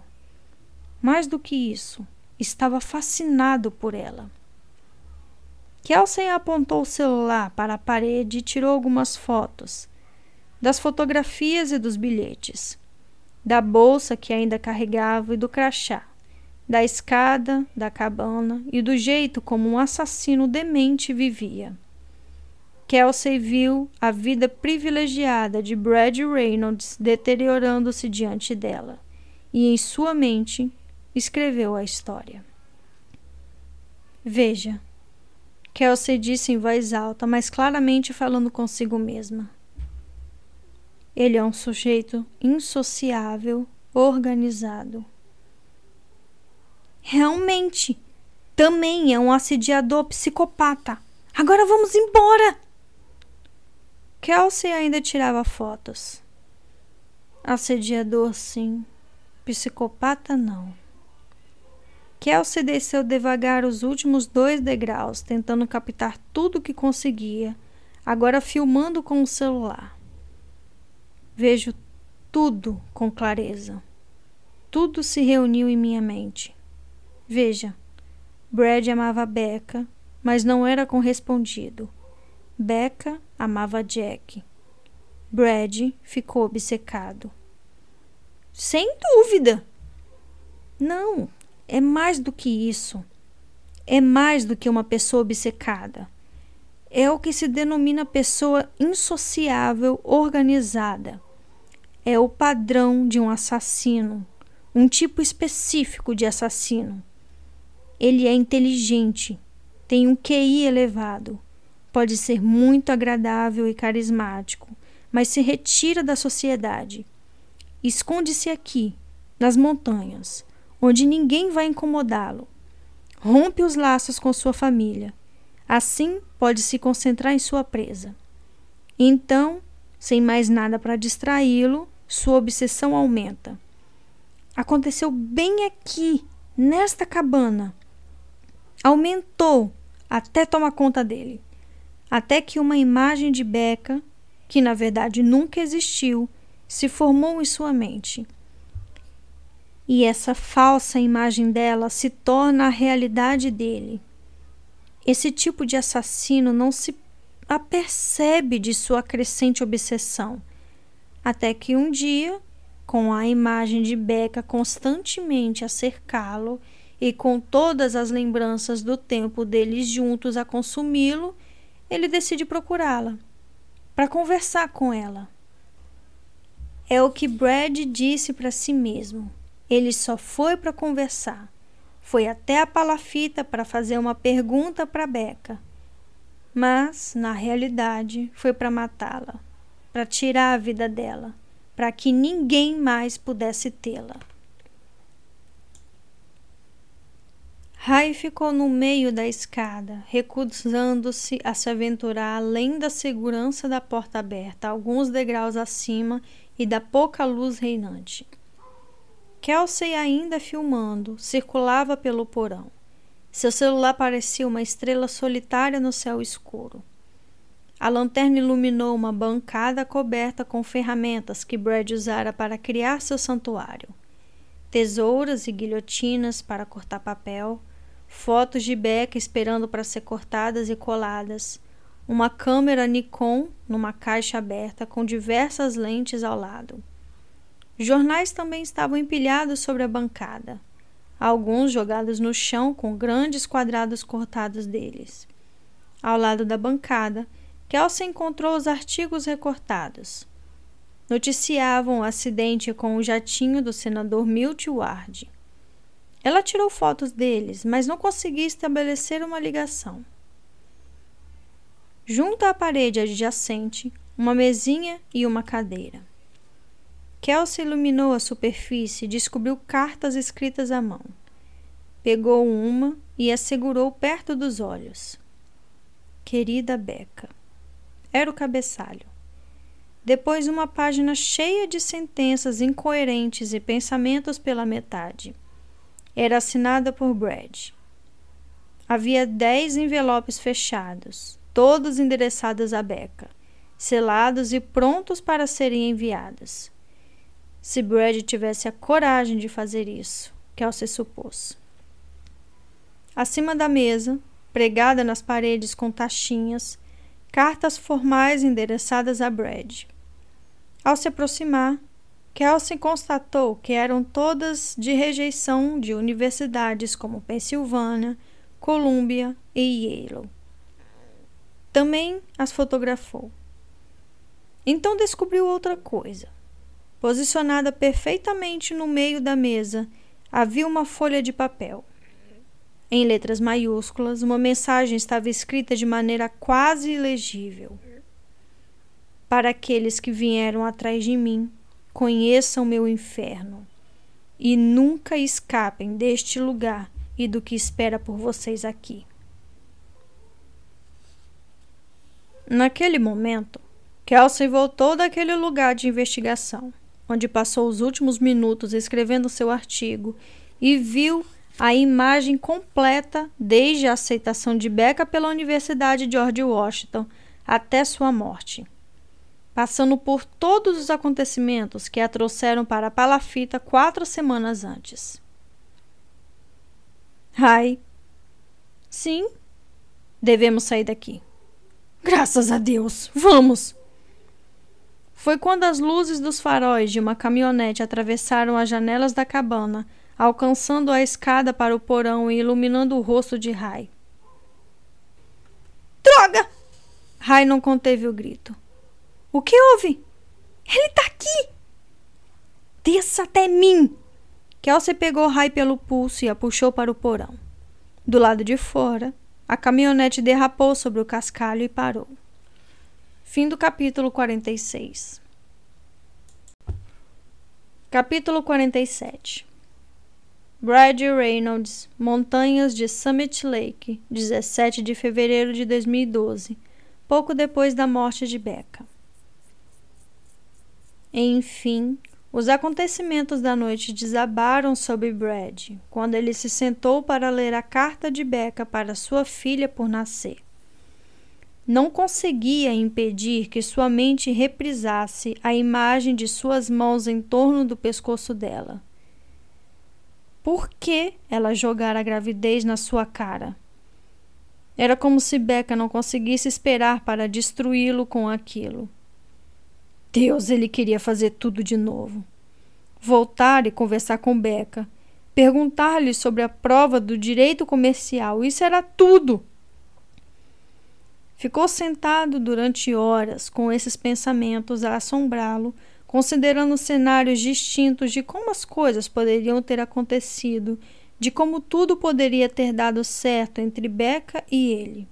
Mais do que isso, estava fascinado por ela. Kelsen apontou o celular para a parede e tirou algumas fotos das fotografias e dos bilhetes, da bolsa que ainda carregava e do crachá da escada, da cabana e do jeito como um assassino demente vivia. Kelsey viu a vida privilegiada de Brad Reynolds deteriorando-se diante dela, e em sua mente escreveu a história. Veja, Kelsey disse em voz alta, mas claramente falando consigo mesma. Ele é um sujeito insociável, organizado. Realmente, também é um assediador psicopata. Agora vamos embora! Kelsey ainda tirava fotos. Assediador, sim. Psicopata, não. Kelsey desceu devagar os últimos dois degraus, tentando captar tudo que conseguia, agora filmando com o celular. Vejo tudo com clareza. Tudo se reuniu em minha mente. Veja, Brad amava Becca, mas não era correspondido. Becca amava Jack. Brad ficou obcecado. Sem dúvida. Não, é mais do que isso. É mais do que uma pessoa obcecada. É o que se denomina pessoa insociável organizada. É o padrão de um assassino, um tipo específico de assassino. Ele é inteligente, tem um QI elevado, pode ser muito agradável e carismático, mas se retira da sociedade. Esconde-se aqui, nas montanhas, onde ninguém vai incomodá-lo. Rompe os laços com sua família. Assim pode se concentrar em sua presa. Então, sem mais nada para distraí-lo, sua obsessão aumenta. Aconteceu bem aqui, nesta cabana aumentou até tomar conta dele. Até que uma imagem de Becca, que na verdade nunca existiu, se formou em sua mente. E essa falsa imagem dela se torna a realidade dele. Esse tipo de assassino não se apercebe de sua crescente obsessão, até que um dia, com a imagem de Becca constantemente a cercá-lo, e com todas as lembranças do tempo deles juntos a consumi-lo, ele decide procurá-la para conversar com ela. É o que Brad disse para si mesmo. Ele só foi para conversar. Foi até a palafita para fazer uma pergunta para Becca. Mas, na realidade, foi para matá-la, para tirar a vida dela, para que ninguém mais pudesse tê-la. Rai ficou no meio da escada, recusando-se a se aventurar além da segurança da porta aberta, alguns degraus acima e da pouca luz reinante. Kelsey, ainda filmando, circulava pelo porão. Seu celular parecia uma estrela solitária no céu escuro. A lanterna iluminou uma bancada coberta com ferramentas que Brad usara para criar seu santuário. Tesouras e guilhotinas para cortar papel, fotos de Beck esperando para ser cortadas e coladas, uma câmera Nikon numa caixa aberta com diversas lentes ao lado. Jornais também estavam empilhados sobre a bancada, alguns jogados no chão com grandes quadrados cortados deles. Ao lado da bancada, Kelsey encontrou os artigos recortados. Noticiavam o acidente com o jatinho do senador Milt Ward. Ela tirou fotos deles, mas não conseguia estabelecer uma ligação. Junto à parede adjacente, uma mesinha e uma cadeira. Kelsey iluminou a superfície e descobriu cartas escritas à mão. Pegou uma e a segurou perto dos olhos. Querida Beca era o cabeçalho. Depois, uma página cheia de sentenças incoerentes e pensamentos pela metade. Era assinada por Brad. Havia dez envelopes fechados, todos endereçados a Becca, selados e prontos para serem enviados. Se Brad tivesse a coragem de fazer isso, Kelsey supôs. Acima da mesa, pregada nas paredes com taxinhas, cartas formais endereçadas a Brad. Ao se aproximar, Kelsey constatou que eram todas de rejeição de universidades como Pensilvânia, Columbia e Yale. Também as fotografou. Então descobriu outra coisa. Posicionada perfeitamente no meio da mesa, havia uma folha de papel. Em letras maiúsculas, uma mensagem estava escrita de maneira quase ilegível. Para aqueles que vieram atrás de mim, conheçam meu inferno e nunca escapem deste lugar e do que espera por vocês aqui. Naquele momento, Kelsey voltou daquele lugar de investigação, onde passou os últimos minutos escrevendo seu artigo, e viu a imagem completa desde a aceitação de Becca pela Universidade George Washington até sua morte, passando por todos os acontecimentos que a trouxeram para a palafita quatro semanas antes. Ai, sim, devemos sair daqui. Graças a Deus, vamos! Foi quando as luzes dos faróis de uma caminhonete atravessaram as janelas da cabana alcançando a escada para o porão e iluminando o rosto de Rai. Droga! Rai não conteve o grito. O que houve? Ele tá aqui! Desça até mim! Kelsey pegou Rai pelo pulso e a puxou para o porão. Do lado de fora, a caminhonete derrapou sobre o cascalho e parou. Fim do capítulo 46. Capítulo 47 Brad Reynolds, Montanhas de Summit Lake, 17 de fevereiro de 2012, pouco depois da morte de Becca. Enfim, os acontecimentos da noite desabaram sobre Brad quando ele se sentou para ler a carta de Becca para sua filha por nascer. Não conseguia impedir que sua mente reprisasse a imagem de suas mãos em torno do pescoço dela por que ela jogara a gravidez na sua cara? Era como se Becca não conseguisse esperar para destruí-lo com aquilo. Deus, ele queria fazer tudo de novo. Voltar e conversar com Becca. Perguntar-lhe sobre a prova do direito comercial. Isso era tudo. Ficou sentado durante horas com esses pensamentos a assombrá-lo considerando cenários distintos de como as coisas poderiam ter acontecido, de como tudo poderia ter dado certo entre Becca e ele.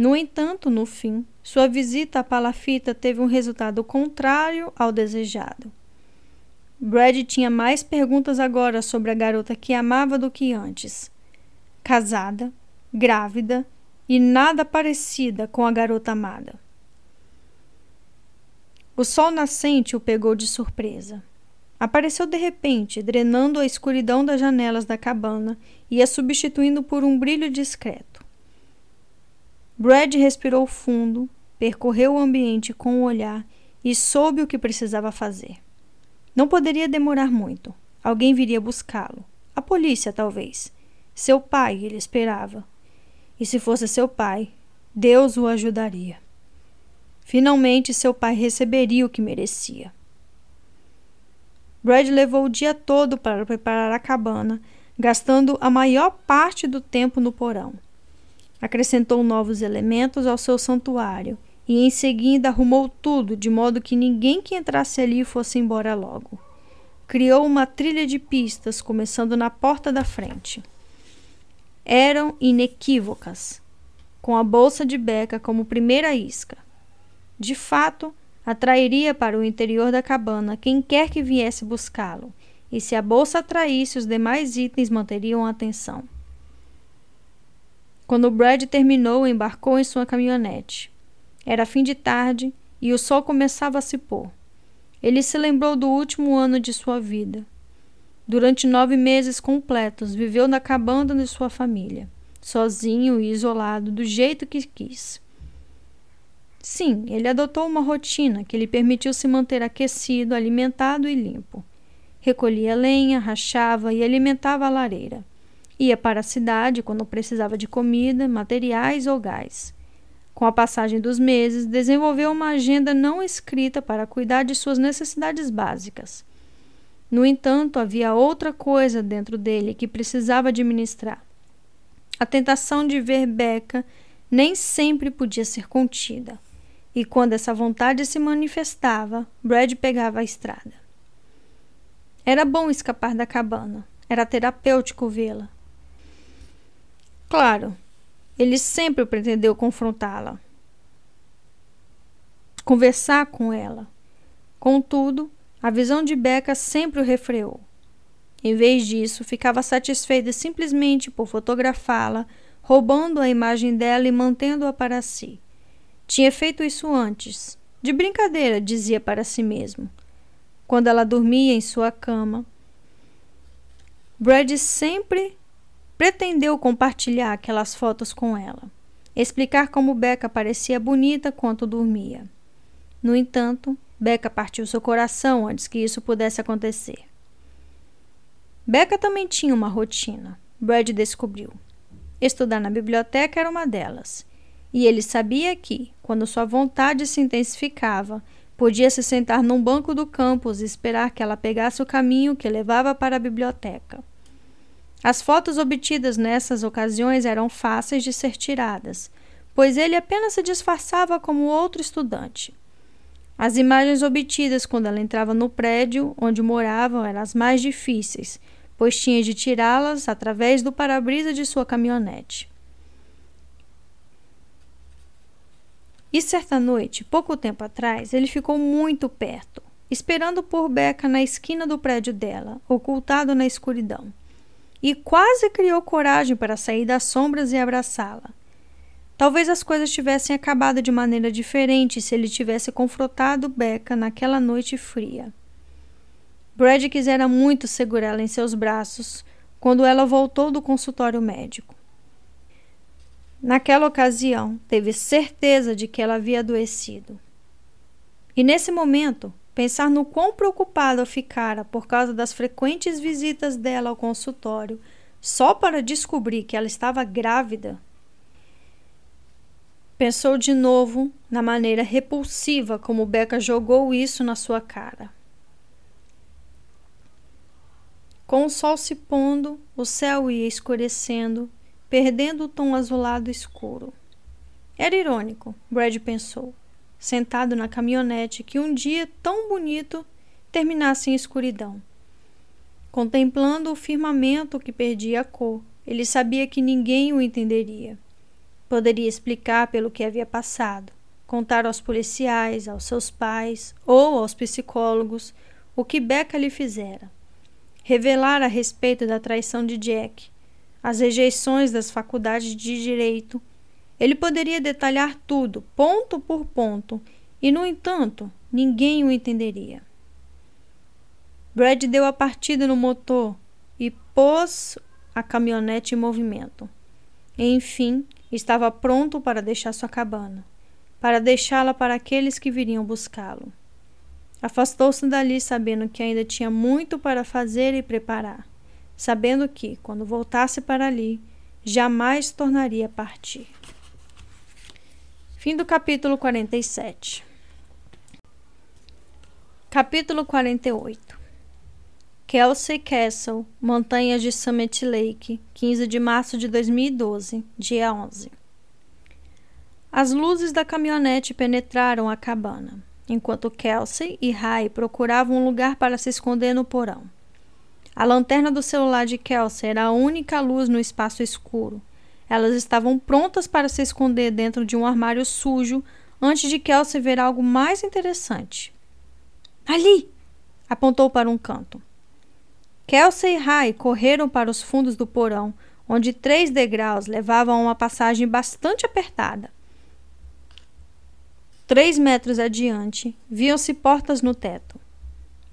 No entanto, no fim, sua visita à palafita teve um resultado contrário ao desejado. Brad tinha mais perguntas agora sobre a garota que amava do que antes. casada, grávida e nada parecida com a garota amada. O sol nascente o pegou de surpresa. Apareceu de repente, drenando a escuridão das janelas da cabana e a substituindo por um brilho discreto. Brad respirou fundo, percorreu o ambiente com o olhar e soube o que precisava fazer. Não poderia demorar muito. Alguém viria buscá-lo. A polícia, talvez. Seu pai, ele esperava. E se fosse seu pai, Deus o ajudaria. Finalmente, seu pai receberia o que merecia. Brad levou o dia todo para preparar a cabana, gastando a maior parte do tempo no porão. Acrescentou novos elementos ao seu santuário e, em seguida, arrumou tudo de modo que ninguém que entrasse ali fosse embora logo. Criou uma trilha de pistas, começando na porta da frente. Eram inequívocas, com a bolsa de beca como primeira isca. De fato, atrairia para o interior da cabana quem quer que viesse buscá-lo, e se a bolsa atraísse, os demais itens manteriam a atenção. Quando Brad terminou, embarcou em sua caminhonete. Era fim de tarde e o sol começava a se pôr. Ele se lembrou do último ano de sua vida. Durante nove meses completos, viveu na cabana de sua família, sozinho e isolado, do jeito que quis. Sim, ele adotou uma rotina que lhe permitiu se manter aquecido, alimentado e limpo. Recolhia lenha, rachava e alimentava a lareira. Ia para a cidade quando precisava de comida, materiais ou gás. Com a passagem dos meses, desenvolveu uma agenda não escrita para cuidar de suas necessidades básicas. No entanto, havia outra coisa dentro dele que precisava administrar. A tentação de ver Becca nem sempre podia ser contida. E quando essa vontade se manifestava, Brad pegava a estrada. Era bom escapar da cabana. Era terapêutico vê-la. Claro, ele sempre pretendeu confrontá-la, conversar com ela. Contudo, a visão de Becca sempre o refreou. Em vez disso, ficava satisfeita simplesmente por fotografá-la, roubando a imagem dela e mantendo-a para si. Tinha feito isso antes. De brincadeira, dizia para si mesmo. Quando ela dormia em sua cama, Brad sempre pretendeu compartilhar aquelas fotos com ela, explicar como Becca parecia bonita quanto dormia. No entanto, Becca partiu seu coração antes que isso pudesse acontecer. Becca também tinha uma rotina, Brad descobriu. Estudar na biblioteca era uma delas. E ele sabia que, quando sua vontade se intensificava, podia se sentar num banco do campus e esperar que ela pegasse o caminho que levava para a biblioteca. As fotos obtidas nessas ocasiões eram fáceis de ser tiradas, pois ele apenas se disfarçava como outro estudante. As imagens obtidas quando ela entrava no prédio onde moravam eram as mais difíceis, pois tinha de tirá-las através do para-brisa de sua caminhonete. E certa noite, pouco tempo atrás, ele ficou muito perto, esperando por Becca na esquina do prédio dela, ocultado na escuridão. E quase criou coragem para sair das sombras e abraçá-la. Talvez as coisas tivessem acabado de maneira diferente se ele tivesse confrontado Becca naquela noite fria. Brad quisera muito segurá-la em seus braços quando ela voltou do consultório médico. Naquela ocasião, teve certeza de que ela havia adoecido. E nesse momento, pensar no quão preocupada ficara por causa das frequentes visitas dela ao consultório, só para descobrir que ela estava grávida. Pensou de novo na maneira repulsiva como Becca jogou isso na sua cara. Com o sol se pondo, o céu ia escurecendo perdendo o tom azulado escuro. Era irônico, Brad pensou, sentado na caminhonete, que um dia tão bonito terminasse em escuridão. Contemplando o firmamento que perdia a cor, ele sabia que ninguém o entenderia. Poderia explicar pelo que havia passado, contar aos policiais, aos seus pais ou aos psicólogos o que Becca lhe fizera. Revelar a respeito da traição de Jack, as rejeições das faculdades de direito. Ele poderia detalhar tudo, ponto por ponto, e, no entanto, ninguém o entenderia. Brad deu a partida no motor e pôs a caminhonete em movimento. Enfim, estava pronto para deixar sua cabana, para deixá-la para aqueles que viriam buscá-lo. Afastou-se dali sabendo que ainda tinha muito para fazer e preparar, sabendo que, quando voltasse para ali, jamais tornaria a partir. Fim do capítulo 47. Capítulo 48 Kelsey Castle, Montanhas de Summit Lake, 15 de março de 2012, dia 11. As luzes da caminhonete penetraram a cabana, enquanto Kelsey e Ray procuravam um lugar para se esconder no porão. A lanterna do celular de Kelsey era a única luz no espaço escuro. Elas estavam prontas para se esconder dentro de um armário sujo antes de Kelsey ver algo mais interessante. Ali! apontou para um canto. Kelsey e Rai correram para os fundos do porão, onde três degraus levavam a uma passagem bastante apertada. Três metros adiante, viam-se portas no teto.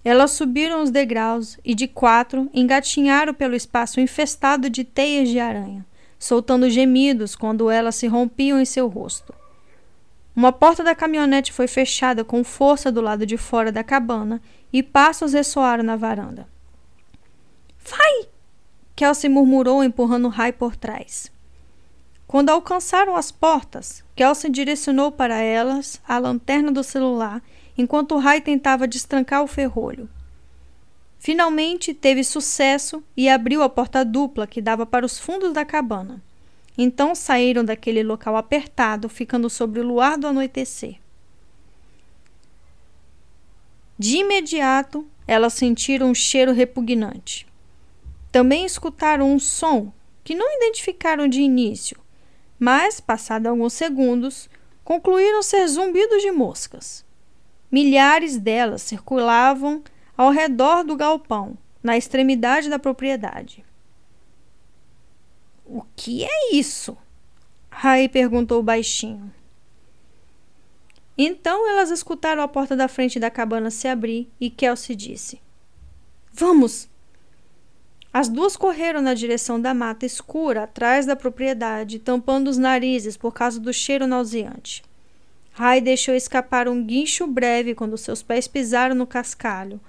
Elas subiram os degraus e, de quatro, engatinharam pelo espaço infestado de teias de aranha, soltando gemidos quando elas se rompiam em seu rosto. Uma porta da caminhonete foi fechada com força do lado de fora da cabana e passos ressoaram na varanda. Vai! Kelsey murmurou, empurrando Rai por trás. Quando alcançaram as portas, Kelsey direcionou para elas a lanterna do celular enquanto Rai tentava destrancar o ferrolho. Finalmente teve sucesso e abriu a porta dupla que dava para os fundos da cabana. Então saíram daquele local apertado, ficando sobre o luar do anoitecer. De imediato, elas sentiram um cheiro repugnante. Também escutaram um som que não identificaram de início, mas, passado alguns segundos, concluíram ser zumbidos de moscas. Milhares delas circulavam ao redor do galpão, na extremidade da propriedade. O que é isso? Rai perguntou baixinho. Então elas escutaram a porta da frente da cabana se abrir e Kelsey disse: Vamos! As duas correram na direção da mata escura atrás da propriedade, tampando os narizes por causa do cheiro nauseante. Rai deixou escapar um guincho breve quando seus pés pisaram no cascalho.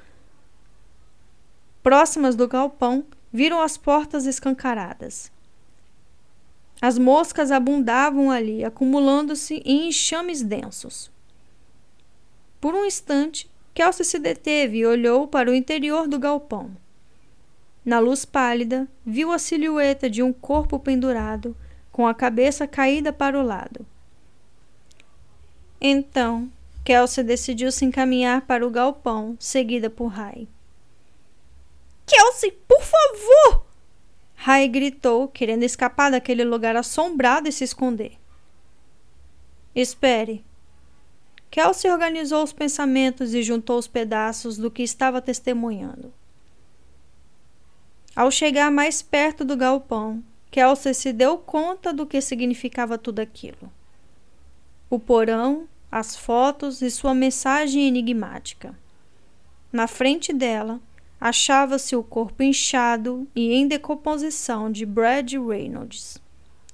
Próximas do galpão, viram as portas escancaradas. As moscas abundavam ali, acumulando-se em enxames densos. Por um instante, Kelsey se deteve e olhou para o interior do galpão. Na luz pálida, viu a silhueta de um corpo pendurado, com a cabeça caída para o lado. Então, Kelsey decidiu se encaminhar para o galpão, seguida por Rai. Kelsey, por favor! Rai gritou, querendo escapar daquele lugar assombrado e se esconder. Espere. Kelsey organizou os pensamentos e juntou os pedaços do que estava testemunhando. Ao chegar mais perto do galpão, Kelsey se deu conta do que significava tudo aquilo. O porão, as fotos e sua mensagem enigmática. Na frente dela, achava-se o corpo inchado e em decomposição de Brad Reynolds,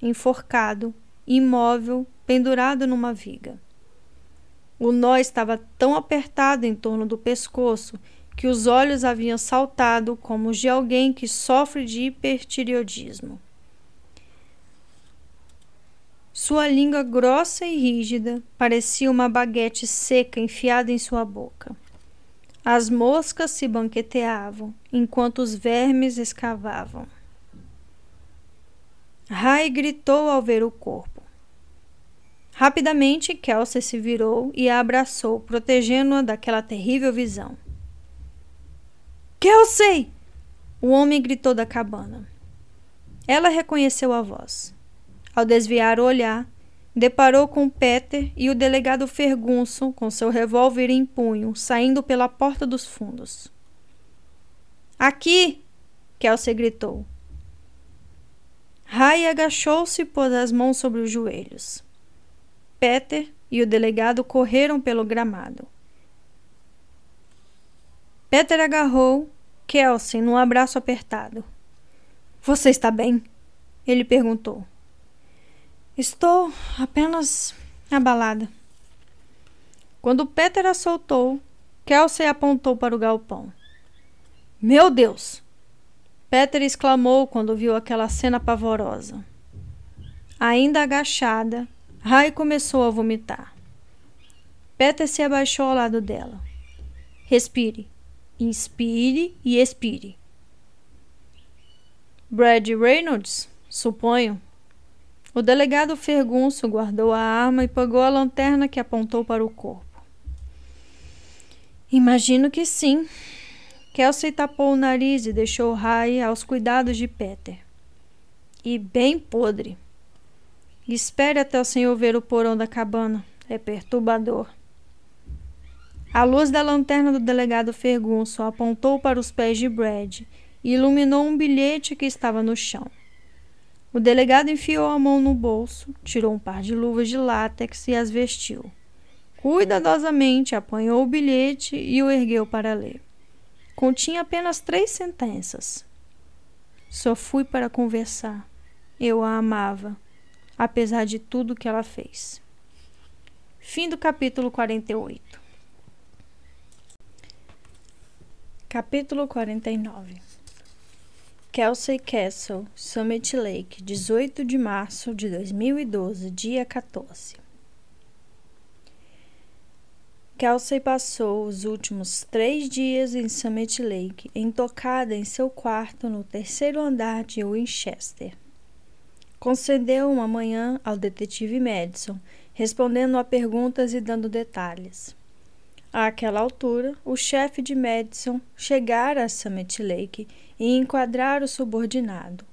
enforcado, imóvel, pendurado numa viga. O nó estava tão apertado em torno do pescoço que os olhos haviam saltado como os de alguém que sofre de hipertireoidismo. Sua língua grossa e rígida parecia uma baguete seca enfiada em sua boca. As moscas se banqueteavam enquanto os vermes escavavam. Rai gritou ao ver o corpo. Rapidamente, Kelsey se virou e a abraçou, protegendo-a daquela terrível visão. Kelsey! O homem gritou da cabana. Ela reconheceu a voz. Ao desviar o olhar, deparou com Peter e o delegado Ferguson com seu revólver em punho, saindo pela porta dos fundos. Aqui! Kelsey gritou. Rai agachou-se e pôs as mãos sobre os joelhos. Peter e o delegado correram pelo gramado. Peter agarrou Kelsey num abraço apertado. Você está bem? Ele perguntou. Estou apenas abalada. Quando Peter a soltou, Kelsey apontou para o galpão. Meu Deus! Peter exclamou quando viu aquela cena pavorosa. Ainda agachada, Rai começou a vomitar. Peter se abaixou ao lado dela. Respire, inspire e expire. Brad Reynolds, suponho. O delegado Fergunso guardou a arma e pegou a lanterna que apontou para o corpo. Imagino que sim. Kelsey tapou o nariz e deixou Rai aos cuidados de Peter. E bem podre. Espere até o senhor ver o porão da cabana. É perturbador. A luz da lanterna do delegado Fergunso apontou para os pés de Brad e iluminou um bilhete que estava no chão. O delegado enfiou a mão no bolso, tirou um par de luvas de látex e as vestiu. Cuidadosamente apanhou o bilhete e o ergueu para ler. Continha apenas três sentenças. Só fui para conversar. Eu a amava, apesar de tudo que ela fez. Fim do capítulo 48. Capítulo 49 Kelsey Castle, Summit Lake, 18 de março de 2012, dia 14. Kelsey passou os últimos três dias em Summit Lake, entocada em seu quarto no terceiro andar de Winchester. Concedeu uma manhã ao detetive Madison, respondendo a perguntas e dando detalhes. Àquela altura, o chefe de Madison chegara a Summit Lake e enquadrar o subordinado,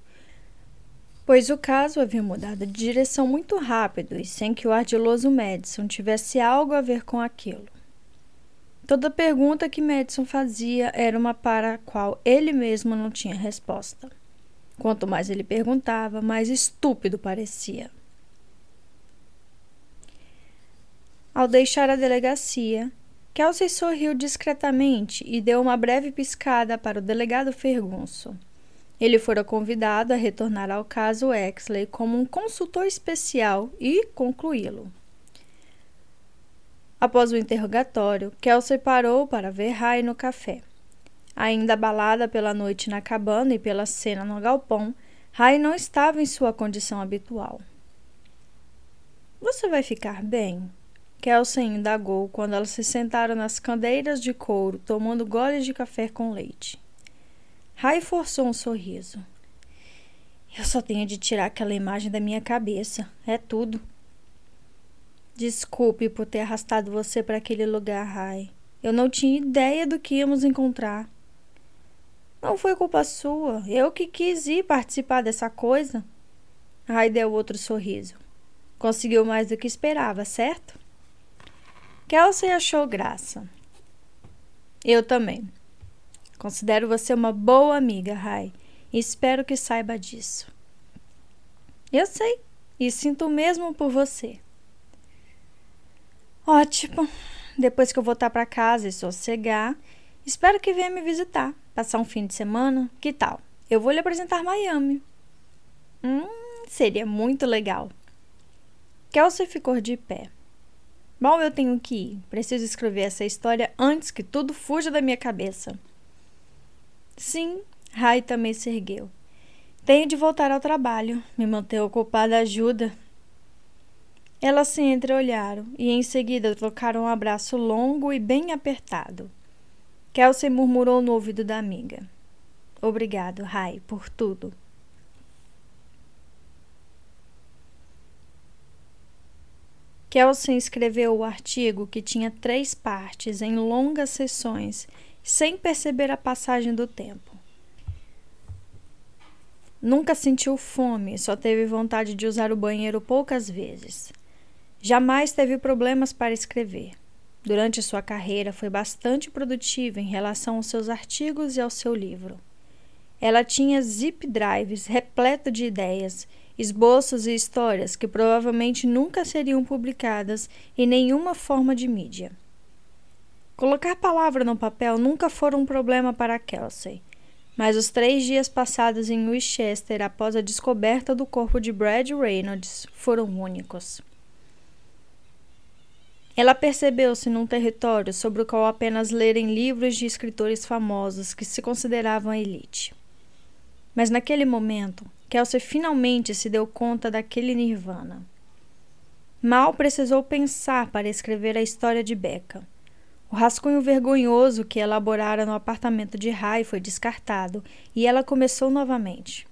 pois o caso havia mudado de direção muito rápido e sem que o ardiloso Madison tivesse algo a ver com aquilo. Toda pergunta que Madison fazia era uma para a qual ele mesmo não tinha resposta. Quanto mais ele perguntava, mais estúpido parecia. Ao deixar a delegacia, Kelsey sorriu discretamente e deu uma breve piscada para o delegado Fergunso. Ele fora convidado a retornar ao caso Exley como um consultor especial e concluí-lo. Após o interrogatório, Kelsey parou para ver Rai no café. Ainda abalada pela noite na cabana e pela cena no galpão, Rai não estava em sua condição habitual. Você vai ficar bem? Kelsen indagou quando elas se sentaram nas cadeiras de couro, tomando goles de café com leite. Rai forçou um sorriso. Eu só tenho de tirar aquela imagem da minha cabeça. É tudo. Desculpe por ter arrastado você para aquele lugar, Rai. Eu não tinha ideia do que íamos encontrar. Não foi culpa sua. Eu que quis ir participar dessa coisa. Rai deu outro sorriso. Conseguiu mais do que esperava, certo? Kelsey achou graça. Eu também. Considero você uma boa amiga, Rai, e espero que saiba disso. Eu sei, e sinto o mesmo por você. Ótimo. Depois que eu voltar para casa e sossegar, espero que venha me visitar, passar um fim de semana. Que tal? Eu vou lhe apresentar Miami. Hum, seria muito legal. Kelsey ficou de pé. Bom, eu tenho que ir. Preciso escrever essa história antes que tudo fuja da minha cabeça. Sim, Rai também se ergueu. Tenho de voltar ao trabalho. Me manter ocupada ajuda. Elas se entreolharam e em seguida trocaram um abraço longo e bem apertado. Kelsey murmurou no ouvido da amiga. Obrigado, Rai, por tudo. Kelsen escreveu o artigo que tinha três partes em longas sessões, sem perceber a passagem do tempo. Nunca sentiu fome, só teve vontade de usar o banheiro poucas vezes. Jamais teve problemas para escrever. Durante sua carreira, foi bastante produtiva em relação aos seus artigos e ao seu livro. ela tinha zip drives repleto de ideias, esboços e histórias que provavelmente nunca seriam publicadas em nenhuma forma de mídia. Colocar palavra no papel nunca foi um problema para Kelsey, mas os três dias passados em Winchester após a descoberta do corpo de Brad Reynolds foram únicos. Ela percebeu-se num território sobre o qual apenas lerem livros de escritores famosos que se consideravam a elite. Mas naquele momento, Kelsey finalmente se deu conta daquele nirvana. Mal precisou pensar para escrever a história de Becca. O rascunho vergonhoso que elaborara no apartamento de Rai foi descartado e ela começou novamente.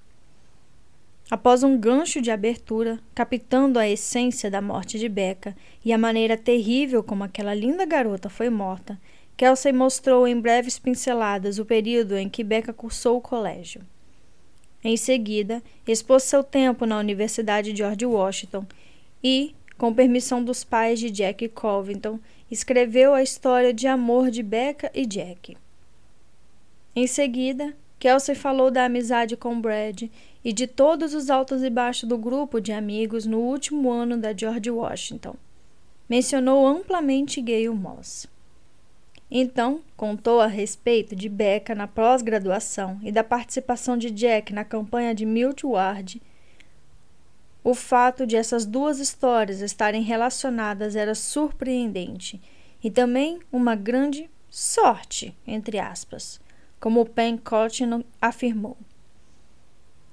Após um gancho de abertura, captando a essência da morte de Becca e a maneira terrível como aquela linda garota foi morta, Kelsey mostrou em breves pinceladas o período em que Becca cursou o colégio. Em seguida, expôs seu tempo na Universidade George Washington e, com permissão dos pais de Jack Covington, escreveu a história de amor de Becca e Jack. Em seguida, Kelsey falou da amizade com Brad e de todos os altos e baixos do grupo de amigos no último ano da George Washington. Mencionou amplamente Gayle Moss. Então, contou a respeito de Becca na pós-graduação e da participação de Jack na campanha de Milt Ward. O fato de essas duas histórias estarem relacionadas era surpreendente e também uma grande sorte, entre aspas, como Pen Cotton afirmou.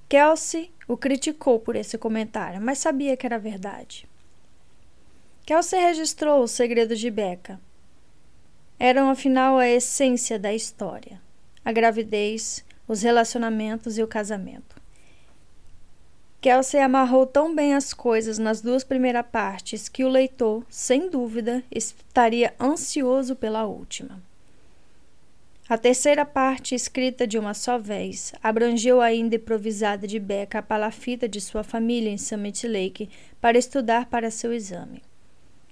Kelsey o criticou por esse comentário, mas sabia que era verdade. Kelsey registrou os segredos de Becca, eram afinal a essência da história: a gravidez, os relacionamentos e o casamento. Kelsey amarrou tão bem as coisas nas duas primeiras partes que o leitor, sem dúvida, estaria ansioso pela última. A terceira parte, escrita de uma só vez, abrangeu a ainda improvisada de Becca a palafita de sua família em Summit Lake para estudar para seu exame.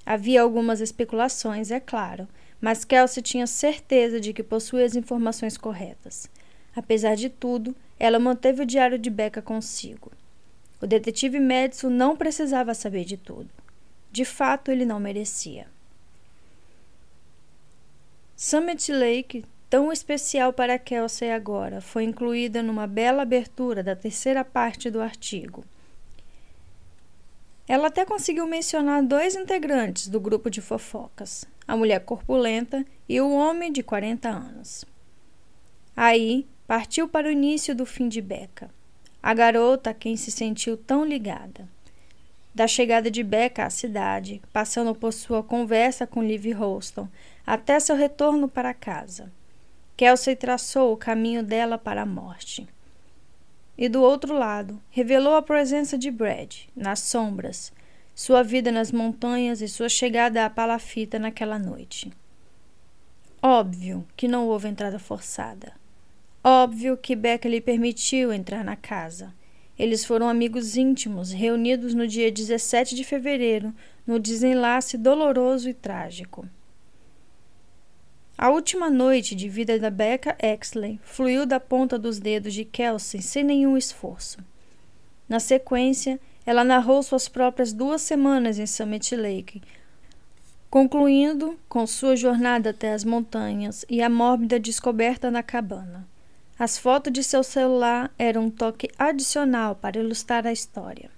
Havia algumas especulações, é claro, mas Kelsey tinha certeza de que possuía as informações corretas. Apesar de tudo, ela manteve o diário de Becca consigo. O detetive Madison não precisava saber de tudo. De fato, ele não merecia. Summit Lake, tão especial para Kelsey agora, foi incluída numa bela abertura da terceira parte do artigo. Ela até conseguiu mencionar dois integrantes do grupo de fofocas, a mulher corpulenta e o homem de 40 anos. Aí partiu para o início do fim de Becca, a garota a quem se sentiu tão ligada. Da chegada de Becca à cidade, passando por sua conversa com Liv Holston, até seu retorno para casa. Kelsey traçou o caminho dela para a morte. E do outro lado, revelou a presença de Brad, nas sombras, sua vida nas montanhas e sua chegada à palafita naquela noite. Óbvio que não houve entrada forçada. Óbvio que Becca lhe permitiu entrar na casa. Eles foram amigos íntimos, reunidos no dia 17 de fevereiro, no desenlace doloroso e trágico. A última noite de vida da Becca Exley fluiu da ponta dos dedos de Kelsey sem nenhum esforço. Na sequência, ela narrou suas próprias duas semanas em Summit Lake, concluindo com sua jornada até as montanhas e a mórbida descoberta na cabana. As fotos de seu celular eram um toque adicional para ilustrar a história.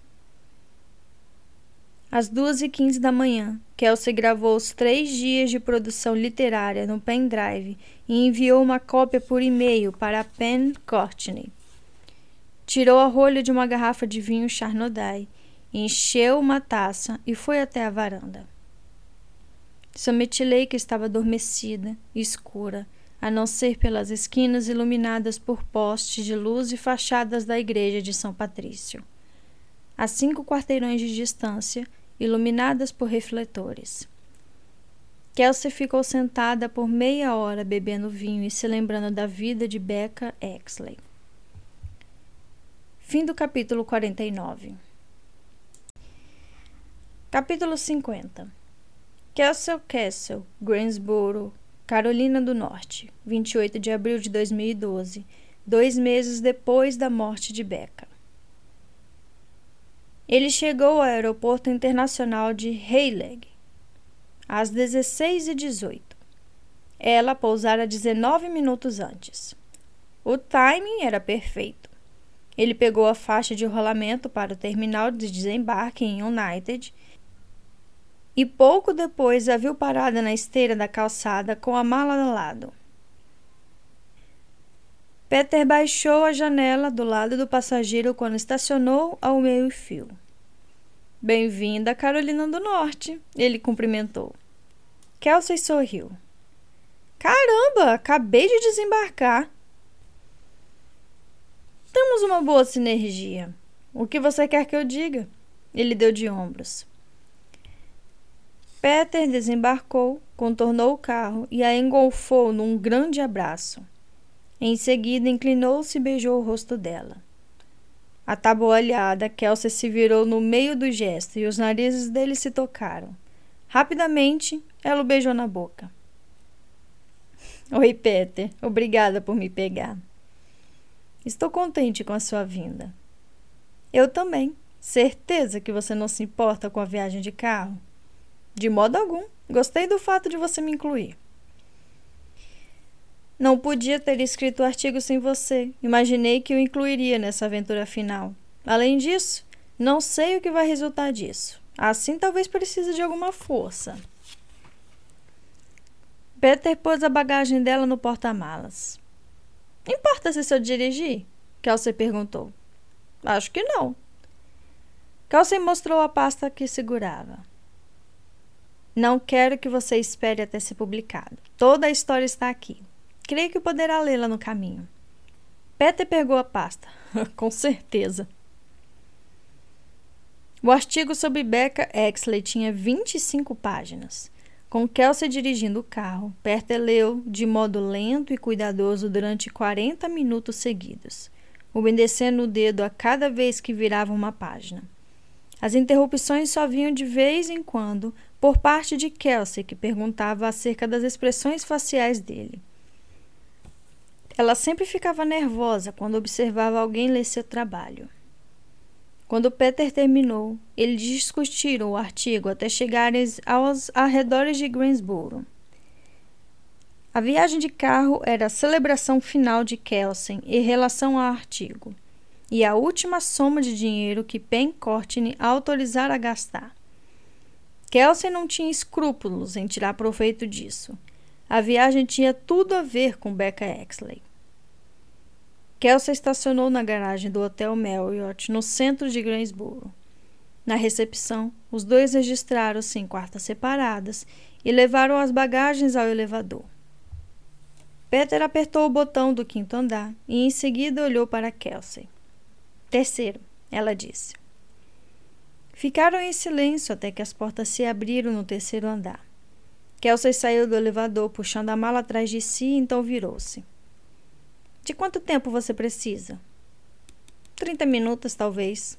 Às duas e quinze da manhã, Kelsey gravou os três dias de produção literária no pendrive e enviou uma cópia por e-mail para Penn Courtney. Tirou a rolha de uma garrafa de vinho Charnodai, encheu uma taça e foi até a varanda. Summit Lake estava adormecida escura, a não ser pelas esquinas iluminadas por postes de luz e fachadas da igreja de São Patrício. A cinco quarteirões de distância, iluminadas por refletores. Kelsey ficou sentada por meia hora bebendo vinho e se lembrando da vida de Becca Exley. Fim do capítulo 49. Capítulo 50. Castle Castle, Greensboro, Carolina do Norte, 28 de abril de 2012, dois meses depois da morte de Becca. Ele chegou ao aeroporto internacional de Heilig às 16h18. Ela pousara 19 minutos antes. O timing era perfeito. Ele pegou a faixa de rolamento para o terminal de desembarque em United e pouco depois a viu parada na esteira da calçada com a mala ao lado. Peter baixou a janela do lado do passageiro quando estacionou ao meio-fio. Bem-vinda, Carolina do Norte, ele cumprimentou. Kelsey sorriu. Caramba, acabei de desembarcar. Temos uma boa sinergia. O que você quer que eu diga? Ele deu de ombros. Peter desembarcou, contornou o carro e a engolfou num grande abraço. Em seguida, inclinou-se e beijou o rosto dela. Atabalhada, Kelsey se virou no meio do gesto e os narizes dele se tocaram. Rapidamente, ela o beijou na boca. Oi, Peter. Obrigada por me pegar. Estou contente com a sua vinda. Eu também. Certeza que você não se importa com a viagem de carro? De modo algum. Gostei do fato de você me incluir. Não podia ter escrito o artigo sem você. Imaginei que o incluiria nessa aventura final. Além disso, não sei o que vai resultar disso. Assim talvez precise de alguma força. Peter pôs a bagagem dela no porta-malas. Importa se eu dirigir? Kelsey perguntou. Acho que não. Kelsey mostrou a pasta que segurava. Não quero que você espere até ser publicado. Toda a história está aqui. Creio que poderá lê-la no caminho. Peter pegou a pasta. Com certeza. O artigo sobre Becca Exley tinha 25 páginas. Com Kelsey dirigindo o carro, Peter leu de modo lento e cuidadoso durante 40 minutos seguidos, obedecendo o dedo a cada vez que virava uma página. As interrupções só vinham de vez em quando por parte de Kelsey, que perguntava acerca das expressões faciais dele. Ela sempre ficava nervosa quando observava alguém ler seu trabalho. Quando Peter terminou, eles discutiram o artigo até chegarem aos arredores de Greensboro. A viagem de carro era a celebração final de Kelsen em relação ao artigo e a última soma de dinheiro que Pen Courtney autorizara a gastar. Kelsen não tinha escrúpulos em tirar proveito disso. A viagem tinha tudo a ver com Becca Exley. Kelsey estacionou na garagem do Hotel Marriott, no centro de Greensboro. Na recepção, os dois registraram-se em quartas separadas e levaram as bagagens ao elevador. Peter apertou o botão do quinto andar e em seguida olhou para Kelsey. Terceiro, ela disse. Ficaram em silêncio até que as portas se abriram no terceiro andar. Kelsey saiu do elevador puxando a mala atrás de si e então virou-se. De quanto tempo você precisa? 30 minutos, talvez.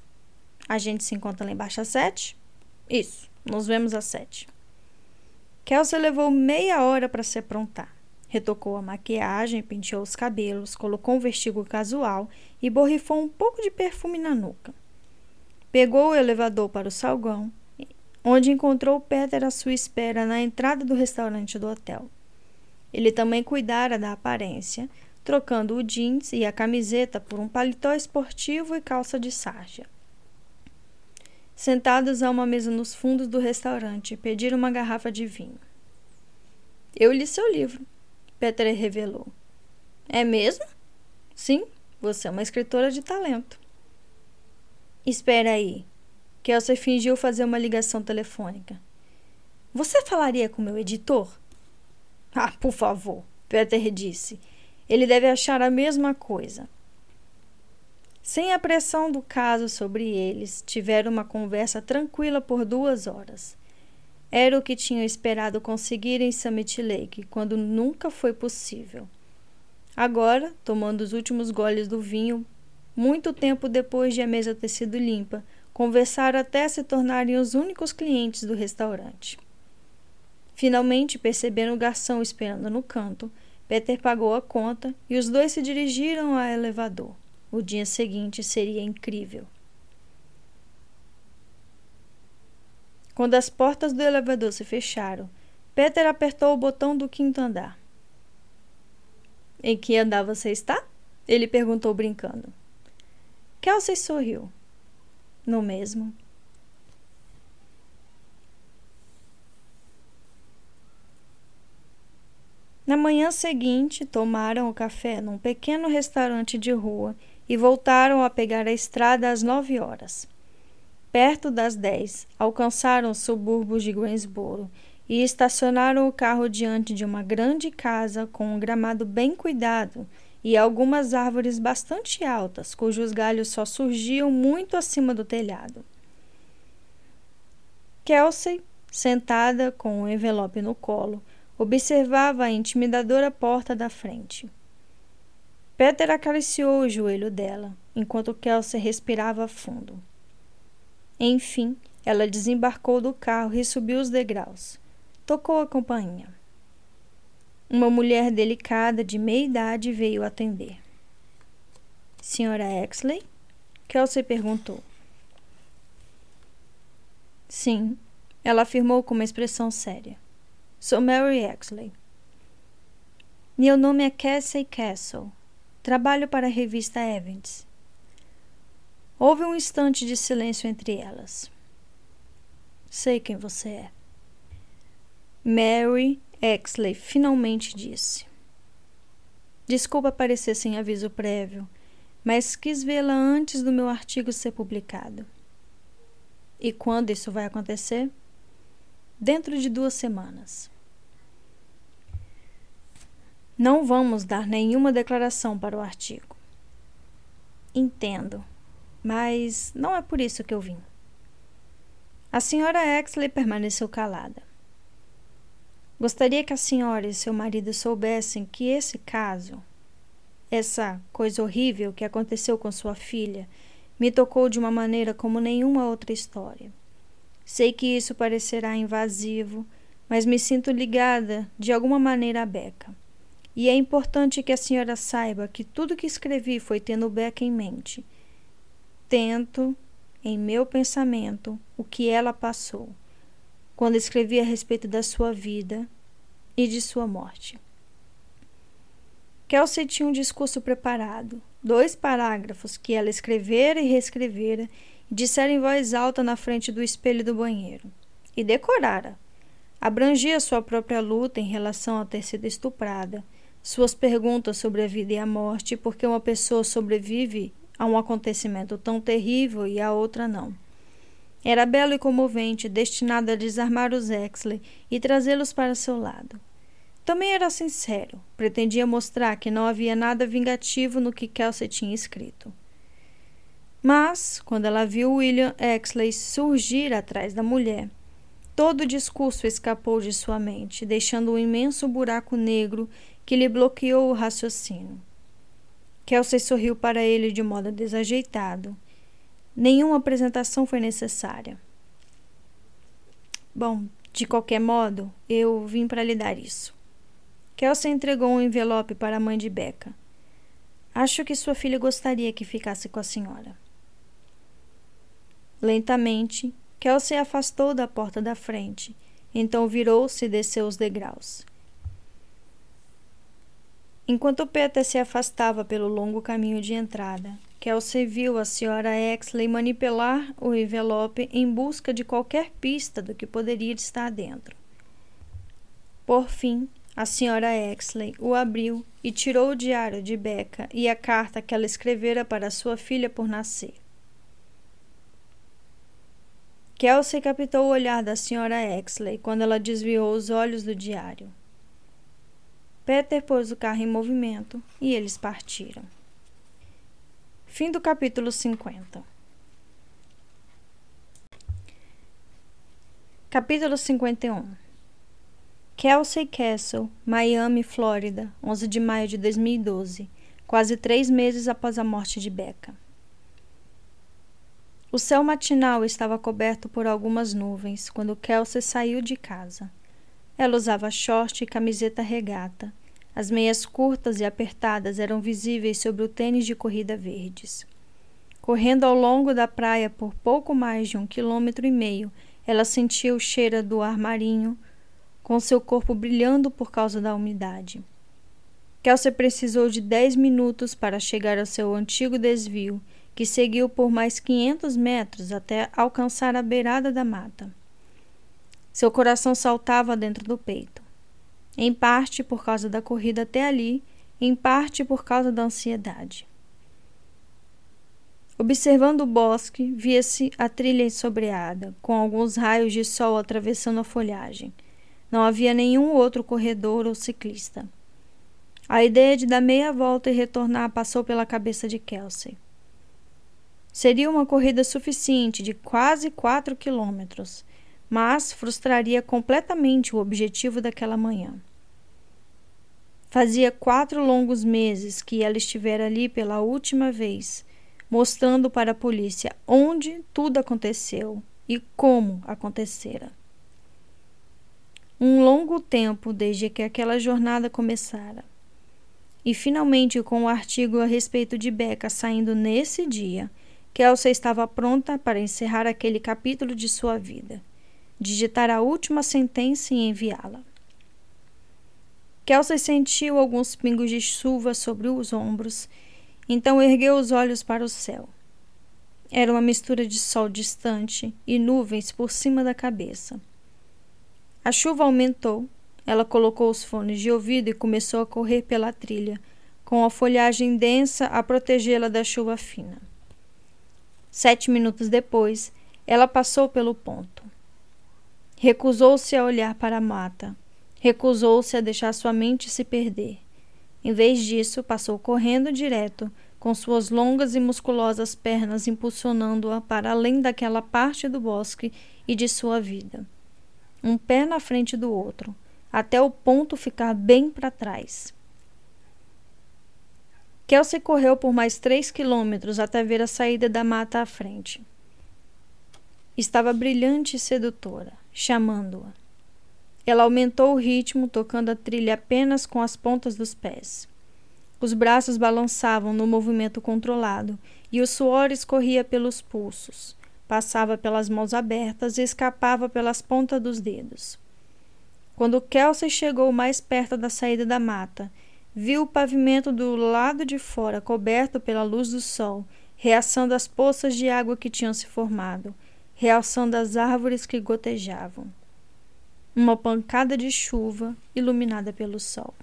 A gente se encontra lá embaixo às sete? Isso, nos vemos às sete. Kelsey levou meia hora para se aprontar. Retocou a maquiagem, penteou os cabelos, colocou um vestido casual e borrifou um pouco de perfume na nuca. Pegou o elevador para o salgão, onde encontrou Peter à sua espera na entrada do restaurante do hotel. Ele também cuidara da aparência, trocando o jeans e a camiseta por um paletó esportivo e calça de sarja. Sentados a uma mesa nos fundos do restaurante, pediram uma garrafa de vinho. Eu li seu livro, Petra revelou. É mesmo? Sim, você é uma escritora de talento. Espera aí. Kelsey fingiu fazer uma ligação telefônica. Você falaria com meu editor? Ah, por favor, Peter disse ele deve achar a mesma coisa. Sem a pressão do caso sobre eles, tiveram uma conversa tranquila por duas horas. Era o que tinham esperado conseguir em Summit Lake, quando nunca foi possível. Agora, tomando os últimos goles do vinho, muito tempo depois de a mesa ter sido limpa, conversaram até se tornarem os únicos clientes do restaurante. Finalmente perceberam o garçom esperando no canto Peter pagou a conta e os dois se dirigiram ao elevador. O dia seguinte seria incrível. Quando as portas do elevador se fecharam, Peter apertou o botão do quinto andar. Em que andar você está? Ele perguntou brincando. Kelsey sorriu. No mesmo. Na manhã seguinte, tomaram o café num pequeno restaurante de rua e voltaram a pegar a estrada às nove horas. Perto das dez, alcançaram os subúrbios de Greensboro e estacionaram o carro diante de uma grande casa com um gramado bem cuidado e algumas árvores bastante altas, cujos galhos só surgiam muito acima do telhado. Kelsey, sentada com o um envelope no colo, observava a intimidadora porta da frente. Peter acariciou o joelho dela, enquanto Kelsey respirava fundo. Enfim, ela desembarcou do carro e subiu os degraus. Tocou a campainha. Uma mulher delicada de meia idade veio atender. Senhora Exley? Kelsey perguntou. Sim, ela afirmou com uma expressão séria. Sou Mary Exley. Meu nome é Cassie Castle. Trabalho para a revista Evans. Houve um instante de silêncio entre elas. Sei quem você é. Mary Exley finalmente disse. Desculpa aparecer sem aviso prévio, mas quis vê-la antes do meu artigo ser publicado. E quando isso vai acontecer? Dentro de duas semanas. Não vamos dar nenhuma declaração para o artigo. Entendo, mas não é por isso que eu vim. A senhora Exley permaneceu calada. Gostaria que a senhora e seu marido soubessem que esse caso, essa coisa horrível que aconteceu com sua filha, me tocou de uma maneira como nenhuma outra história. Sei que isso parecerá invasivo, mas me sinto ligada de alguma maneira a Beca. E é importante que a senhora saiba que tudo que escrevi foi tendo Beca em mente. Tento, em meu pensamento, o que ela passou, quando escrevi a respeito da sua vida e de sua morte. Kelsey tinha um discurso preparado, dois parágrafos que ela escrevera e reescrevera dissera em voz alta na frente do espelho do banheiro. E decorara. Abrangia sua própria luta em relação a ter sido estuprada, suas perguntas sobre a vida e a morte, porque uma pessoa sobrevive a um acontecimento tão terrível e a outra não. Era belo e comovente, destinado a desarmar os Exley e trazê-los para seu lado. Também era sincero, pretendia mostrar que não havia nada vingativo no que Kelsey tinha escrito. Mas, quando ela viu William Exley surgir atrás da mulher, todo o discurso escapou de sua mente, deixando um imenso buraco negro que lhe bloqueou o raciocínio. Kelsey sorriu para ele de modo desajeitado. Nenhuma apresentação foi necessária. Bom, de qualquer modo, eu vim para lhe dar isso. Kelsey entregou um envelope para a mãe de Becca. Acho que sua filha gostaria que ficasse com a senhora. Lentamente, Kel se afastou da porta da frente, então virou-se e desceu os degraus. Enquanto Peter se afastava pelo longo caminho de entrada, Kelsey viu a senhora Exley manipular o envelope em busca de qualquer pista do que poderia estar dentro. Por fim, a senhora Exley o abriu e tirou o diário de Becca e a carta que ela escrevera para sua filha por nascer. Kelsey captou o olhar da senhora Exley quando ela desviou os olhos do diário. Peter pôs o carro em movimento e eles partiram. Fim do capítulo 50. Capítulo 51 Kelsey Castle, Miami, Flórida, 11 de maio de 2012, quase três meses após a morte de Becca. O céu matinal estava coberto por algumas nuvens quando Kelsey saiu de casa. Ela usava short e camiseta regata. As meias curtas e apertadas eram visíveis sobre o tênis de corrida verdes. Correndo ao longo da praia por pouco mais de um quilômetro e meio, ela sentia o cheiro do ar marinho, com seu corpo brilhando por causa da umidade. Kelsey precisou de dez minutos para chegar ao seu antigo desvio, que seguiu por mais 500 metros até alcançar a beirada da mata. Seu coração saltava dentro do peito em parte por causa da corrida até ali, em parte por causa da ansiedade. Observando o bosque, via-se a trilha ensobreada, com alguns raios de sol atravessando a folhagem. Não havia nenhum outro corredor ou ciclista. A ideia de dar meia volta e retornar passou pela cabeça de Kelsey. Seria uma corrida suficiente de quase quatro quilômetros, mas frustraria completamente o objetivo daquela manhã. Fazia quatro longos meses que ela estivera ali pela última vez, mostrando para a polícia onde tudo aconteceu e como acontecera. Um longo tempo desde que aquela jornada começara. E finalmente, com o artigo a respeito de Becca saindo nesse dia, Kelsa estava pronta para encerrar aquele capítulo de sua vida, digitar a última sentença e enviá-la. Kelsey sentiu alguns pingos de chuva sobre os ombros, então ergueu os olhos para o céu. Era uma mistura de sol distante e nuvens por cima da cabeça. A chuva aumentou. Ela colocou os fones de ouvido e começou a correr pela trilha, com a folhagem densa a protegê-la da chuva fina. Sete minutos depois, ela passou pelo ponto. Recusou-se a olhar para a mata. Recusou-se a deixar sua mente se perder. Em vez disso, passou correndo direto, com suas longas e musculosas pernas impulsionando-a para além daquela parte do bosque e de sua vida. Um pé na frente do outro, até o ponto ficar bem para trás. Kelsey correu por mais três quilômetros até ver a saída da mata à frente. Estava brilhante e sedutora, chamando-a. Ela aumentou o ritmo, tocando a trilha apenas com as pontas dos pés. Os braços balançavam no movimento controlado e o suor escorria pelos pulsos, passava pelas mãos abertas e escapava pelas pontas dos dedos. Quando Kelsey chegou mais perto da saída da mata, viu o pavimento do lado de fora coberto pela luz do sol, reaçando as poças de água que tinham se formado, realçando as árvores que gotejavam uma pancada de chuva iluminada pelo sol.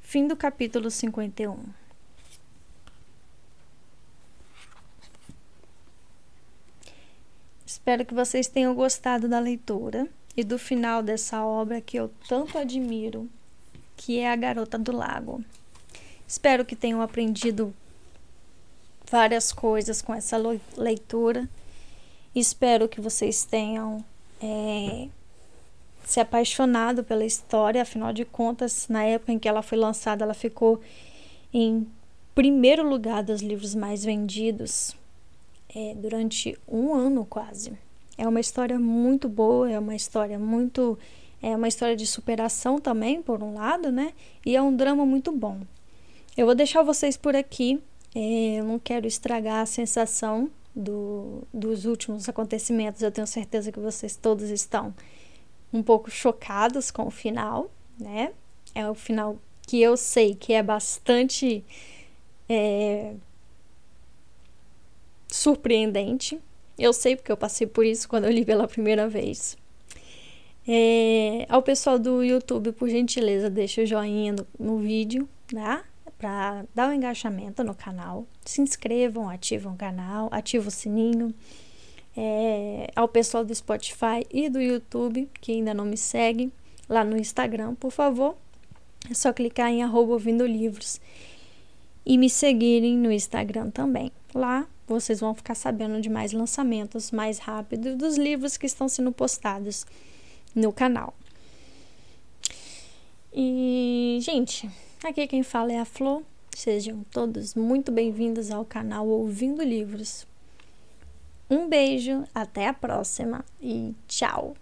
Fim do capítulo 51. Espero que vocês tenham gostado da leitura e do final dessa obra que eu tanto admiro, que é A Garota do Lago. Espero que tenham aprendido várias coisas com essa leitura. Espero que vocês tenham é, se apaixonado pela história, afinal de contas, na época em que ela foi lançada, ela ficou em primeiro lugar dos livros mais vendidos é, durante um ano quase. É uma história muito boa, é uma história muito. É uma história de superação também, por um lado, né? E é um drama muito bom. Eu vou deixar vocês por aqui. É, eu não quero estragar a sensação do, dos últimos acontecimentos. Eu tenho certeza que vocês todos estão um pouco chocados com o final, né? É o final que eu sei que é bastante é, surpreendente. Eu sei porque eu passei por isso quando eu li pela primeira vez. É, ao pessoal do YouTube, por gentileza, deixa o joinha no, no vídeo, né? Para dar um engajamento no canal. Se inscrevam, ativam o canal, ativam o sininho é, ao pessoal do Spotify e do YouTube, que ainda não me segue, lá no Instagram, por favor, é só clicar em arroba ouvindo livros e me seguirem no Instagram também. Lá vocês vão ficar sabendo de mais lançamentos mais rápido dos livros que estão sendo postados no canal. E, gente, aqui quem fala é a Flor. Sejam todos muito bem-vindos ao canal Ouvindo Livros. Um beijo, até a próxima e tchau!